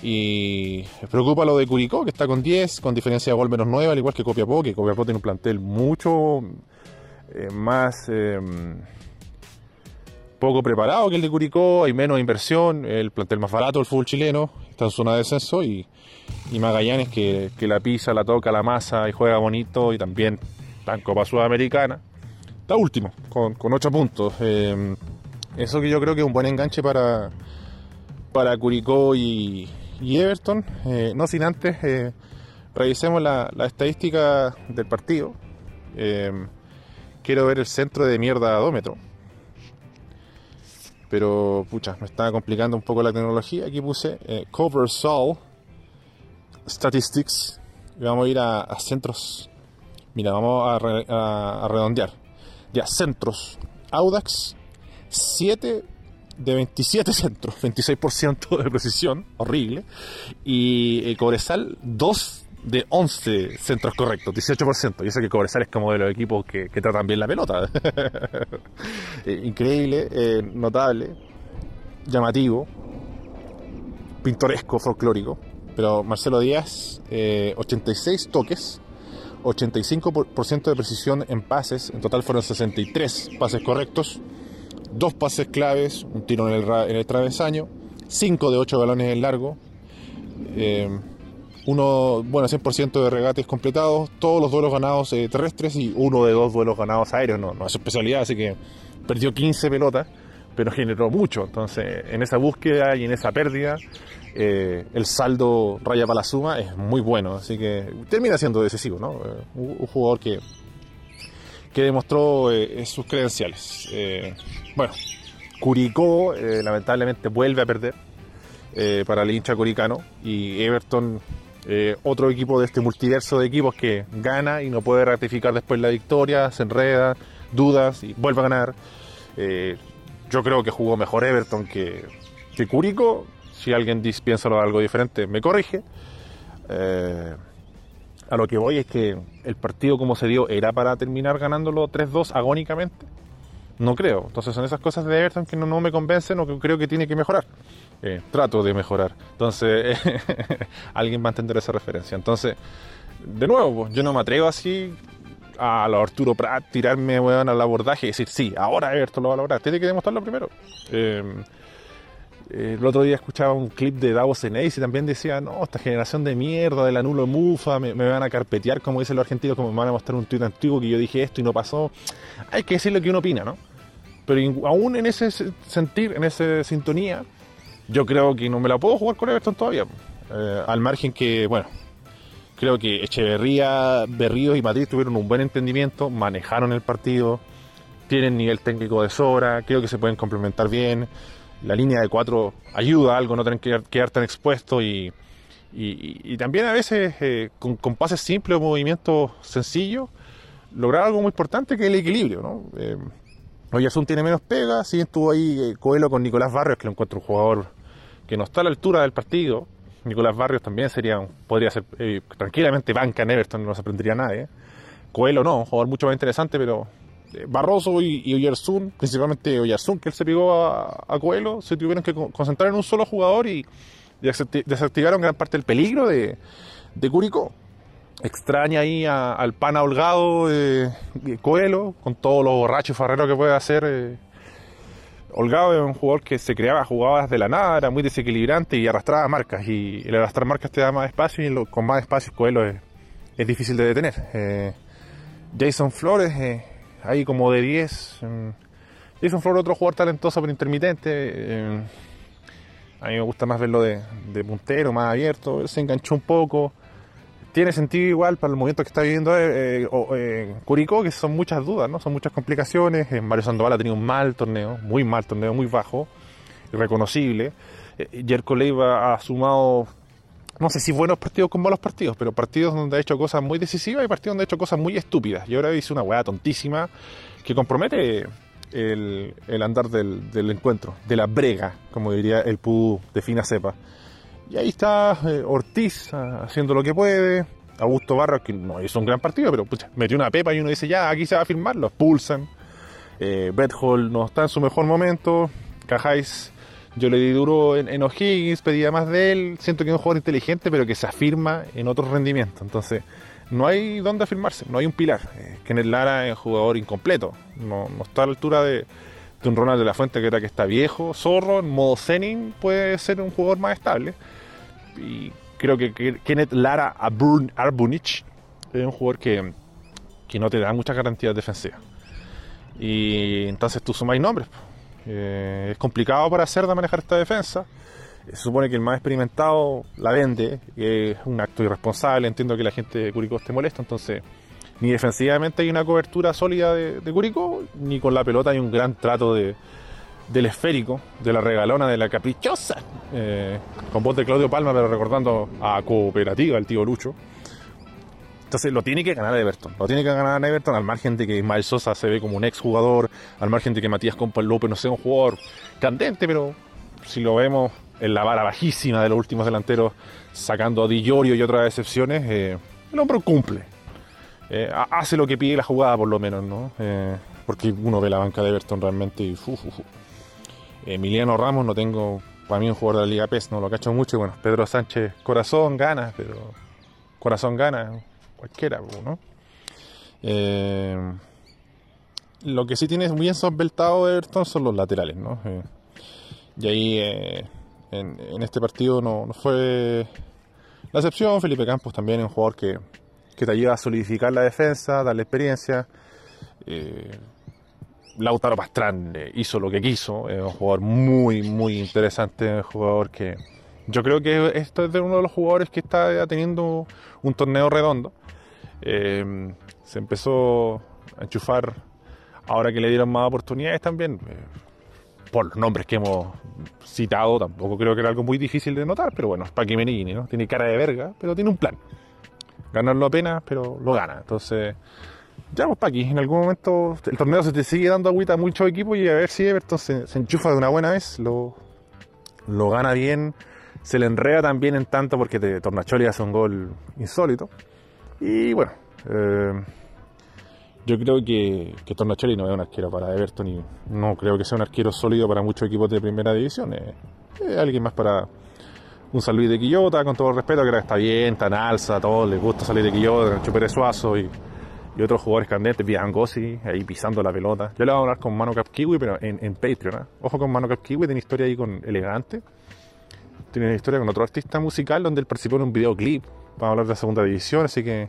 Y preocupa lo de Curicó, que está con 10, con diferencia de gol menos 9, al igual que Copiapó, que Copiapó tiene un plantel mucho eh, más eh, poco preparado que el de Curicó, hay menos inversión, el plantel más barato, el fútbol chileno, está en zona de descenso, y, y Magallanes que, que la pisa, la toca, la masa y juega bonito, y también está en Copa Sudamericana, está último, con, con 8 puntos. Eh, eso que yo creo que es un buen enganche para, para Curicó y, y Everton. Eh, no sin antes, eh, revisemos la, estadística del partido. Eh, quiero ver el centro de mierda adómetro. Pero, pucha, me estaba complicando un poco la tecnología. Aquí puse Cover Sol Statistics. Y vamos a ir a, centros. Mira, vamos a, a redondear. Ya, centros. Audax 7 de 27 centros, 26% de precisión, horrible. Y eh, Cobresal, 2 de 11 centros correctos, 18%. Y eso que Cobresal es como de los equipos que, que tratan bien la pelota. eh, increíble, eh, notable, llamativo, pintoresco, folclórico. Pero Marcelo Díaz, 86 toques, 85% de precisión en pases, en total fueron 63 pases correctos dos pases claves, un tiro en el, en el travesaño, 5 de 8 balones en largo, eh, uno, bueno, 100% de regates completados, todos los duelos ganados eh, terrestres y uno de dos duelos ganados aéreos, no, no es especialidad, así que perdió 15 pelotas, pero generó mucho, entonces en esa búsqueda y en esa pérdida, eh, el saldo raya para la suma es muy bueno, así que termina siendo decisivo, ¿no? un jugador que que demostró eh, sus credenciales. Eh, bueno, Curicó eh, lamentablemente vuelve a perder para el hincha curicano y Everton, otro equipo de este multiverso de equipos que gana y no puede ratificar después la victoria, se enreda, dudas y vuelve a ganar. yo creo que jugó mejor Everton que, que Curicó. Si alguien piensa algo diferente, me corrige a lo que voy es que el partido como se dio era para terminar ganándolo 3-2 agónicamente. No creo. Entonces son esas cosas de Everton que no, me convencen o que creo que tiene que mejorar. Eh, trato de mejorar. Entonces alguien va a entender esa referencia. Entonces, de nuevo, yo no me atrevo así a lo Arturo Prat, tirarme weón, al abordaje y decir, sí, ahora Everton lo va a lograr. Tiene que demostrarlo primero. Eh, el otro día escuchaba un clip de Davos Eneis y también decía, no, esta generación de mierda, del anulo mufa, me, van a carpetear, como dicen los argentinos, como me van a mostrar un tuit antiguo que yo dije esto y no pasó. Hay que decir lo que uno opina, ¿no? Pero aún en ese sentir, en esa sintonía, yo creo que no me la puedo jugar con Everton todavía. Eh, al margen que, bueno, creo que Echeverría, Berríos y Madrid tuvieron un buen entendimiento, manejaron el partido, tienen nivel técnico de sobra, creo que se pueden complementar bien la línea de cuatro ayuda a algo, no tener que quedar tan expuesto y, y, también a veces eh, con, pases simples o movimientos sencillos lograr algo muy importante que es el equilibrio. ¿no? Eh, Oyarzún tiene menos pega, sí estuvo ahí eh, Coelho con Nicolás Barrios, que lo encuentro un jugador que no está a la altura del partido. Nicolás Barrios también sería, podría ser eh, tranquilamente banca en Everton, no se aprendería nadie. Coelho no, un jugador mucho más interesante, pero Barroso y, y Oyarzún, principalmente Oyarzún, que él se pegó a, a Coelho, se tuvieron que concentrar en un solo jugador y desactivaron gran parte del peligro de, Curicó. Extraña ahí al pana holgado de, de, Coelho, con todos los borrachos farreros que puede hacer. Eh. Holgado es un jugador que se creaba jugadas de la nada, era muy desequilibrante y arrastraba marcas. Y el arrastrar marcas te da más espacio y lo, con más espacio Coelho es, es difícil de detener. Eh, Jason Flores, eh, ahí como de 10. Jason Flores, otro jugador talentoso pero intermitente. Eh, a mí me gusta más verlo de, de, puntero, más abierto. Se enganchó un poco. Tiene sentido igual para el movimiento que está viviendo eh, eh, Curicó, que son muchas dudas, ¿no? Son muchas complicaciones. Mario Sandoval ha tenido un mal torneo, muy mal torneo, muy bajo, irreconocible. Jerko Leiva ha sumado no sé si buenos partidos con malos partidos, pero partidos donde ha hecho cosas muy decisivas y partidos donde ha hecho cosas muy estúpidas. Y ahora hizo una weá tontísima que compromete el, el andar del, del encuentro, de la brega, como diría el pudú de fina cepa. Y ahí está eh, Ortiz ah, haciendo lo que puede. Augusto Barros, que no hizo un gran partido, pero metió una pepa y uno dice, ya, aquí se va a firmar, lo expulsan. Eh, no está en su mejor momento. Cajáis, yo le di duro en, en O'Higgins, pedía más de él. Siento que es un jugador inteligente, pero que se afirma en otros rendimientos. Entonces, no hay dónde afirmarse, no hay un pilar. Eh, Lara es un jugador incompleto. No, está a la altura de, un Ronald de la Fuente que era que está viejo. Zorro, en modo Zenin, puede ser un jugador más estable. Y creo que, Kenneth Lara Arbun- Arbunich es un jugador que, que no te da muchas garantías defensivas. Y entonces tú sumáis nombres. Eh, es complicado para Cerda manejar esta defensa. Se supone que el más experimentado la vende, es un acto irresponsable. Entiendo que la gente de Curicó esté molesta, entonces ni defensivamente hay una cobertura sólida de, Curicó, ni con la pelota hay un gran trato de, del esférico, de la regalona, de la caprichosa, eh, con voz de Claudio Palma, pero recordando a Cooperativa, el tío Lucho. Entonces lo tiene que ganar Everton, lo tiene que ganar Everton al margen de que Ismael Sosa se ve como un ex jugador, al margen de que Matías Compa López no sea un jugador candente, pero si lo vemos en la vara bajísima de los últimos delanteros, sacando a Di Llorio y otras excepciones, eh, el hombre cumple. Eh, ha- hace lo que pide la jugada por lo menos, ¿no? Eh, porque uno ve la banca de Everton realmente y. Emiliano Ramos no tengo, para mí un jugador de la Liga PES, no lo cacho mucho, bueno, Pedro Sánchez, corazón, ganas, pero corazón gana, cualquiera, ¿no? Eh, lo que sí tiene bien sospeltado Everton son los laterales, ¿no? Eh, y ahí eh, en, en este partido no, no fue la excepción. Felipe Campos también es un jugador que, que te ayuda a solidificar la defensa, darle experiencia. Lautaro Pastrán hizo lo que quiso, es un jugador muy, muy interesante, un jugador que yo creo que esto es de uno de los jugadores que está teniendo un torneo redondo. Eh, se empezó a enchufar ahora que le dieron más oportunidades también. eh, por los nombres que hemos citado, tampoco creo que era algo muy difícil de notar, pero bueno, Paqui Meneghini, ¿no? Tiene cara de verga, pero tiene un plan. Ganarlo apenas, pero lo gana. Entonces, ya pues Paqui, en algún momento el torneo se te sigue dando agüita a muchos equipos y a ver si Everton se, enchufa de una buena vez, lo, lo gana bien, se le enreda también en tanto porque Tornacholi hace un gol insólito. Y bueno, eh, yo creo que, que Tornacholi no es un arquero para Everton y no creo que sea un arquero sólido para muchos equipos de primera división. Es alguien más para un San de Quillota, con todo el respeto, que está bien, en alza, a todos les gusta salir de Quillota, Nacho Pérez Suazo y, otros jugadores candentes, Biancosi, ahí pisando la pelota. Yo le voy a hablar con Mano Kiwi, pero en, Patreon. ¿eh? Ojo con Mano Kiwi, tiene historia ahí con Elegante. Tiene una historia con otro artista musical donde él participó en un videoclip. Vamos a hablar de la segunda división, así que,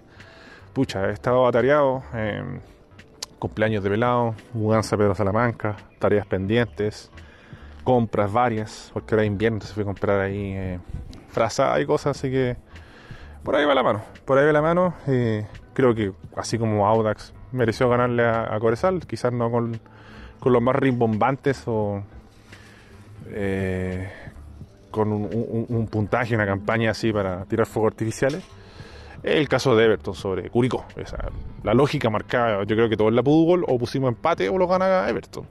pucha, he estado atareado. eh, cumpleaños de velado, mudanza a Pedro Salamanca, tareas pendientes, compras varias, porque es invierno, se fue a comprar ahí eh, frazada y cosas, así que por ahí va la mano, por ahí va la mano. creo que así como Audax mereció ganarle a, a Corezal, quizás no con, con los más rimbombantes o eh, con un, un- un puntaje, una campaña así para tirar fuegos artificiales. El caso de Everton sobre Curicó. Esa, la lógica marcaba, yo creo que todo en la pudo gol, o pusimos empate o lo gana Everton.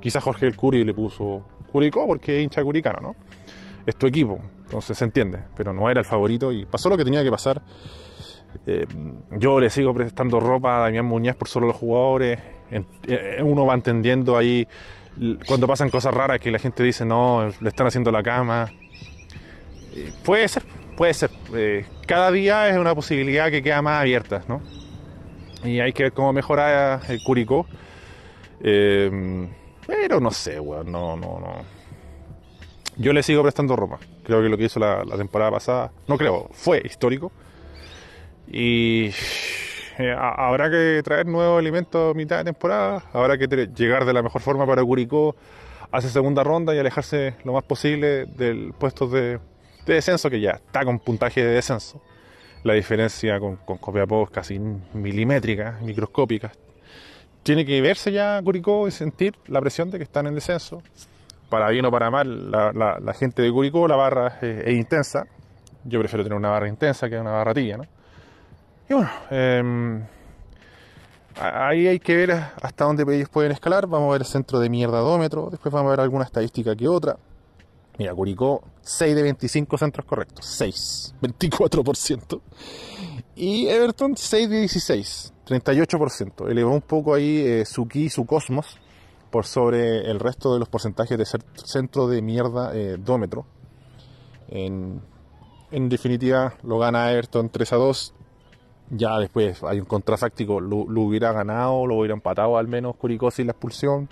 Quizás Jorge el Curi le puso Curicó porque es hincha curicano, ¿no? Es tu equipo, entonces se entiende, pero no era el favorito y pasó lo que tenía que pasar. Eh, yo le sigo prestando ropa a Damián Muñoz por solo los jugadores. Eh, uno va entendiendo ahí cuando pasan cosas raras que la gente dice, no, le están haciendo la cama. Puede ser, puede ser. Eh, cada día es una posibilidad que queda más abierta, ¿no? Y hay que ver cómo mejora el Curicó. Eh, pero no sé, weón, no, no, no. Yo le sigo prestando ropa. Creo que lo que hizo la, temporada pasada, no creo, fue histórico. Y eh, a- habrá que traer nuevos alimentos a mitad de temporada. Habrá que llegar de la mejor forma para Curicó hacer segunda ronda y alejarse lo más posible del puesto de, de descenso, que ya está con puntaje de descenso. La diferencia con, con Copiapó es casi milimétrica, microscópica. Tiene que verse ya Curicó y sentir la presión de que están en descenso. Para bien o para mal, la, la- gente de Curicó, la barra es, intensa. Yo prefiero tener una barra intensa que una barra tibia, ¿no? Y bueno, em, ahí hay que ver hasta dónde ellos pueden escalar. Vamos a ver el centro de mierdadómetro. Después vamos a ver alguna estadística que otra. Mira, Curicó, 6 de 25 centros correctos. 6, 24%. Y Everton, 6 de 16, 38%. Elevó un poco ahí eh, su ki, su cosmos, por sobre el resto de los porcentajes de centro de mierda eh, dómetro. En, en definitiva, lo gana Everton 3 a 2. Ya después hay un contrafáctico, lo, lo hubiera ganado, lo hubiera empatado al menos Curicó sin la expulsión.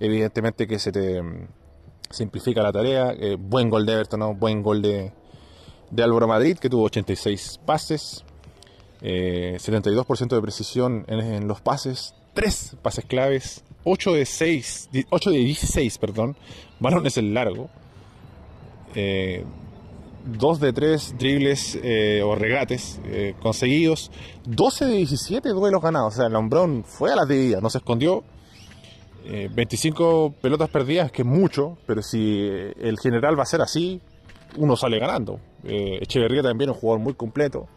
Evidentemente que se te simplifica la tarea. Eh, buen gol de Everton, ¿no? buen gol de, de Álvaro Madrid, que tuvo 86 pases, eh, 72% de precisión en, en los pases, 3 pases claves, 8 de 6, di- 8 de 16, perdón, balones en largo, eh, 2 de 3 dribles eh, o regates eh, conseguidos, 12 de 17 duelos ganados, o sea, hombrón fue a las divididas, no se escondió, eh, 25 pelotas perdidas, que es mucho, pero si eh, el general va a ser así, uno sale ganando. Eh, Echeverría también es un jugador muy completo,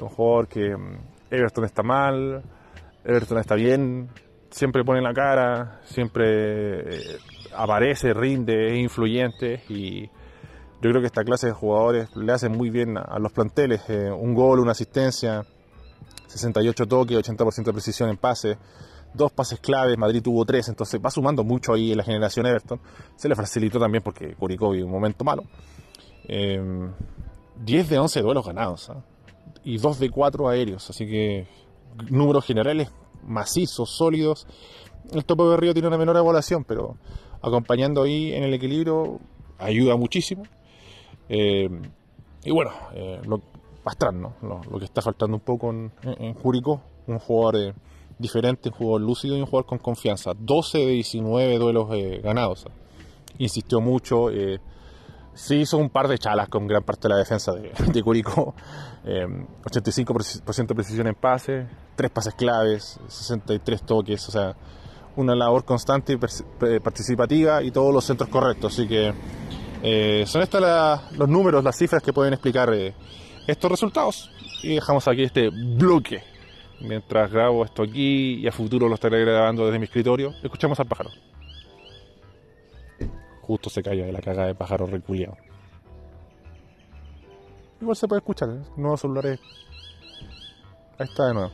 un jugador que mm, Everton está mal, Everton está bien, siempre pone la cara, siempre eh, aparece, rinde, es influyente y yo creo que esta clase de jugadores le hacen muy bien a, los planteles. eh, un gol, una asistencia, 68 toques, 80% de precisión en pases, dos pases claves, Madrid tuvo tres, entonces va sumando mucho ahí en la generación Everton. Se le facilitó también porque Curicó vive un momento malo. Eh, 10 de 11 duelos ganados ¿ah? y 2 de 4 aéreos, así que números generales macizos, sólidos. El topo de Río tiene una menor evaluación, pero acompañando ahí en el equilibrio ayuda muchísimo. Eh, y bueno, eh, lo, Pastrán, ¿no? Lo, que está faltando un poco en, en, Curicó, un jugador eh, diferente, un jugador lúcido y un jugador con confianza. 12 de 19 duelos eh, ganados. Insistió mucho. Eh, sí hizo un par de chalas con gran parte de la defensa de, de Curicó. Eh, 85% de precisión en pases, 3 pases claves, 63 toques. O sea, una labor constante y eh, participativa y todos los centros correctos. Así que eh, son estos los números, las cifras que pueden explicar estos resultados. Y dejamos aquí este bloque. Mientras grabo esto aquí y a futuro lo estaré grabando desde mi escritorio, escuchamos al pájaro. Justo se calla de la caga de pájaro reculeado. Igual se puede escuchar, ¿eh? nuevos celulares. Ahí está de nuevo.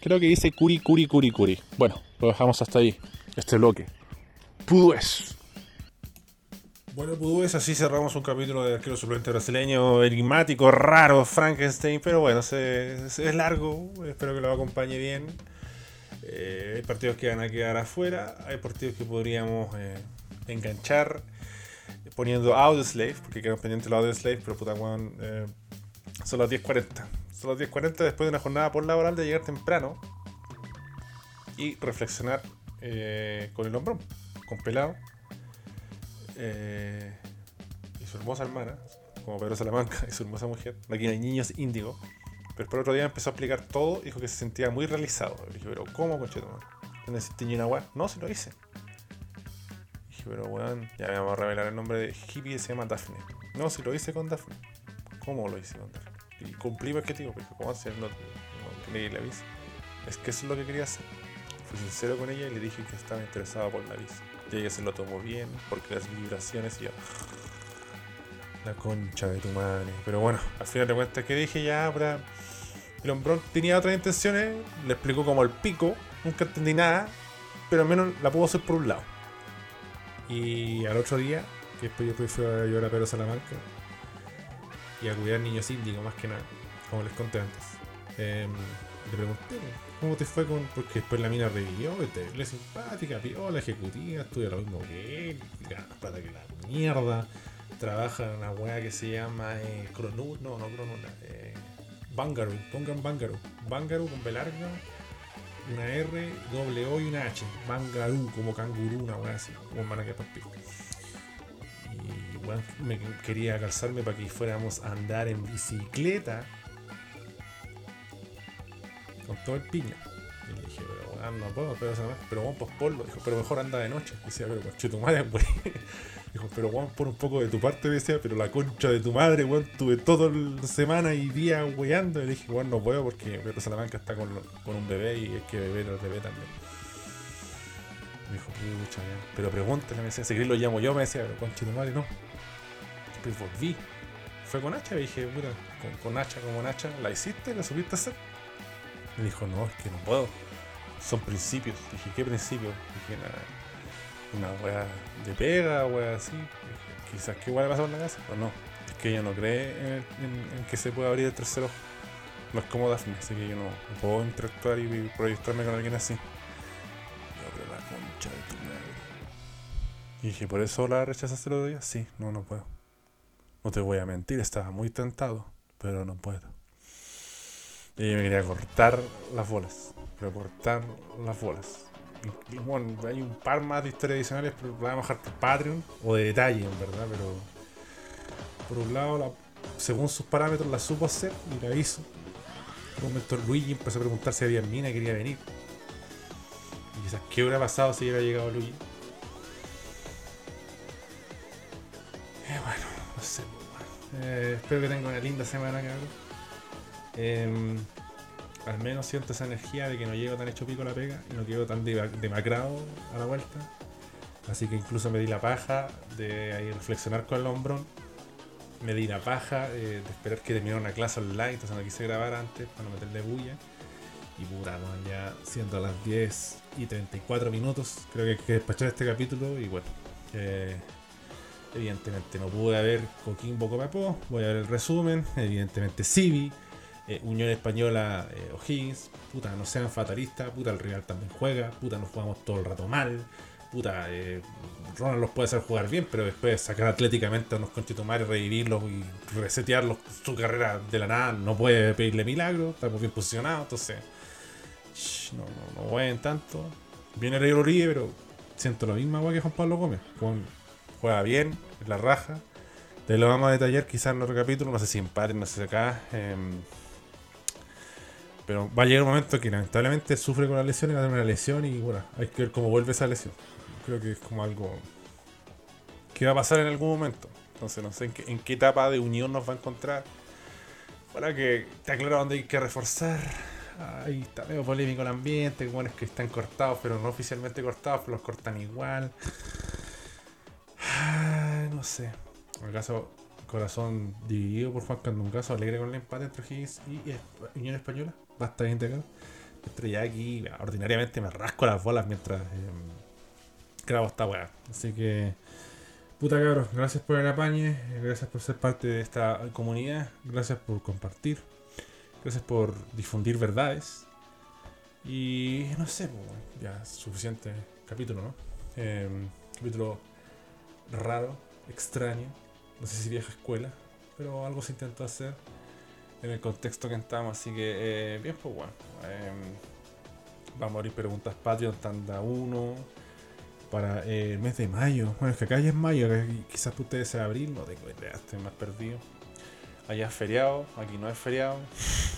Creo que dice curi, curi, curi, curi. Bueno, lo dejamos hasta ahí. Este bloque. Pudúes. Bueno, pues así cerramos un capítulo de arquero suplente brasileño, enigmático, raro, Frankenstein, pero bueno, se- se- es largo, espero que lo acompañe bien. Eh, hay partidos que van a quedar afuera, hay partidos que podríamos eh, enganchar poniendo Audioslave, porque quedan pendientes los Audioslave, pero puta weón, eh, son las 10.40. Son las 10.40 después de una jornada por laboral de llegar temprano y reflexionar con el hombrón, con pelado eh, y su hermosa hermana, como Pedro Salamanca y su hermosa mujer. Aquí hay niños índigo. Pero por otro día empezó a explicar todo dijo que se sentía muy realizado. Pero ¿cómo, conchetumare? ¿No necesité ni una? No, si lo hice. Dije, pero weón, ya me vamos a revelar el nombre de hippie que se llama Daphne. No, si lo hice con Daphne. ¿Cómo lo hice con Daphne? Y cumplí mi objetivo, porque ¿cómo hacer? No, la visa. Es que eso es lo que quería hacer. Fui sincero con ella y le dije que estaba interesado por la visa. Y ella se lo tomó bien, porque las vibraciones y yo. La concha de tu madre. Pero bueno, al final de cuentas que dije ya, para. El hombrón tenía otras intenciones, le explicó como el pico, nunca entendí nada, pero al menos la pudo hacer por un lado. Y al otro día, que después yo fui a llorar a Pedro Salamanca y a cuidar niños índigos más que nada, como les conté antes. Em, le pregunté, ¿cómo te fue con.? Porque después la mina revivió, le simpática, piola, ejecutiva, estudia lo mismo que él, gana que la mierda, trabaja en una weá que se llama eh, Cronut, no, no Cronut, eh, Bangaroo, pongan Bangaroo, Bangaroo con B larga, una R, doble O y una H, Bangaroo, como cangurú, una weá así, como van a quedar pa'l pico. Y weón, me quería calzarme para que fuéramos a andar en bicicleta con todo el piño. Y le dije, pero ah, no puedo, pero, pero bueno, pues ponlo. Dijo, pero mejor anda de noche. Decía, pero concha de tu madre. Dijo, pero weón, pon un poco de tu parte, decía, pero la concha de tu madre, weón, tuve toda la semana y día weando. Y le dije, weón, no puedo porque Pedro Salamanca está con, con un bebé y es que bebé era el bebé también. Me dijo, pucha. Pero pregúntale, me decía, si querés lo llamo yo, me decía, pero concha de tu madre, no. Pues volví. Fue con Hacha, y dije, puta, con, con Hacha como Hacha, ¿la hiciste? ¿La supiste hacer? Me dijo, no, es que no puedo. Son principios. Dije, ¿qué principios? Dije, nada. Una wea de pega, wea así. Dije, Quizás que igual le pasó en la casa, o no. Es que ella no cree en, que se pueda abrir el tercer ojo. No es como Daphne, así que yo no, puedo interactuar y proyectarme con alguien así. Yo, pero la concha de tu madre. Y dije, ¿por eso la rechazaste el otro día? Sí, no, no puedo. No te voy a mentir, estaba muy tentado, pero no puedo. Y me quería cortar las bolas. Pero cortar las bolas. Y, bueno, hay un par más de historias adicionales, pero las vamos a dejar por Patreon o de detalle, en verdad. Pero por un lado, la- según sus parámetros, la supo hacer y la hizo. En un momento Luigi empezó a preguntar si había mina y quería venir. Y quizás, ¿qué hubiera pasado si hubiera llegado Luigi? Eh, bueno, no sé. bueno. Eh, espero que tengan una linda semana, cabrón. Em, al menos siento esa energía de que no llego tan hecho pico a la pega y no quedo tan dema- demacrado a la vuelta. Así que incluso me di la paja de ahí reflexionar con el hombrón. Me di la paja eh, de esperar que terminara una clase online, entonces no quise grabar antes para no meterle bulla. Y puta, ya siendo las 10 y 34 minutos, creo que hay que despachar este capítulo y bueno. eh, evidentemente no pude ver Coquimbo Copiapó, voy a ver el resumen, evidentemente Civi, eh, Unión Española eh, O'Higgins, puta, no sean fatalistas, puta, el Real también juega, puta, nos jugamos todo el rato mal, puta, eh, Ronald los puede hacer jugar bien, pero después sacar atléticamente a unos conchitumares, revivirlos y resetearlos su carrera de la nada, no puede pedirle milagro, estamos bien posicionados, entonces, shh, no, no, no jueguen tanto. Viene Rey Uribe, pero siento la misma agua que Juan Pablo Gómez. Juan juega bien, es la raja. Te lo vamos a detallar quizás en otro capítulo, no sé si en no sé si acá. em, pero va a llegar un momento que lamentablemente sufre con la lesión y va a tener una lesión y bueno, hay que ver cómo vuelve esa lesión. Creo que es como algo que va a pasar en algún momento. Entonces no sé en qué, en qué etapa de unión nos va a encontrar. Para que está claro dónde hay que reforzar. Ahí está medio polémico el ambiente, bueno, es que están cortados, pero no oficialmente cortados, pero los cortan igual. Ay, no sé. En caso, corazón dividido por Juan Candungazo, alegre con el empate entre Higgins y Unión Española. Basta bien acá. Mientras ya aquí, ordinariamente me rasco las bolas mientras eh, grabo esta weá. Así que, puta cabros, gracias por el apañe, gracias por ser parte de esta comunidad, gracias por compartir, gracias por difundir verdades. Y no sé, pues, ya suficiente capítulo, ¿no? Eh, capítulo raro, extraño, no sé si vieja escuela, pero algo se intentó hacer en el contexto que estamos, así que eh, bien, pues bueno. eh, vamos a abrir preguntas Patreon, tanda 1 para eh, el mes de mayo. Bueno, es que acá ya es mayo, quizás para ustedes sea abril, no tengo idea, estoy más perdido. Allá es feriado, aquí no es feriado.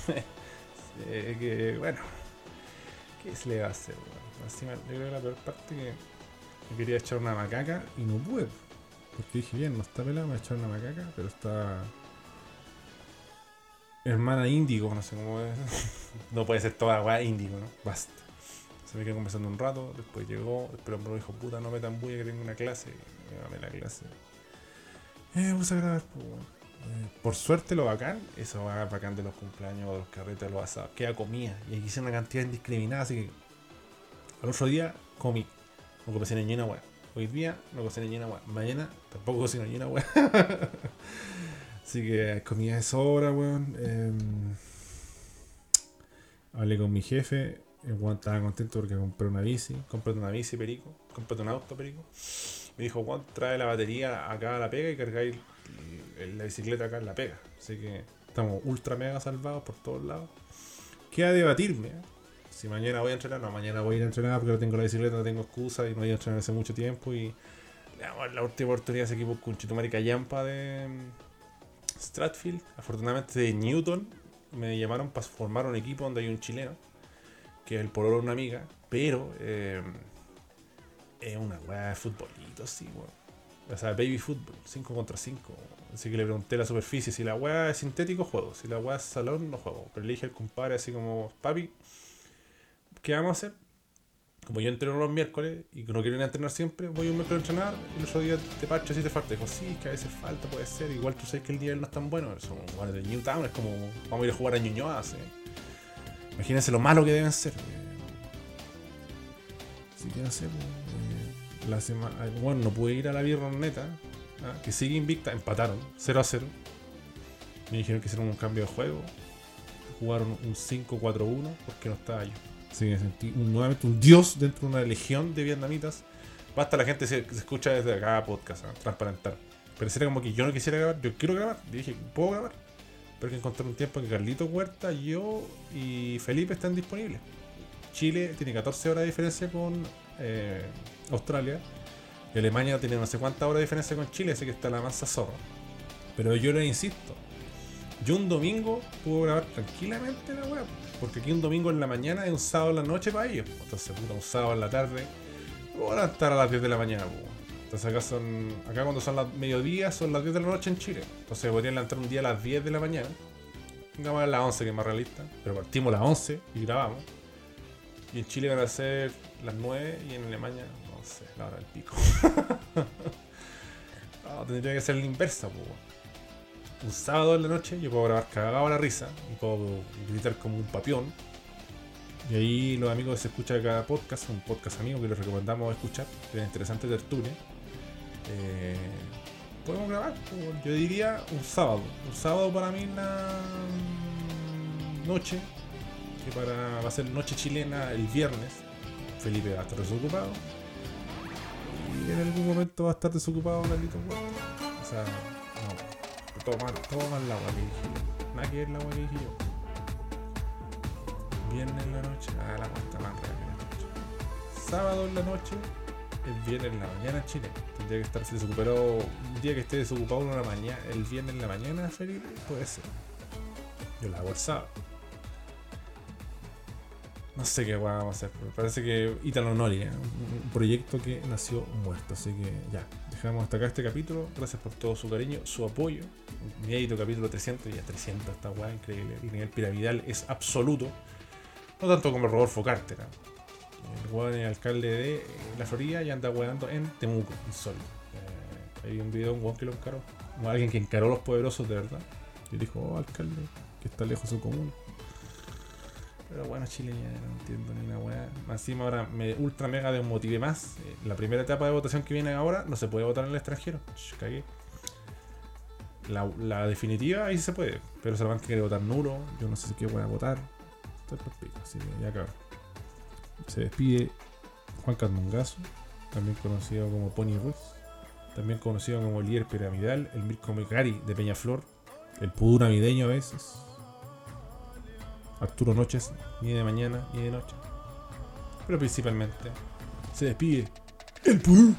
Eh, que bueno, ¿qué se le va a hacer? Encima, yo creo que la peor parte que me quería echar una macaca y no pude. Porque dije, bien, no está pelado, me a echar una macaca, pero está. Hermana índigo, no sé cómo es. no puede ser toda weá índigo, ¿no? Basta. Se me quedó conversando un rato, después llegó, hombre me dijo, puta, no me tan bulla que tengo una clase. Y me llamé la clase. Eh, puse a grabar, pues. Eh, Por suerte lo bacán, eso va bacán de los cumpleaños, de los carretes, de los asados, queda comida. Y aquí hice una cantidad indiscriminada, así que al otro día comí. No cociné ni una weá. Hoy día no cociné ni una weá. Mañana tampoco cocino ni una weá. Así que comida de sobra, weón. Em, hablé con mi jefe. El weón estaba contento porque compré una bici. Compré una bici, perico. Compré un auto, perico. Me dijo, Juan, trae la batería acá a la pega y cargáis la bicicleta acá en la pega. Así que estamos ultra mega salvados por todos lados. Queda debatirme. ¿eh? Si mañana voy a entrenar, no, mañana voy a ir a entrenar porque no tengo la bicicleta, no tengo excusa y no voy a entrenar hace mucho tiempo. Y la última oportunidad a ese equipo con Chitumari Callampa de Stratfield. Afortunadamente de Newton me llamaron para formar un equipo donde hay un chileno que es el pololo una amiga, pero eh, es una weá de futbolito, sí, weón. O sea, baby fútbol, 5 contra 5. Así que le pregunté la superficie. Si la weá es sintético, juego. Si la weá es salón, no juego. Pero le dije al compadre así como, papi, ¿qué vamos a hacer? Como yo entreno los miércoles y no quiero ir a entrenar siempre, voy un miércoles a entrenar y el otro día te parcho si te falta. Dijo, sí, que a veces falta, puede ser. Igual tú sabes que el nivel no es tan bueno. Son jugadores de Newtown, es como vamos a ir a jugar a Ñuñoa. ¿sí? Imagínense lo malo que deben ser. Si quieren hacer, eh, la semana. Bueno, no pude ir a la Birroneta, ¿ah? que sigue invicta, empataron 0 a 0. Me dijeron que hicieron un cambio de juego. Jugaron un 5-4-1 porque no estaba yo. Así que sentí un- nuevamente un dios dentro de una legión de vietnamitas. Basta la gente se, se escucha desde cada podcast, ¿ah? transparentar. Pareciera como que yo no quisiera grabar, yo quiero grabar. Y dije, ¿puedo grabar? Pero que encontrar un tiempo en que Carlito Huerta, yo y Felipe están disponibles. Chile tiene 14 horas de diferencia con eh, Australia. Y Alemania tiene no sé cuántas horas de diferencia con Chile, así que está la masa zorra. Pero yo le insisto, yo un domingo puedo grabar tranquilamente la web. Porque aquí un domingo en la mañana es un sábado en la noche para ellos. Entonces, puta, un sábado en la tarde. Voy a estar a las 10 de la mañana, po. Entonces acá son. Acá cuando son las mediodía son las 10 de la noche en Chile. Entonces podrían levantar un día a las 10 de la mañana. Digamos a las 11 que es más realista. Pero partimos a las 11 y grabamos. Y en Chile van a ser las 9 y en Alemania, no sé, la hora del pico. tendría que ser la inversa, po. Un sábado en la noche yo puedo grabar cagado a la risa y puedo gritar como un papión. Y ahí los amigos se escucha cada podcast, un podcast amigo que les recomendamos escuchar, que es interesante tertulia. Eh, podemos grabar, po. yo diría un sábado. Un sábado para mí la noche, que para va a ser noche chilena el viernes. Felipe va a estar desocupado. Y en algún momento va a estar desocupado Huerta. O sea, todo mal la agua que dije yo. Nada que ver la agua que dije yo. Viernes en la noche, ah, la cuenta más real que la noche. Sábado en la noche, el viernes en la mañana en Chile. Tendría que estar desocupado. Un día que esté desocupado en la mañana, el viernes en la mañana, Felipe, puede ser. Yo la hago el sábado. No sé qué vamos a hacer, pero parece que Italo Nori, ¿eh? un proyecto que nació muerto. Así que ya, dejamos hasta acá este capítulo. Gracias por todo su cariño, su apoyo. Inédito capítulo 300, ya 300, esta weá increíble. El nivel piramidal es absoluto. No tanto como el Rodolfo Carter. ¿eh? El weón es alcalde de eh, la Florida y anda weando en Temuco, insólito. Eh, hay un video de un weón que lo encaró. Alguien que encaró a los poderosos de verdad. Y dijo, oh, alcalde, que está lejos su común. Pero bueno, Chile ya no entiendo ni una weá. Encima ahora me ultra mega desmotive más. Eh, La primera etapa de votación que viene ahora no se puede votar en el extranjero. Ch, cagué. La, la definitiva ahí se puede. Pero Salamanca quiere votar nulo. Yo no sé si qué voy a votar. Estoy por pico, así que ya cabrón. Se despide Juan Carmongazo, también conocido como Pony Ruiz. También conocido como el líder piramidal, el Mirko Mecari de Peñaflor, el pudú navideño a veces. Arturo Noches, ni de mañana ni de noche. Pero principalmente se despide el pudú